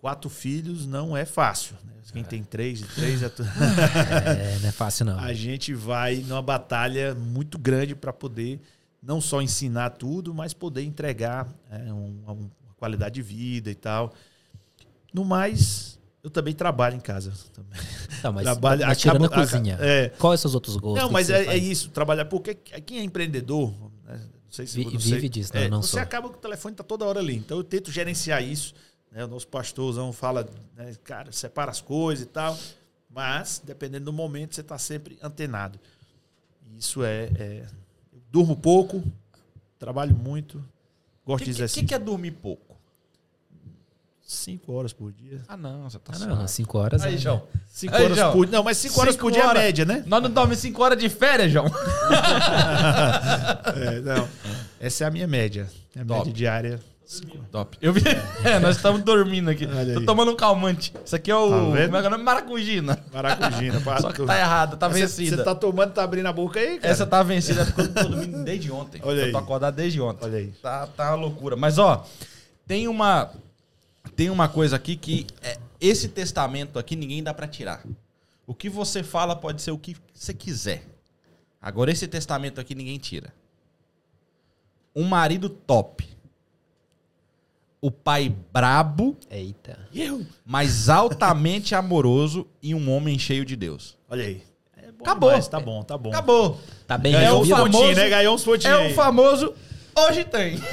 Quatro filhos não é fácil. Né? Quem é. tem três e três é, tu... é. Não é fácil, não. A gente vai numa batalha muito grande para poder não só ensinar tudo, mas poder entregar é, um, uma qualidade de vida e tal. No mais, eu também trabalho em casa. Não, mas, Trabalho, mas tirando a cozinha, é, quais são os outros gostos? Não, mas é, é, isso, trabalhar. Porque quem é empreendedor, né, não sei se Vi, não vive disso, não, é, não Você sou. acaba que o telefone está toda hora ali. Então eu tento gerenciar isso. Né, o nosso pastorzão fala, né, cara, separa as coisas e tal. Mas, dependendo do momento, você está sempre antenado. Isso é, é. Eu durmo pouco, trabalho muito, gosto que, de exercício. O que, que é dormir pouco? Cinco horas por dia. Ah, não, você tá ah, não, cinco horas. Aí, é... João. Cinco Aí, horas João. por Não, mas cinco, cinco horas por dia é média, né? Nós não dormimos cinco horas de férias, João. é, não. Essa é a minha média. É a Top. média diária. Top. Eu vi. É, nós estamos dormindo aqui. Tô tomando um calmante. Isso aqui é o. Tá como é que é o nome? Maracujina. Maracujina. Só que tá errado, tá vencida. Você tá tomando, tá abrindo a boca aí, cara? Essa tá vencida porque eu tô dormindo desde ontem. Olha aí. Eu tô acordado desde ontem. Olha aí. Tá, tá uma loucura. Mas, ó, tem uma tem uma coisa aqui que é, esse testamento aqui ninguém dá para tirar. O que você fala pode ser o que você quiser. Agora esse testamento aqui ninguém tira. Um marido top. O pai brabo, Eita. Eu? mas altamente amoroso e um homem cheio de Deus. Olha aí. É bom Acabou. demais, Tá bom, tá bom. Acabou. Tá bem É Ganhou o uns resolvido. famoso- pontinhos, né? Ganhou uns pontinhos É aí. o famoso hoje tem.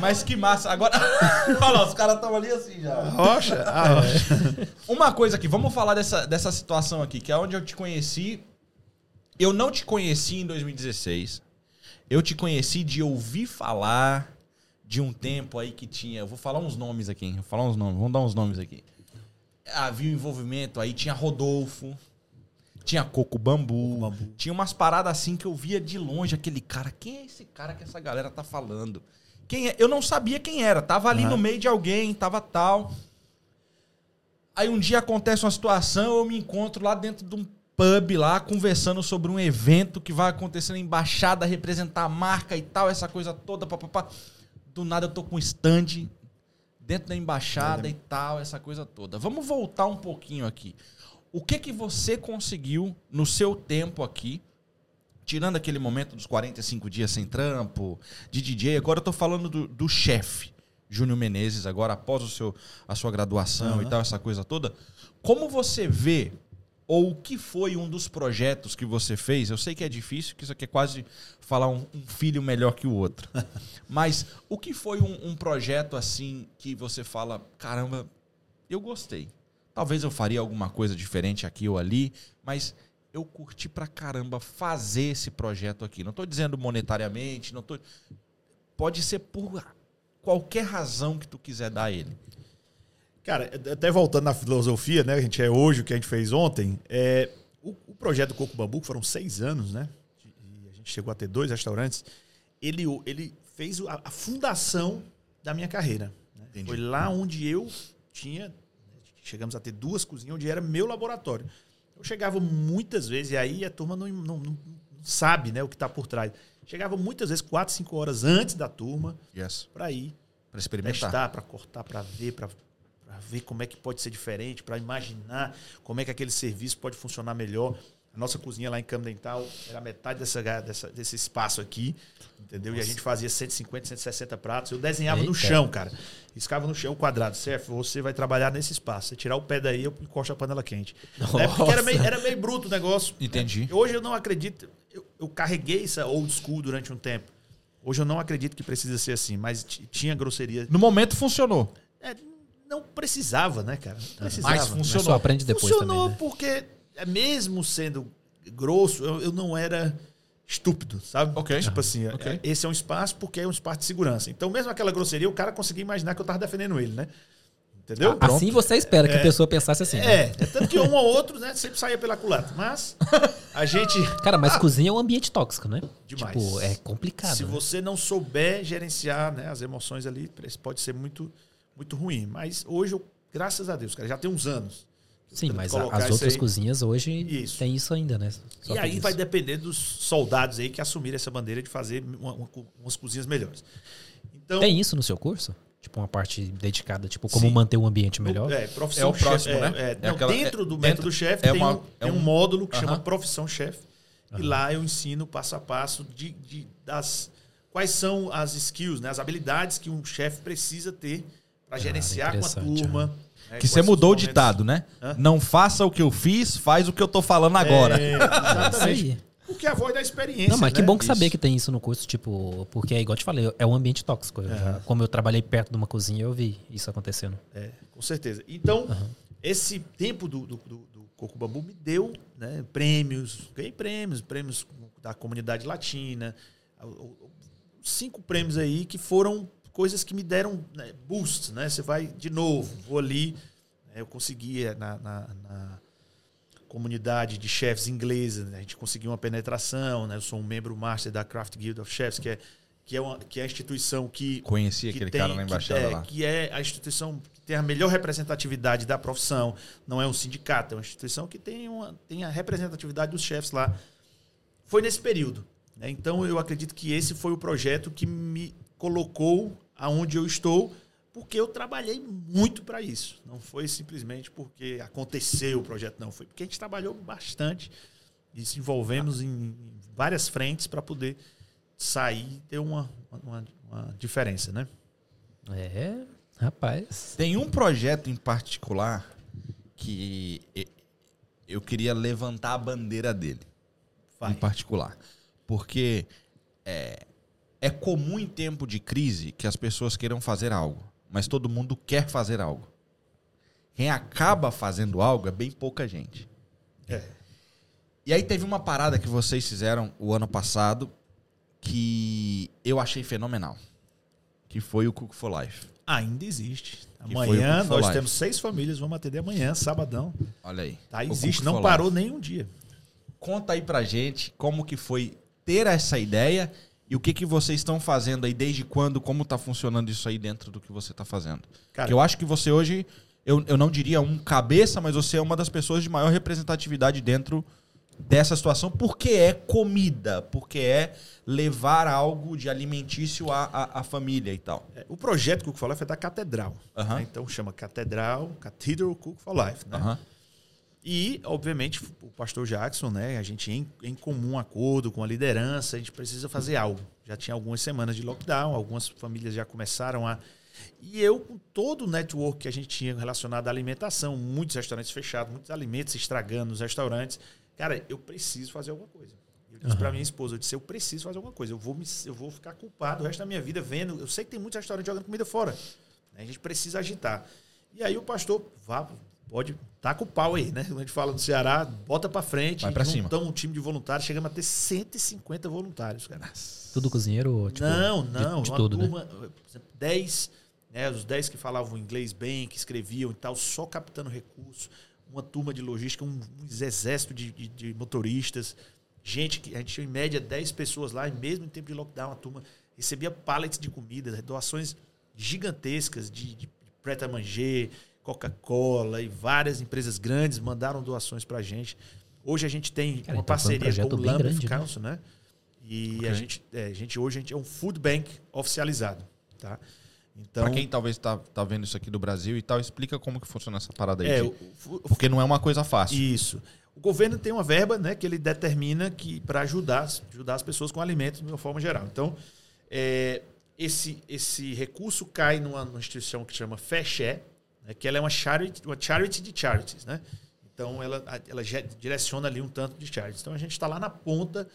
Mas que massa. Agora, olha lá, os caras estão ali assim já. Rocha? Ah, rocha. Uma coisa aqui, vamos falar dessa, dessa situação aqui, que é onde eu te conheci. Eu não te conheci em 2016. Eu te conheci de ouvir falar de um tempo aí que tinha. Eu vou falar uns nomes aqui, hein? Vou falar uns nomes, vamos dar uns nomes aqui. Havia um envolvimento aí, tinha Rodolfo, tinha Coco Bambu, Bambu. tinha umas paradas assim que eu via de longe aquele cara. Quem é esse cara que essa galera tá falando? Quem é? Eu não sabia quem era, tava ali Aham. no meio de alguém, tava tal. Aí um dia acontece uma situação, eu me encontro lá dentro de um pub lá, conversando sobre um evento que vai acontecer na embaixada, representar a marca e tal, essa coisa toda, papapá. Do nada eu tô com stand dentro da embaixada e tal, essa coisa toda. Vamos voltar um pouquinho aqui. O que que você conseguiu no seu tempo aqui, tirando aquele momento dos 45 dias sem trampo, de DJ, agora eu tô falando do, do chefe, Júnior Menezes, agora após o seu, a sua graduação e Aham. tal, essa coisa toda. Como você vê, ou o que foi um dos projetos que você fez? Eu sei que é difícil, que isso aqui é quase falar um, um filho melhor que o outro. Mas o que foi um, um projeto assim que você fala, caramba, eu gostei. Talvez eu faria alguma coisa diferente aqui ou ali, mas eu curti pra caramba fazer esse projeto aqui. Não tô dizendo monetariamente, não tô. Pode ser por qualquer razão que tu quiser dar a ele. Cara, até voltando na filosofia, né? A gente é hoje o que a gente fez ontem. É, o, o projeto Coco Bambu, que foram seis anos, né? E a gente chegou a ter dois restaurantes. Ele, ele fez a, a fundação da minha carreira. né? Foi lá onde eu tinha. Chegamos a ter duas cozinhas, onde era meu laboratório. Eu chegava muitas vezes, e aí a turma não, não- não- sabe né, o que está por trás. Chegava muitas vezes, quatro, cinco horas antes da turma, Yes. para ir Pra experimentar. para cortar, para ver, para ver como é que pode ser diferente, para imaginar como é que aquele serviço pode funcionar melhor. A nossa cozinha lá em Campo Dental era metade dessa, dessa- desse espaço aqui, entendeu? E a gente fazia 150, 160 pratos. Eu desenhava no Eita. chão, cara. Riscava no chão o quadrado. Certo, você vai trabalhar nesse espaço. Você tirar o pé daí, eu encosto a panela quente. Na época era meio, era meio bruto o negócio. Entendi. Hoje eu não acredito. Eu, eu carreguei essa old school durante um tempo. Hoje eu não acredito que precisa ser assim, mas tinha grosseria. No momento funcionou. É, não precisava, né, cara? Não precisava. Mas Mas funcionou. só aprende depois Funcionou também, né? porque, é, mesmo sendo grosso, eu, eu não era estúpido, sabe? Ok. Tipo assim, Ok. é, esse é um espaço porque é um espaço de segurança. Então, mesmo aquela grosseria, o cara conseguia imaginar que eu tava defendendo ele, né? Entendeu? Assim você espera que a pessoa pensasse assim. né? É, é tanto que um ou outro, né, sempre saía pela culatra. Mas a gente. Cara, mas cozinha é um ambiente tóxico, né? Demais. Tipo, é complicado. Se né? você não souber gerenciar né, as emoções ali, pode ser muito, muito ruim. Mas hoje, eu, graças a Deus, cara, já tem uns anos. Sim, mas as outras aí. cozinhas hoje Isso. tem isso ainda, né? Só e aí isso. vai depender dos soldados aí que assumirem essa bandeira de fazer uma- uma- umas cozinhas melhores. Então, Tem isso no seu curso? Tipo, uma parte dedicada, tipo, como Sim. manter um ambiente melhor? É, profissão É o próximo, chefe, né? é, É não, aquela- dentro é- do dentro- método chefe é tem, uma- um, é tem um um- módulo que chama Aham. profissão chefe. E lá eu ensino passo a passo de, de- das quais são as skills, né, as habilidades que um chefe precisa ter para gerenciar com a turma. né, Que você mudou o ditado, né? Hã? Não faça o que eu fiz, faz o que eu tô falando agora. É, É exatamente. aí. Porque é a voz da experiência. Não, mas que né? bom que saber que tem isso no curso, tipo, porque é igual eu te falei, é um ambiente tóxico. Eu já- como eu trabalhei perto de uma cozinha, eu vi isso acontecendo. É, com certeza. Então, esse tempo do, do, do, do Coco Bambu me deu né, prêmios, ganhei prêmios, prêmios da comunidade latina, o- o- cinco prêmios aí que foram coisas que me deram né, boost, né? Você vai de novo, vou ali, né, eu consegui eh, na, na- na comunidade de chefs inglesa, né, a gente conseguiu uma penetração, né? Eu sou um membro master da Craft Guild of Chefs, que é que é, uma, que é a instituição que Conheci que aquele tem- cara na que embaixada é, lá. Que é a instituição que tem a melhor representatividade da profissão. Não é um sindicato, é uma instituição que tem, uma, tem a representatividade dos chefes lá. Foi nesse período. né? Então, eu acredito que esse foi o projeto que me colocou aonde eu estou, porque eu trabalhei muito para isso. Não foi simplesmente porque aconteceu o projeto, não. Foi porque a gente trabalhou bastante. desenvolvemos em várias frentes para poder sair e ter uma, uma, uma diferença, né? É, rapaz. Tem um projeto em particular que e- eu queria levantar a bandeira dele. Vai. Em particular. Porque é, é comum em tempo de crise que as pessoas queiram fazer algo, mas todo mundo quer fazer algo. Quem acaba fazendo algo é bem pouca gente. É. E aí teve uma parada que vocês fizeram o ano passado que eu achei fenomenal. Que foi o Cook for Life. Ainda existe. Amanhã nós Life. temos seis famílias, vamos atender amanhã, sabadão. Olha aí. Tá, existe, não parou Life. nem um dia. Conta aí pra gente como que foi ter essa ideia e o que que vocês estão fazendo aí, desde quando, como tá funcionando isso aí dentro do que você tá fazendo. Cara, Porque eu acho que você hoje, eu, eu não diria um cabeça, mas você é uma das pessoas de maior representatividade dentro dessa situação, porque é comida, porque é levar algo de alimentício à, à, à família e tal. é, o projeto Cook for Life é da Catedral. Né? Então chama Catedral, Cathedral Cook for Life. Né? E, obviamente, o pastor Jackson, né? A gente em, em comum acordo com a liderança, a gente precisa fazer algo. Já tinha algumas semanas de lockdown, algumas famílias já começaram a. E eu, com todo o network que a gente tinha relacionado à alimentação, muitos restaurantes fechados, muitos alimentos estragando nos restaurantes, cara, eu preciso fazer alguma coisa. Eu disse pra minha esposa, eu disse, eu preciso fazer alguma coisa. Eu vou, me, eu vou ficar culpado o resto da minha vida vendo. Eu sei que tem muitos restaurantes jogando comida fora. né? A gente precisa agitar. E aí o pastor, vá, pode, taca o pau aí, né? Quando a gente fala do Ceará, bota pra frente. Vai pra cima. juntamos um time de voluntários, chegamos a ter 150 voluntários, cara. Tudo cozinheiro, tipo. não, não. de uma tudo, né? turma, exemplo, 10, né, os 10 que falavam inglês bem, que escreviam e tal, só captando recursos. Uma turma de logística, um, um exército de, de- de motoristas. Gente, que a gente tinha em média 10 pessoas lá, e mesmo em tempo de lockdown, a turma recebia pallets de comida, doações gigantescas de, de Manger, Coca-Cola e várias empresas grandes mandaram doações pra gente. Hoje a gente tem Cara, uma então foi um parceria com o Lambeth grande, né? Council, né? E Ok. a, gente, é, a gente hoje a gente é um food bank oficializado, tá? Então, Pra quem talvez tá, tá vendo isso aqui do Brasil e tal, explica como que funciona essa parada aí. é, de- o, o- Porque não é uma coisa fácil. isso. O governo tem uma verba, né, que ele determina que para ajudar, ajudar as pessoas com alimentos de uma forma geral. Então, é, esse, esse recurso cai numa, numa instituição que chama FECHE, né, que ela é uma charity, uma charity de charities, né? Então, ela, ela direciona ali um tanto de charities. Então, a gente está lá na ponta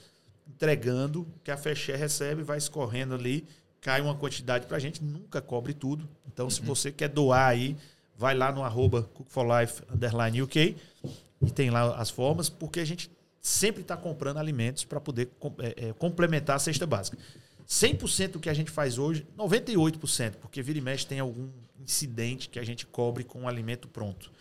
entregando o que a FECHE recebe, vai escorrendo ali, cai uma quantidade para a gente, nunca cobre tudo. Então, se você quer doar aí, vai lá no arroba cookforlife underline UK e tem lá as formas, porque a gente sempre está comprando alimentos para poder é, é, complementar a cesta básica. 100% do que a gente faz hoje, 98%, porque vira e mexe tem algum incidente que a gente cobre com o alimento pronto.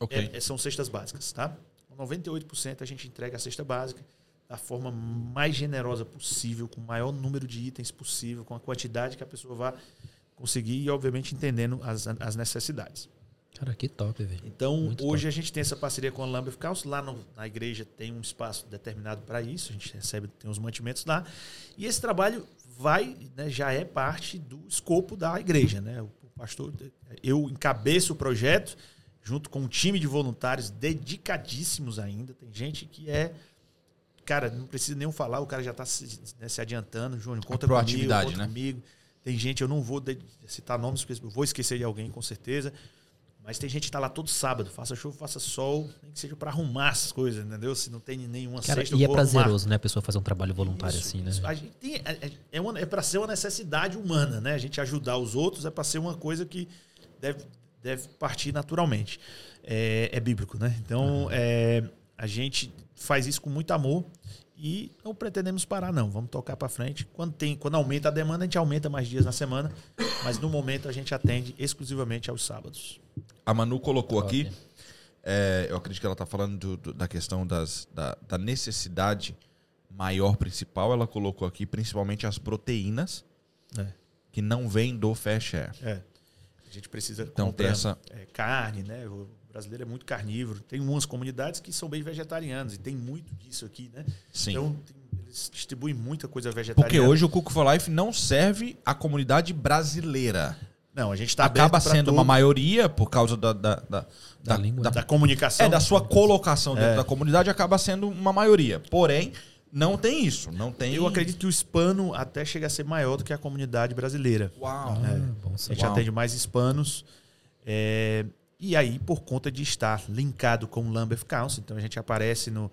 Ok. É- é- são cestas básicas, tá? 98% a gente entrega a cesta básica da forma mais generosa possível, com o maior número de itens possível, com a quantidade que a pessoa vai conseguir e, obviamente, entendendo as, as necessidades. Cara, que top, velho. Então, Muito hoje a gente tem essa parceria com a Lambeth Council. Lá no- na igreja tem um espaço determinado para isso. A gente recebe, tem os mantimentos lá. E esse trabalho vai, né, já é parte do escopo da igreja. Né? O pastor, eu encabeço o projeto junto com um time de voluntários dedicadíssimos ainda. Tem gente que é. Cara, não precisa nem falar, o cara já está se, né, se adiantando. Júnior, conta comigo, conta né? comigo. Tem gente, eu não vou citar nomes, porque eu vou esquecer de alguém com certeza. Mas tem gente que tá lá todo sábado, faça chuva, faça sol, nem que seja para arrumar as coisas, entendeu? Se não tem nenhuma Cara, sexta, e é vou arrumar. prazeroso, né, a pessoa fazer um trabalho voluntário Isso, assim, né? isso. A gente tem, é, é- é, uma- é para ser uma necessidade humana, né? A gente ajudar os outros é para ser uma coisa que deve, deve partir naturalmente. É, é bíblico, né? Então, é, a gente faz isso com muito amor e não pretendemos parar, não. Vamos tocar para frente. Quando, tem, quando aumenta a demanda, a gente aumenta mais dias na semana, mas no momento a gente atende exclusivamente aos sábados. A Manu colocou aqui, é, eu acredito que ela está falando do- do- da questão das, da, da necessidade maior principal. Ela colocou aqui principalmente as proteínas É. que não vêm do fair share. É. A gente precisa Então comprar, essa. é, carne, né? O brasileiro é muito carnívoro. Tem umas comunidades que são bem vegetarianas e tem muito disso aqui, né? Sim. Então tem- eles distribuem muita coisa vegetariana. Porque hoje o Cook for Life não serve à comunidade brasileira. Não, a gente está Acaba sendo uma maioria por causa da, da, da, Da língua. da comunicação. é, da sua colocação dentro da comunidade, acaba sendo uma maioria. Porém, não tem isso. Não tem. Eu acredito que o hispano até chega a ser maior do que a comunidade brasileira. Uau. bom A gente Uau. atende mais hispanos. é, e aí, por conta de estar linkado com o Lambeth Council, então a gente aparece no,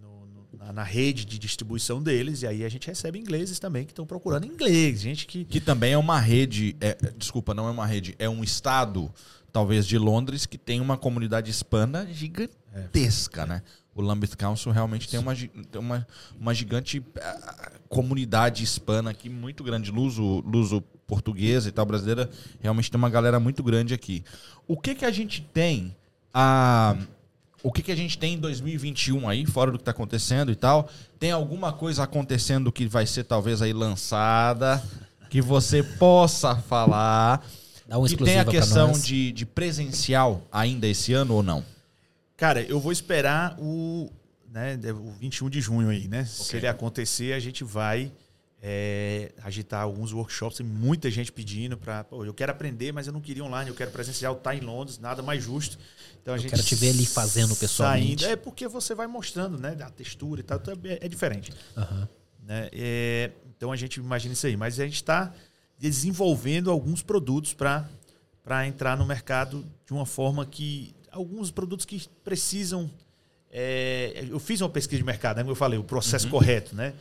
no- no- na, rede de distribuição deles, e aí a gente recebe ingleses também que estão procurando inglês. Gente que. Que também é uma rede. é, desculpa, não é uma rede, é um estado, talvez, de Londres, que tem uma comunidade hispana gigantesca, né? O Lambeth Council realmente tem uma, tem uma, uma gigante ah, comunidade hispana aqui, muito grande. Luso, luso portuguesa e tal, brasileira. Realmente tem uma galera muito grande aqui. O que que a gente tem a. O que, que a gente tem em 2021 aí, fora do que está acontecendo e tal? Tem alguma coisa acontecendo que vai ser talvez aí lançada, que você possa falar? Dá uma que tem a questão de, de presencial ainda esse ano ou não? Cara, eu vou esperar o, né, o 21 de junho aí, né? Se ele acontecer, a gente vai é, agitar alguns workshops. Tem muita gente pedindo para. Eu quero aprender, mas eu não queria online, eu quero presencial, tá em Londres, nada mais justo. Então a Eu gente quero te ver ali fazendo pessoalmente. Saindo, é porque você vai mostrando, né? A textura e tal, então é, é diferente. Aham. né? É, então a gente imagina isso aí. Mas a gente está desenvolvendo alguns produtos para entrar no mercado de uma forma que. Alguns produtos que precisam. É, eu fiz uma pesquisa de mercado, né? como eu falei, o processo correto, né?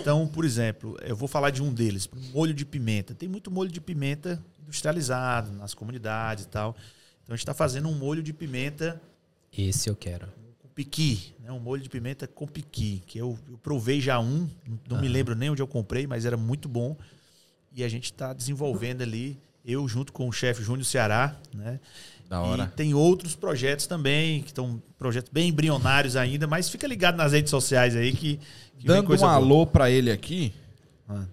Então, por exemplo, eu vou falar de um deles, molho de pimenta. Tem muito molho de pimenta industrializado nas comunidades e tal. Então a gente está fazendo um molho de pimenta Esse eu quero. com piqui, né? um molho de pimenta com piqui, que eu, eu provei já um, não me lembro nem onde eu comprei, mas era muito bom. E a gente está desenvolvendo ali, eu junto com o chefe Júnior Ceará, né? Da hora. E tem outros projetos também, que estão projetos bem embrionários ainda, mas fica ligado nas redes sociais aí que, que Dando um alô pra ele aqui. Ah.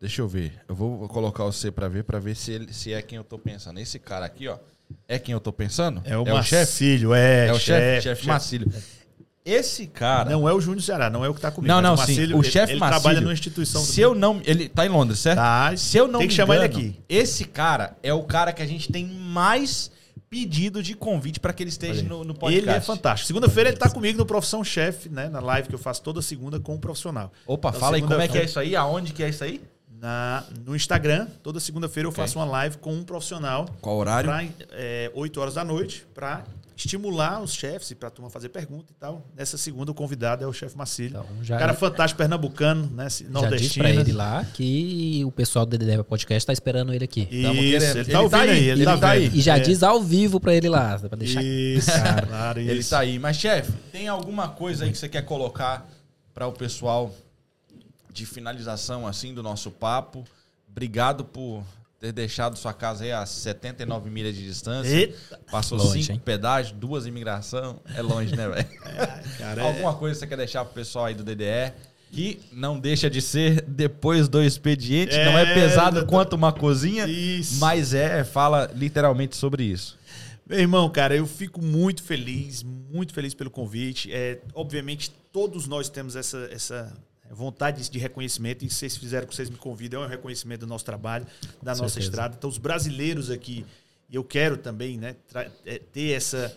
Deixa eu ver. Eu vou colocar você pra ver, pra ver se, ele, se é quem eu tô pensando. Esse cara aqui, ó. É quem eu tô pensando? É o chefe? Marcílio, é, É o chefe, chefe. Marcílio. Esse cara. Não é o Júnior Ceará, não é o que está comigo. Não, não, o sim. Marcílio, O ele- chefe ele Marcílio. trabalha numa instituição. Se eu não. Ele tá em Londres, certo? Tá, Se eu não tem que chamar ele engano, aqui. Esse cara é o cara que a gente tem mais pedido de convite pra que ele esteja no, no podcast. Ele é fantástico. Segunda-feira ele está comigo no Profissão Chefe, né? Na live que eu faço toda segunda com um profissional. Opa, Então, fala aí como é que é isso aí, aonde que é isso aí? Na, no Instagram, toda segunda-feira eu Ok. faço uma live com um profissional. Qual horário? Pra, é, 8 horas da noite, para estimular os chefes para a turma fazer pergunta e tal. Nessa segunda, o convidado é o chefe Marcílio. Então, já, cara fantástico, pernambucano, né? já disse Nordestino. pra ele lá que o pessoal do DDD Podcast tá esperando ele aqui. Isso, querendo. ele tá ouvindo aí, aí, ele, tá, aí. vendo. E já É. diz ao vivo pra ele lá, pra deixar Isso, claro, Ele isso. tá aí. Mas, chefe, tem alguma coisa aí que você quer colocar para o pessoal de finalização assim do nosso papo? Obrigado por ter deixado sua casa aí a 79 milhas de distância. Eita, Passou Longe, cinco hein? pedágios, duas imigração. É longe, né, velho? cara, é- Alguma coisa que você quer deixar pro pessoal aí do DDE? Que não deixa de ser depois do expediente, não é É, pesado do- quanto uma cozinha, Isso. mas é, fala literalmente sobre isso. Meu irmão, cara, eu fico muito feliz, muito feliz pelo convite. É, obviamente, todos nós temos essa, essa vontade de reconhecimento, e se vocês fizeram que vocês me convidam, é um reconhecimento do nosso trabalho, da nossa certeza. estrada. Então, os brasileiros aqui, eu quero também né, é, ter essa.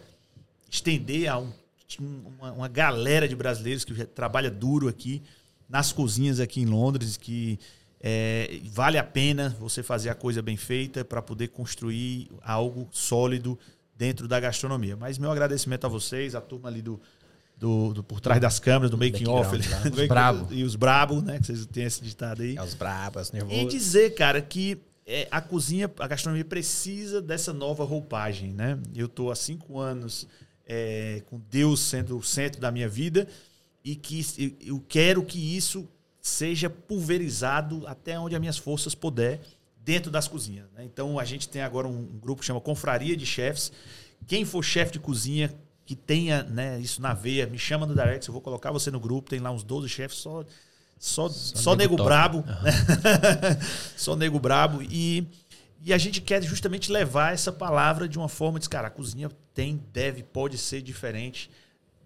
estender a um- uma, uma galera de brasileiros que trabalha duro aqui, nas cozinhas aqui em Londres, que é, vale a pena você fazer a coisa bem feita para poder construir algo sólido dentro da gastronomia. Mas meu agradecimento a vocês, a turma ali do, do, do por trás das câmeras, do making off, making- brabo. e os brabo, né? Que vocês têm esse ditado aí. É os brabos, E nervosos. dizer, cara, que é, a cozinha, a gastronomia precisa dessa nova roupagem, né? Eu tô há cinco anos é, com Deus sendo o centro da minha vida e que eu- eu quero que isso seja pulverizado até onde as minhas forças puder dentro das cozinhas. né? Então a gente tem agora um, um grupo que chama Confraria de Chefs. Quem for chefe de cozinha que tenha né, isso na veia, me chama no direct, eu vou colocar você no grupo. Tem lá uns 12 chefes só só, só, nego nego top. brabo, né? só nego brabo e e a gente quer justamente levar essa palavra de uma forma de, cara, a cozinha tem, deve, pode ser diferente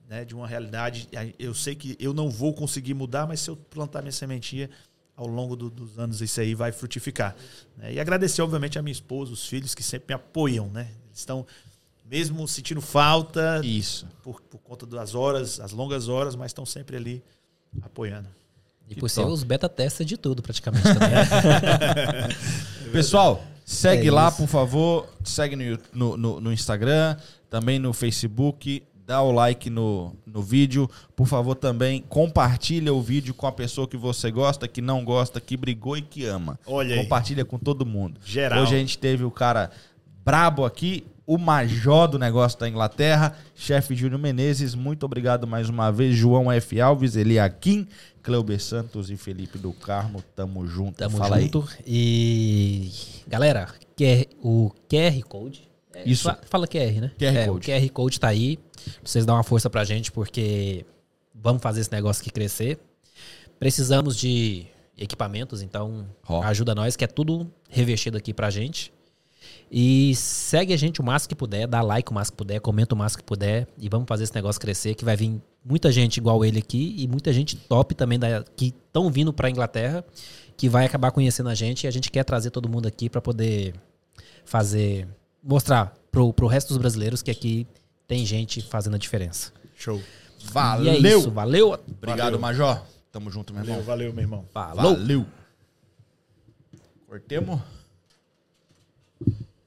né, de uma realidade. Eu sei que eu não vou conseguir mudar, mas se eu plantar minha sementinha, ao longo do- dos anos isso aí vai frutificar. né? E agradecer, obviamente, a minha esposa, os filhos que sempre me apoiam, né? Eles estão, mesmo sentindo falta Isso. por, por conta das horas, as longas horas, mas estão sempre ali apoiando. E Que por ser os beta testers de tudo, praticamente. Também. Pessoal, segue É lá, isso. por favor. Segue no, no, no- no Instagram, também no Facebook. Dá o like no, no vídeo. Por favor, também compartilha o vídeo com a pessoa que você gosta, que não gosta, que brigou e que ama. Olha aí. Compartilha com todo mundo. Geral. Hoje a gente teve o cara brabo aqui, o major do negócio da Inglaterra, chefe Júnior Menezes. Muito obrigado mais uma vez, João F. Alves, Eliakim, Cleuber Santos e Felipe do Carmo. Tamo junto. Tamo Fala junto. E. Galera, o QR Code. é, Isso. fa- Fala QR, né? QR É, Code. O QR Code tá aí. Pra vocês dar uma força pra gente, porque vamos fazer esse negócio aqui crescer. Precisamos de equipamentos, então Ó. ajuda nós, que é tudo revestido aqui pra gente. E segue a gente o máximo que puder, dá like o máximo que puder, comenta o máximo que puder e vamos fazer esse negócio crescer, que vai vir muita gente igual ele aqui e muita gente top também da, que estão vindo pra Inglaterra, que vai acabar conhecendo a gente e a gente quer trazer todo mundo aqui pra poder fazer, mostrar pro, pro resto dos brasileiros que aqui tem gente fazendo a diferença. Show. Valeu. E é isso, valeu. Obrigado, Valeu. Major. Tamo junto, meu irmão. Valeu, valeu, meu irmão. Falou. Valeu. Cortemos.